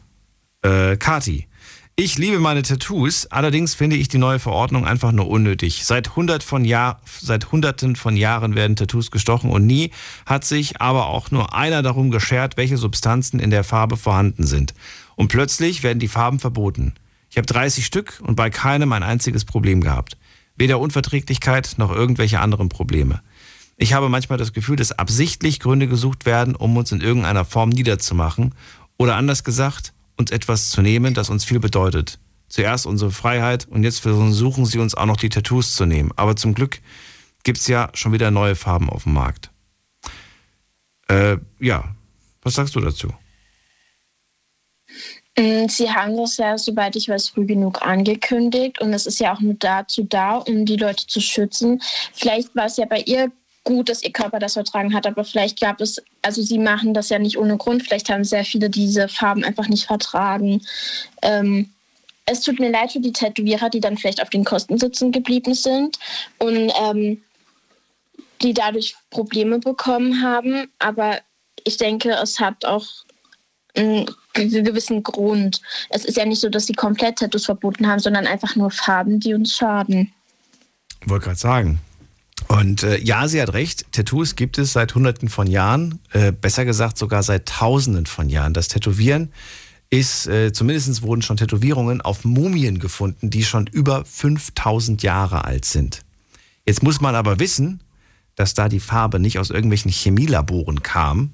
äh, Kati. Ich liebe meine Tattoos, allerdings finde ich die neue Verordnung einfach nur unnötig. Seit, hundert von Jahr, seit hunderten von Jahren werden Tattoos gestochen und nie hat sich aber auch nur einer darum geschert, welche Substanzen in der Farbe vorhanden sind. Und plötzlich werden die Farben verboten. Ich habe 30 Stück und bei keinem ein einziges Problem gehabt. Weder Unverträglichkeit noch irgendwelche anderen Probleme. Ich habe manchmal das Gefühl, dass absichtlich Gründe gesucht werden, um uns in irgendeiner Form niederzumachen oder anders gesagt, uns etwas zu nehmen, das uns viel bedeutet. Zuerst unsere Freiheit und jetzt versuchen sie uns auch noch die Tattoos zu nehmen. Aber zum Glück gibt es ja schon wieder neue Farben auf dem Markt. Äh, ja, was sagst du dazu? Mm, Sie haben das ja, soweit ich weiß, früh genug angekündigt und es ist ja auch nur dazu da, um die Leute zu schützen. Vielleicht war es ja bei ihr gut, dass ihr Körper das vertragen hat, aber vielleicht gab es, also sie machen das ja nicht ohne Grund, vielleicht haben sehr viele diese Farben einfach nicht vertragen. Ähm, es tut mir leid für die Tätowierer, die dann vielleicht auf den Kosten sitzen geblieben sind und ähm, die dadurch Probleme bekommen haben, aber ich denke, es hat auch einen ge- gewissen Grund. Es ist ja nicht so, dass sie komplett Tattoos verboten haben, sondern einfach nur Farben, die uns schaden. Wollte gerade sagen. Und äh, ja, sie hat recht, Tattoos gibt es seit Hunderten von Jahren, äh, besser gesagt sogar seit Tausenden von Jahren. Das Tätowieren ist, äh, zumindest wurden schon Tätowierungen auf Mumien gefunden, die schon über 5000 Jahre alt sind. Jetzt muss man aber wissen, dass da die Farbe nicht aus irgendwelchen Chemielaboren kam,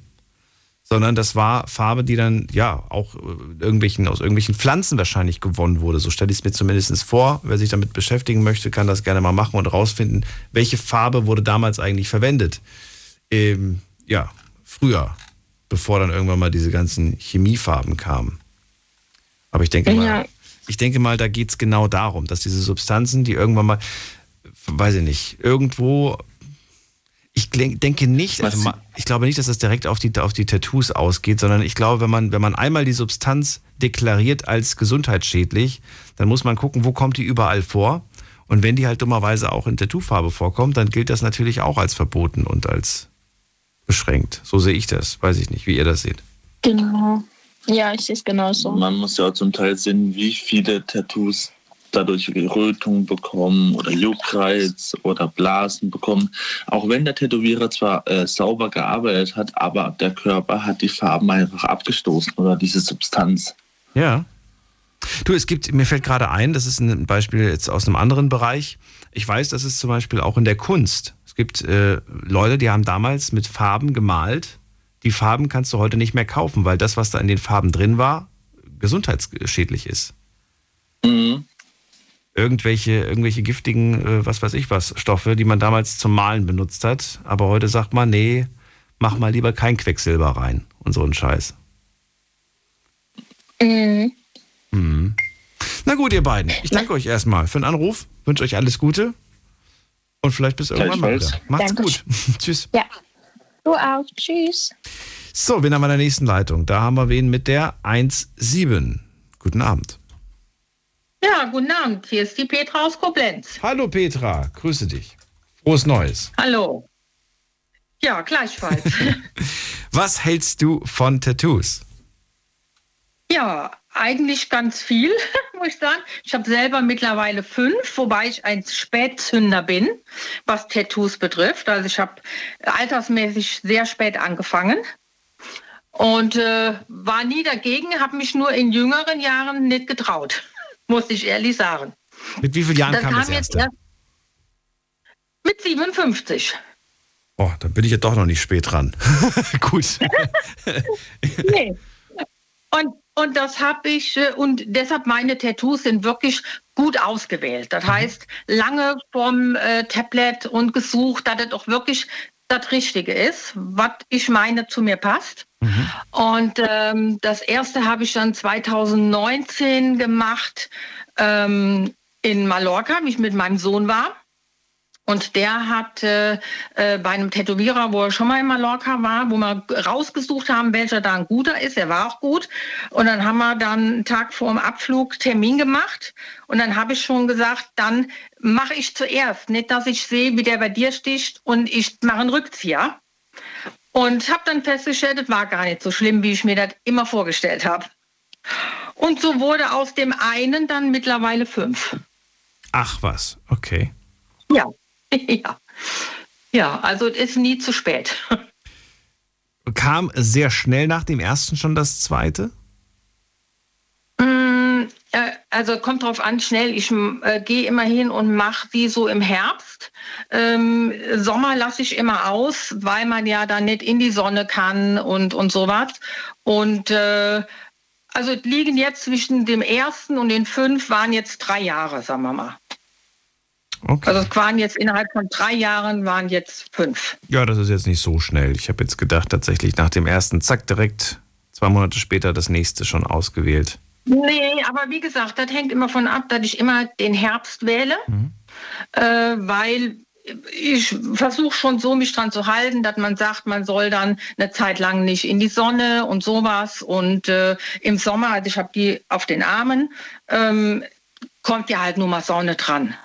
sondern das war Farbe, die dann ja auch äh, irgendwelchen, aus irgendwelchen Pflanzen wahrscheinlich gewonnen wurde. So stelle ich es mir zumindest vor. Wer sich damit beschäftigen möchte, kann das gerne mal machen und rausfinden, welche Farbe wurde damals eigentlich verwendet. Ähm, ja, früher, bevor dann irgendwann mal diese ganzen Chemiefarben kamen. Aber ich denke mal, Ja. ich denke mal, da geht es genau darum, dass diese Substanzen, die irgendwann mal, weiß ich nicht, irgendwo ich denke nicht, also ich glaube nicht, dass das direkt auf die, auf die Tattoos ausgeht, sondern ich glaube, wenn man, wenn man einmal die Substanz deklariert als gesundheitsschädlich, dann muss man gucken, wo kommt die überall vor. Und wenn die halt dummerweise auch in Tattoofarbe vorkommt, dann gilt das natürlich auch als verboten und als beschränkt. So sehe ich das. Weiß ich nicht, wie ihr das seht. Genau. Ja, ich sehe es genauso. Man muss ja auch zum Teil sehen, wie viele Tattoos dadurch Rötung bekommen oder Juckreiz oder Blasen bekommen. Auch wenn der Tätowierer zwar äh, sauber gearbeitet hat, aber der Körper hat die Farben einfach abgestoßen oder diese Substanz. Ja. Du, es gibt, mir fällt gerade ein, das ist ein Beispiel jetzt aus einem anderen Bereich. Ich weiß, das ist zum Beispiel auch in der Kunst. Es gibt äh, Leute, die haben damals mit Farben gemalt. Die Farben kannst du heute nicht mehr kaufen, weil das, was da in den Farben drin war, gesundheitsschädlich ist. Mhm. Irgendwelche, irgendwelche giftigen, äh, was weiß ich was, Stoffe, die man damals zum Malen benutzt hat. Aber heute sagt man, nee, mach mal lieber kein Quecksilber rein und so ein Scheiß. Mhm. Mhm. Na gut, ihr beiden. Ich danke euch erstmal für den Anruf. Wünsche euch alles Gute. Und vielleicht bis irgendwann mal wieder. Macht's Danke. gut. Tschüss. Ja. Du auch. Tschüss. So, wen haben wir in der nächsten Leitung? Da haben wir wen mit der 1.7. Guten Abend. Ja, guten Abend. Hier ist die Petra aus Koblenz. Hallo Petra, grüße dich. Frohes Neues. Hallo. Ja, gleichfalls. Was hältst du von Tattoos? ja, eigentlich ganz viel, muss ich sagen. Ich habe selber mittlerweile fünf, wobei ich ein Spätzünder bin, was Tattoos betrifft. Also ich habe altersmäßig sehr spät angefangen und äh, war nie dagegen, habe mich nur in jüngeren Jahren nicht getraut, muss ich ehrlich sagen. Mit wie vielen Jahren Das kam das kam jetzt erste? erst mit 57. Oh, da bin ich ja doch noch nicht spät dran. Gut. nee. Und, und das habe ich, äh, und deshalb meine Tattoos sind wirklich gut ausgewählt. Das heißt, lange vom äh, Tablet und gesucht, dass es auch wirklich das Richtige ist, was ich meine zu mir passt. Und ähm, das erste habe ich dann 2019 gemacht ähm, in Mallorca, wie ich mit meinem Sohn war. Und der hat äh, bei einem Tätowierer, wo er schon mal in Mallorca war, wo wir rausgesucht haben, welcher da ein guter ist. Er war auch gut. Und dann haben wir dann einen Tag vor dem Abflug Termin gemacht. Und dann habe ich schon gesagt, dann mache ich zuerst. Nicht, dass ich sehe, wie der bei dir sticht und ich mache einen Rückzieher. Und habe dann festgestellt, es war gar nicht so schlimm, wie ich mir das immer vorgestellt habe. Und so wurde aus dem einen dann mittlerweile fünf. Ach was, okay. Ja, ja. Ja, also es ist nie zu spät. Kam sehr schnell nach dem ersten schon das zweite? Mm, äh, Also kommt drauf an, schnell. Ich äh, gehe immer hin und mache die so im Herbst. Ähm, Sommer lasse ich immer aus, weil man ja dann nicht in die Sonne kann und, und sowas. Und äh, also liegen jetzt zwischen dem ersten und den fünf waren jetzt drei Jahre, sagen wir mal. Also es waren jetzt innerhalb von drei Jahren waren jetzt fünf. Ja, das ist jetzt nicht so schnell. Ich habe jetzt gedacht, tatsächlich nach dem ersten, zack, direkt zwei Monate später das nächste schon ausgewählt. Nee, aber wie gesagt, das hängt immer von ab, dass ich immer den Herbst wähle, äh, weil ich versuche schon so, mich dran zu halten, dass man sagt, man soll dann eine Zeit lang nicht in die Sonne und sowas. Und äh, im Sommer, also ich habe die auf den Armen, ähm, kommt ja halt nur mal Sonne dran.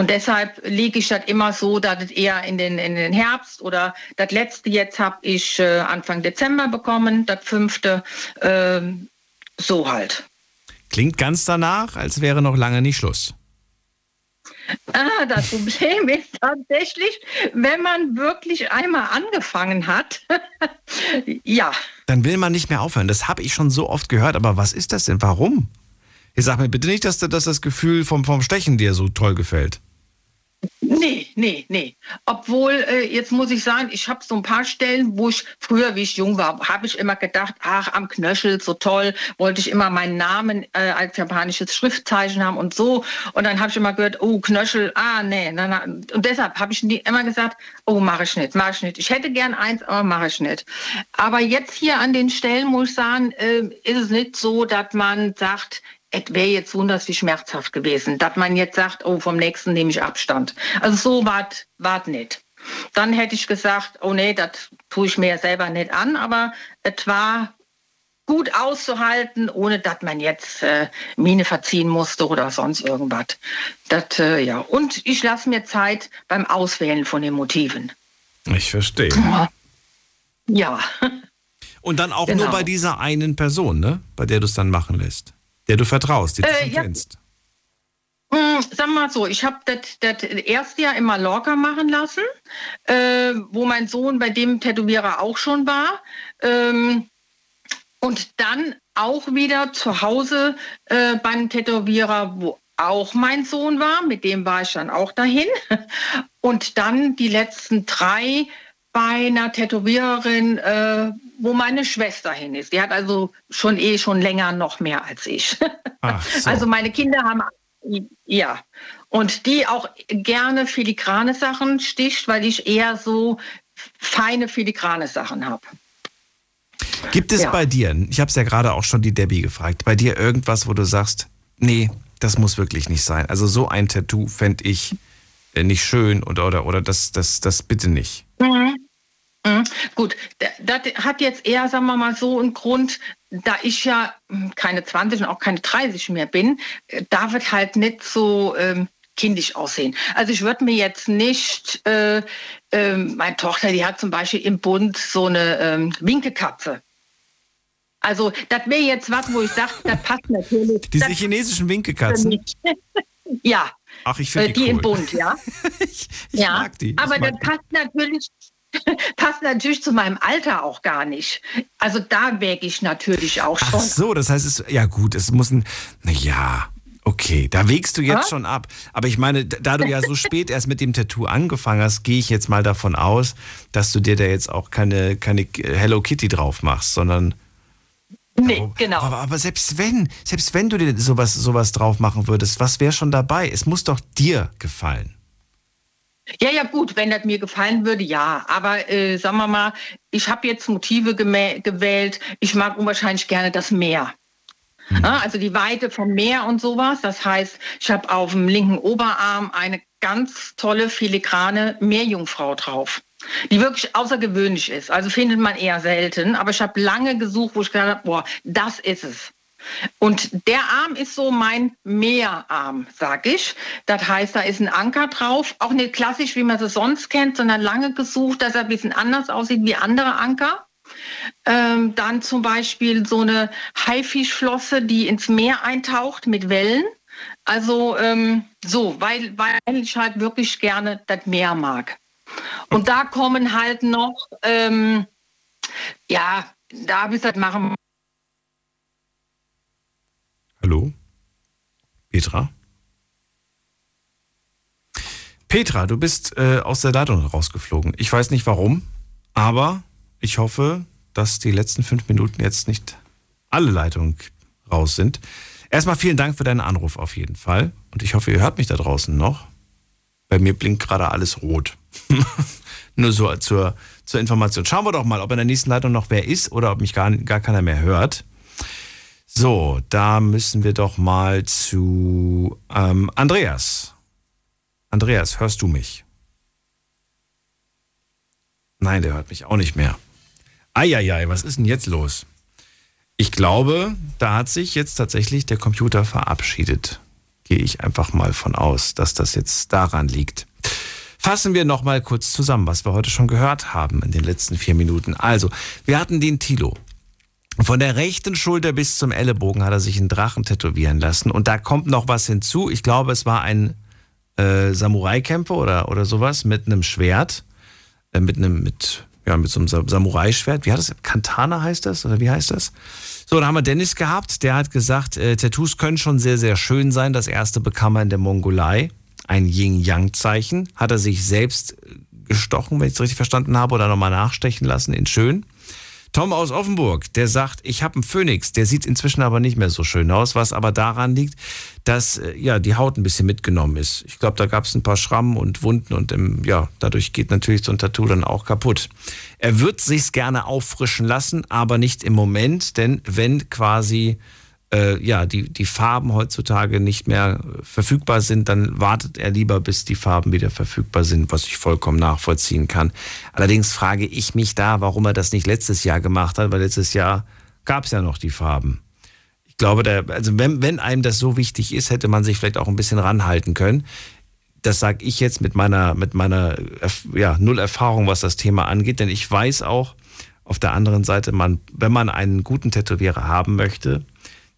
Und deshalb lege ich das immer so, dass es eher in den, in den Herbst oder das letzte jetzt habe ich äh, Anfang Dezember bekommen, das fünfte, ähm, so halt. Klingt ganz danach, als wäre noch lange nicht Schluss. Ah, das Problem ist tatsächlich, wenn man wirklich einmal angefangen hat, ja. Dann will man nicht mehr aufhören. Das habe ich schon so oft gehört, aber was ist das denn? Warum? Ich sag mir bitte nicht, dass, dass das Gefühl vom, vom Stechen dir so toll gefällt. Nee, nee, nee. Obwohl, äh, jetzt muss ich sagen, ich habe so ein paar Stellen, wo ich früher, wie ich jung war, habe ich immer gedacht, ach, am Knöchel, so toll, wollte ich immer meinen Namen äh, als japanisches Schriftzeichen haben und so. Und dann habe ich immer gehört, oh, Knöchel, ah, nee. Na, na. Und deshalb habe ich nie, immer gesagt, oh, mache ich nicht, mache ich nicht. Ich hätte gern eins, aber mache ich nicht. Aber jetzt hier an den Stellen, muss ich sagen, äh, ist es nicht so, dass man sagt, es wäre jetzt wunders wie schmerzhaft gewesen, dass man jetzt sagt, oh, vom nächsten nehme ich Abstand. Also so war es nicht. Dann hätte ich gesagt, oh nee, das tue ich mir selber nicht an, aber es war gut auszuhalten, ohne dass man jetzt äh, Mine verziehen musste oder sonst irgendwas. Das, äh, ja. Und ich lasse mir Zeit beim Auswählen von den Motiven. Ich verstehe. Ja. Und dann auch Genau. nur bei dieser einen Person, ne? Bei der du es dann machen lässt. Der du vertraust, die du Äh, ja. kennst. Hm, Sag mal so, ich habe das erste Jahr in Mallorca machen lassen, äh, wo mein Sohn bei dem Tätowierer auch schon war. Ähm, und dann auch wieder zu Hause äh, beim Tätowierer, wo auch mein Sohn war. Mit dem war ich dann auch dahin. Und dann die letzten drei bei einer Tätowiererin, äh, wo meine Schwester hin ist. Die hat also schon eh schon länger noch mehr als ich. So. Also meine Kinder haben ja und die auch gerne filigrane Sachen sticht, weil ich eher so feine filigrane Sachen habe. Gibt es Ja. bei dir, ich habe es ja gerade auch schon die Debbie gefragt, bei dir irgendwas, wo du sagst, nee, das muss wirklich nicht sein. Also so ein Tattoo fände ich äh, nicht schön oder, oder, oder das, das, das bitte nicht. Mhm. Mhm. Gut, das hat jetzt eher, sagen wir mal so, einen Grund, da ich ja hm, keine 20 und auch keine 30 mehr bin, äh, darf es halt nicht so ähm, kindisch aussehen. Also ich würde mir jetzt nicht, äh, ähm, meine Tochter, die hat zum Beispiel im Bund so eine ähm, Winkekatze. Also das wäre jetzt was, wo ich sage, das passt natürlich. Diese chinesischen Winkekatzen. ja, Ach, ich äh, finde die die, im cool. Bund, ja. ja, mag die, ich aber mag das passt natürlich, passt natürlich zu meinem Alter auch gar nicht. Also da wäge ich natürlich auch Ach schon. so, das heißt, es, ja gut, es muss ein, na ja, Okay, da wägst du jetzt Was? schon ab. Aber ich meine, da du ja so spät erst mit dem Tattoo angefangen hast, gehe ich jetzt mal davon aus, dass du dir da jetzt auch keine, keine Hello Kitty drauf machst, sondern. Nee, genau. Aber, aber selbst wenn, selbst wenn du dir sowas, sowas drauf machen würdest, was wäre schon dabei? Es muss doch dir gefallen. Ja, ja, gut, wenn das mir gefallen würde, ja. Aber äh, sagen wir mal, ich habe jetzt Motive gewählt. Ich mag unwahrscheinlich gerne das Meer. Ja, also die Weite vom Meer und sowas. Das heißt, ich habe auf dem linken Oberarm eine ganz tolle filigrane Meerjungfrau drauf, die wirklich außergewöhnlich ist. Also findet man eher selten. Aber ich habe lange gesucht, wo ich gedacht habe, boah, das ist es. Und der Arm ist so mein Meerarm, sag ich. Das heißt, da ist ein Anker drauf, auch nicht klassisch, wie man sie sonst kennt, sondern lange gesucht, dass er ein bisschen anders aussieht wie andere Anker. Ähm, dann zum Beispiel so eine Haifischflosse, die ins Meer eintaucht mit Wellen. Also ähm, so, weil, weil ich halt wirklich gerne das Meer mag. Und da kommen halt noch, ähm, ja, da habe ich das machen. Hallo? Petra? Petra, du bist äh, aus der Leitung rausgeflogen. Ich weiß nicht warum, aber ich hoffe, dass die letzten fünf Minuten jetzt nicht alle Leitungen raus sind. Erstmal vielen Dank für deinen Anruf auf jeden Fall. Und ich hoffe, ihr hört mich da draußen noch. Bei mir blinkt gerade alles rot. Nur so zur, zur Information. Schauen wir doch mal, ob in der nächsten Leitung noch wer ist oder ob mich gar, gar keiner mehr hört. So, da müssen wir doch mal zu ähm, Andreas. Andreas, hörst du mich? Nein, der hört mich auch nicht mehr. Eieiei, was ist denn jetzt los? Ich glaube, da hat sich jetzt tatsächlich der Computer verabschiedet. Gehe ich einfach mal von aus, dass das jetzt daran liegt. Fassen wir noch mal kurz zusammen, was wir heute schon gehört haben in den letzten vier Minuten. Also, wir hatten den Tilo. Von der rechten Schulter bis zum Ellenbogen hat er sich einen Drachen tätowieren lassen. Und da kommt noch was hinzu. Ich glaube, es war ein äh, Samurai-Kämpfer oder, oder sowas mit einem Schwert. Äh, mit einem, mit, ja, mit so einem Sa- Samurai-Schwert. Wie hat das? Kantana heißt das? Oder wie heißt das? So, da haben wir Dennis gehabt. Der hat gesagt, äh, Tattoos können schon sehr, sehr schön sein. Das erste bekam er in der Mongolei. Ein Yin-Yang-Zeichen. Hat er sich selbst äh, gestochen, wenn ich es richtig verstanden habe, oder nochmal nachstechen lassen in schön. Tom aus Offenburg, der sagt, ich habe einen Phönix, der sieht inzwischen aber nicht mehr so schön aus, was aber daran liegt, dass äh, ja die Haut ein bisschen mitgenommen ist. Ich glaube, da gab es ein paar Schrammen und Wunden und ähm, ja, dadurch geht natürlich so ein Tattoo dann auch kaputt. Er wird sich's gerne auffrischen lassen, aber nicht im Moment, denn wenn quasi äh, ja die die Farben heutzutage nicht mehr verfügbar sind, dann wartet er lieber, bis die Farben wieder verfügbar sind, was ich vollkommen nachvollziehen kann. Allerdings frage ich mich da, warum er das nicht letztes Jahr gemacht hat, weil letztes Jahr gab es ja noch die Farben. Ich glaube, der, also wenn, wenn einem das so wichtig ist, hätte man sich vielleicht auch ein bisschen ranhalten können. Das sage ich jetzt mit meiner, mit meiner ja, Null Erfahrung, was das Thema angeht, denn ich weiß auch, auf der anderen Seite, man, wenn man einen guten Tätowierer haben möchte,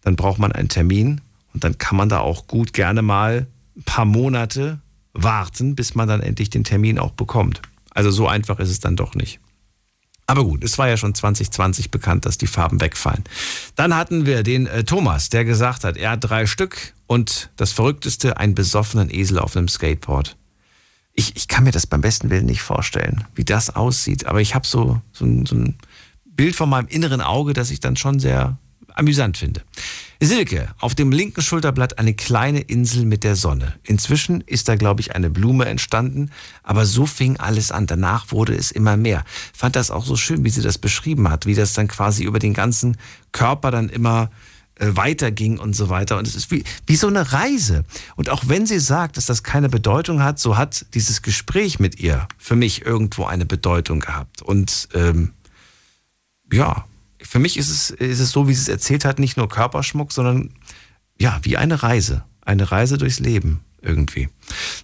dann braucht man einen Termin und dann kann man da auch gut gerne mal ein paar Monate warten, bis man dann endlich den Termin auch bekommt. Also so einfach ist es dann doch nicht. Aber gut, es war ja schon 2020 bekannt, dass die Farben wegfallen. Dann hatten wir den äh, Thomas, der gesagt hat, er hat drei Stück und das Verrückteste, einen besoffenen Esel auf einem Skateboard. Ich, ich kann mir das beim besten Willen nicht vorstellen, wie das aussieht. Aber ich habe so, so, ein, so ein Bild von meinem inneren Auge, das ich dann schon sehr amüsant finde. Silke, auf dem linken Schulterblatt eine kleine Insel mit der Sonne. Inzwischen ist da, glaube ich, eine Blume entstanden, aber so fing alles an. Danach wurde es immer mehr. Fand das auch so schön, wie sie das beschrieben hat, wie das dann quasi über den ganzen Körper dann immer äh, weiterging und so weiter. Und es ist wie, wie so eine Reise. Und auch wenn sie sagt, dass das keine Bedeutung hat, so hat dieses Gespräch mit ihr für mich irgendwo eine Bedeutung gehabt. Und ähm, ja, für mich ist es, ist es so, wie sie es erzählt hat, nicht nur Körperschmuck, sondern ja, wie eine Reise. Eine Reise durchs Leben irgendwie.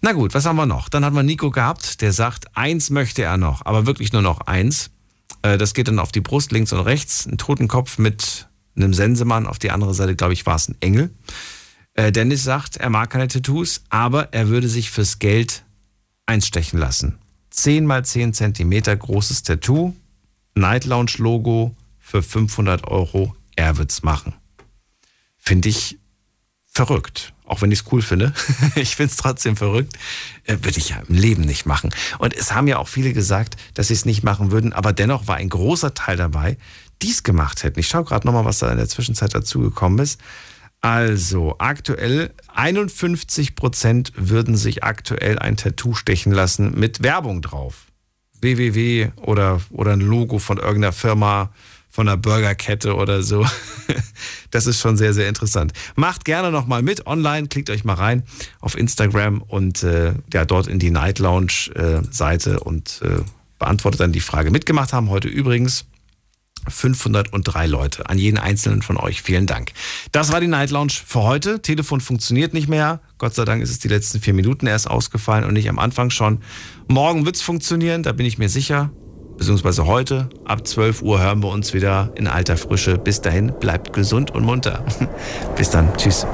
Na gut, was haben wir noch? Dann haben wir Nico gehabt, der sagt, eins möchte er noch, aber wirklich nur noch eins. Äh, Das geht dann auf die Brust, links und rechts. Ein Totenkopf mit einem Sensemann. Auf die andere Seite, glaube ich, war es ein Engel. Äh, Dennis sagt, er mag keine Tattoos, aber er würde sich fürs Geld einstechen lassen. 10 mal 10 Zentimeter großes Tattoo, Night Lounge Logo für 500 Euro. Er wird's machen. Finde ich verrückt. auch wenn ich es cool finde. ich finde es trotzdem verrückt. Äh, würde ich ja im Leben nicht machen. Und es haben ja auch viele gesagt, dass sie es nicht machen würden, aber dennoch war ein großer Teil dabei, die es gemacht hätten. Ich schaue gerade nochmal, was da in der Zwischenzeit dazugekommen ist. Also, aktuell 51 Prozent würden sich aktuell ein Tattoo stechen lassen mit Werbung drauf. www oder, oder ein Logo von irgendeiner Firma, von einer Burgerkette oder so. Das ist schon sehr, sehr interessant. Macht gerne nochmal mit online, klickt euch mal rein auf Instagram und äh, ja, dort in die Night Lounge äh, Seite und äh, beantwortet dann die Frage. Mitgemacht haben heute übrigens 503 Leute. An jeden einzelnen von euch vielen Dank. Das war die Night Lounge für heute. Telefon funktioniert nicht mehr. Gott sei Dank ist es die letzten vier Minuten erst ausgefallen und nicht am Anfang schon. Morgen wird es funktionieren, da bin ich mir sicher. Beziehungsweise heute ab 12 Uhr hören wir uns wieder in alter Frische. Bis dahin, bleibt gesund und munter. Bis dann. Tschüss.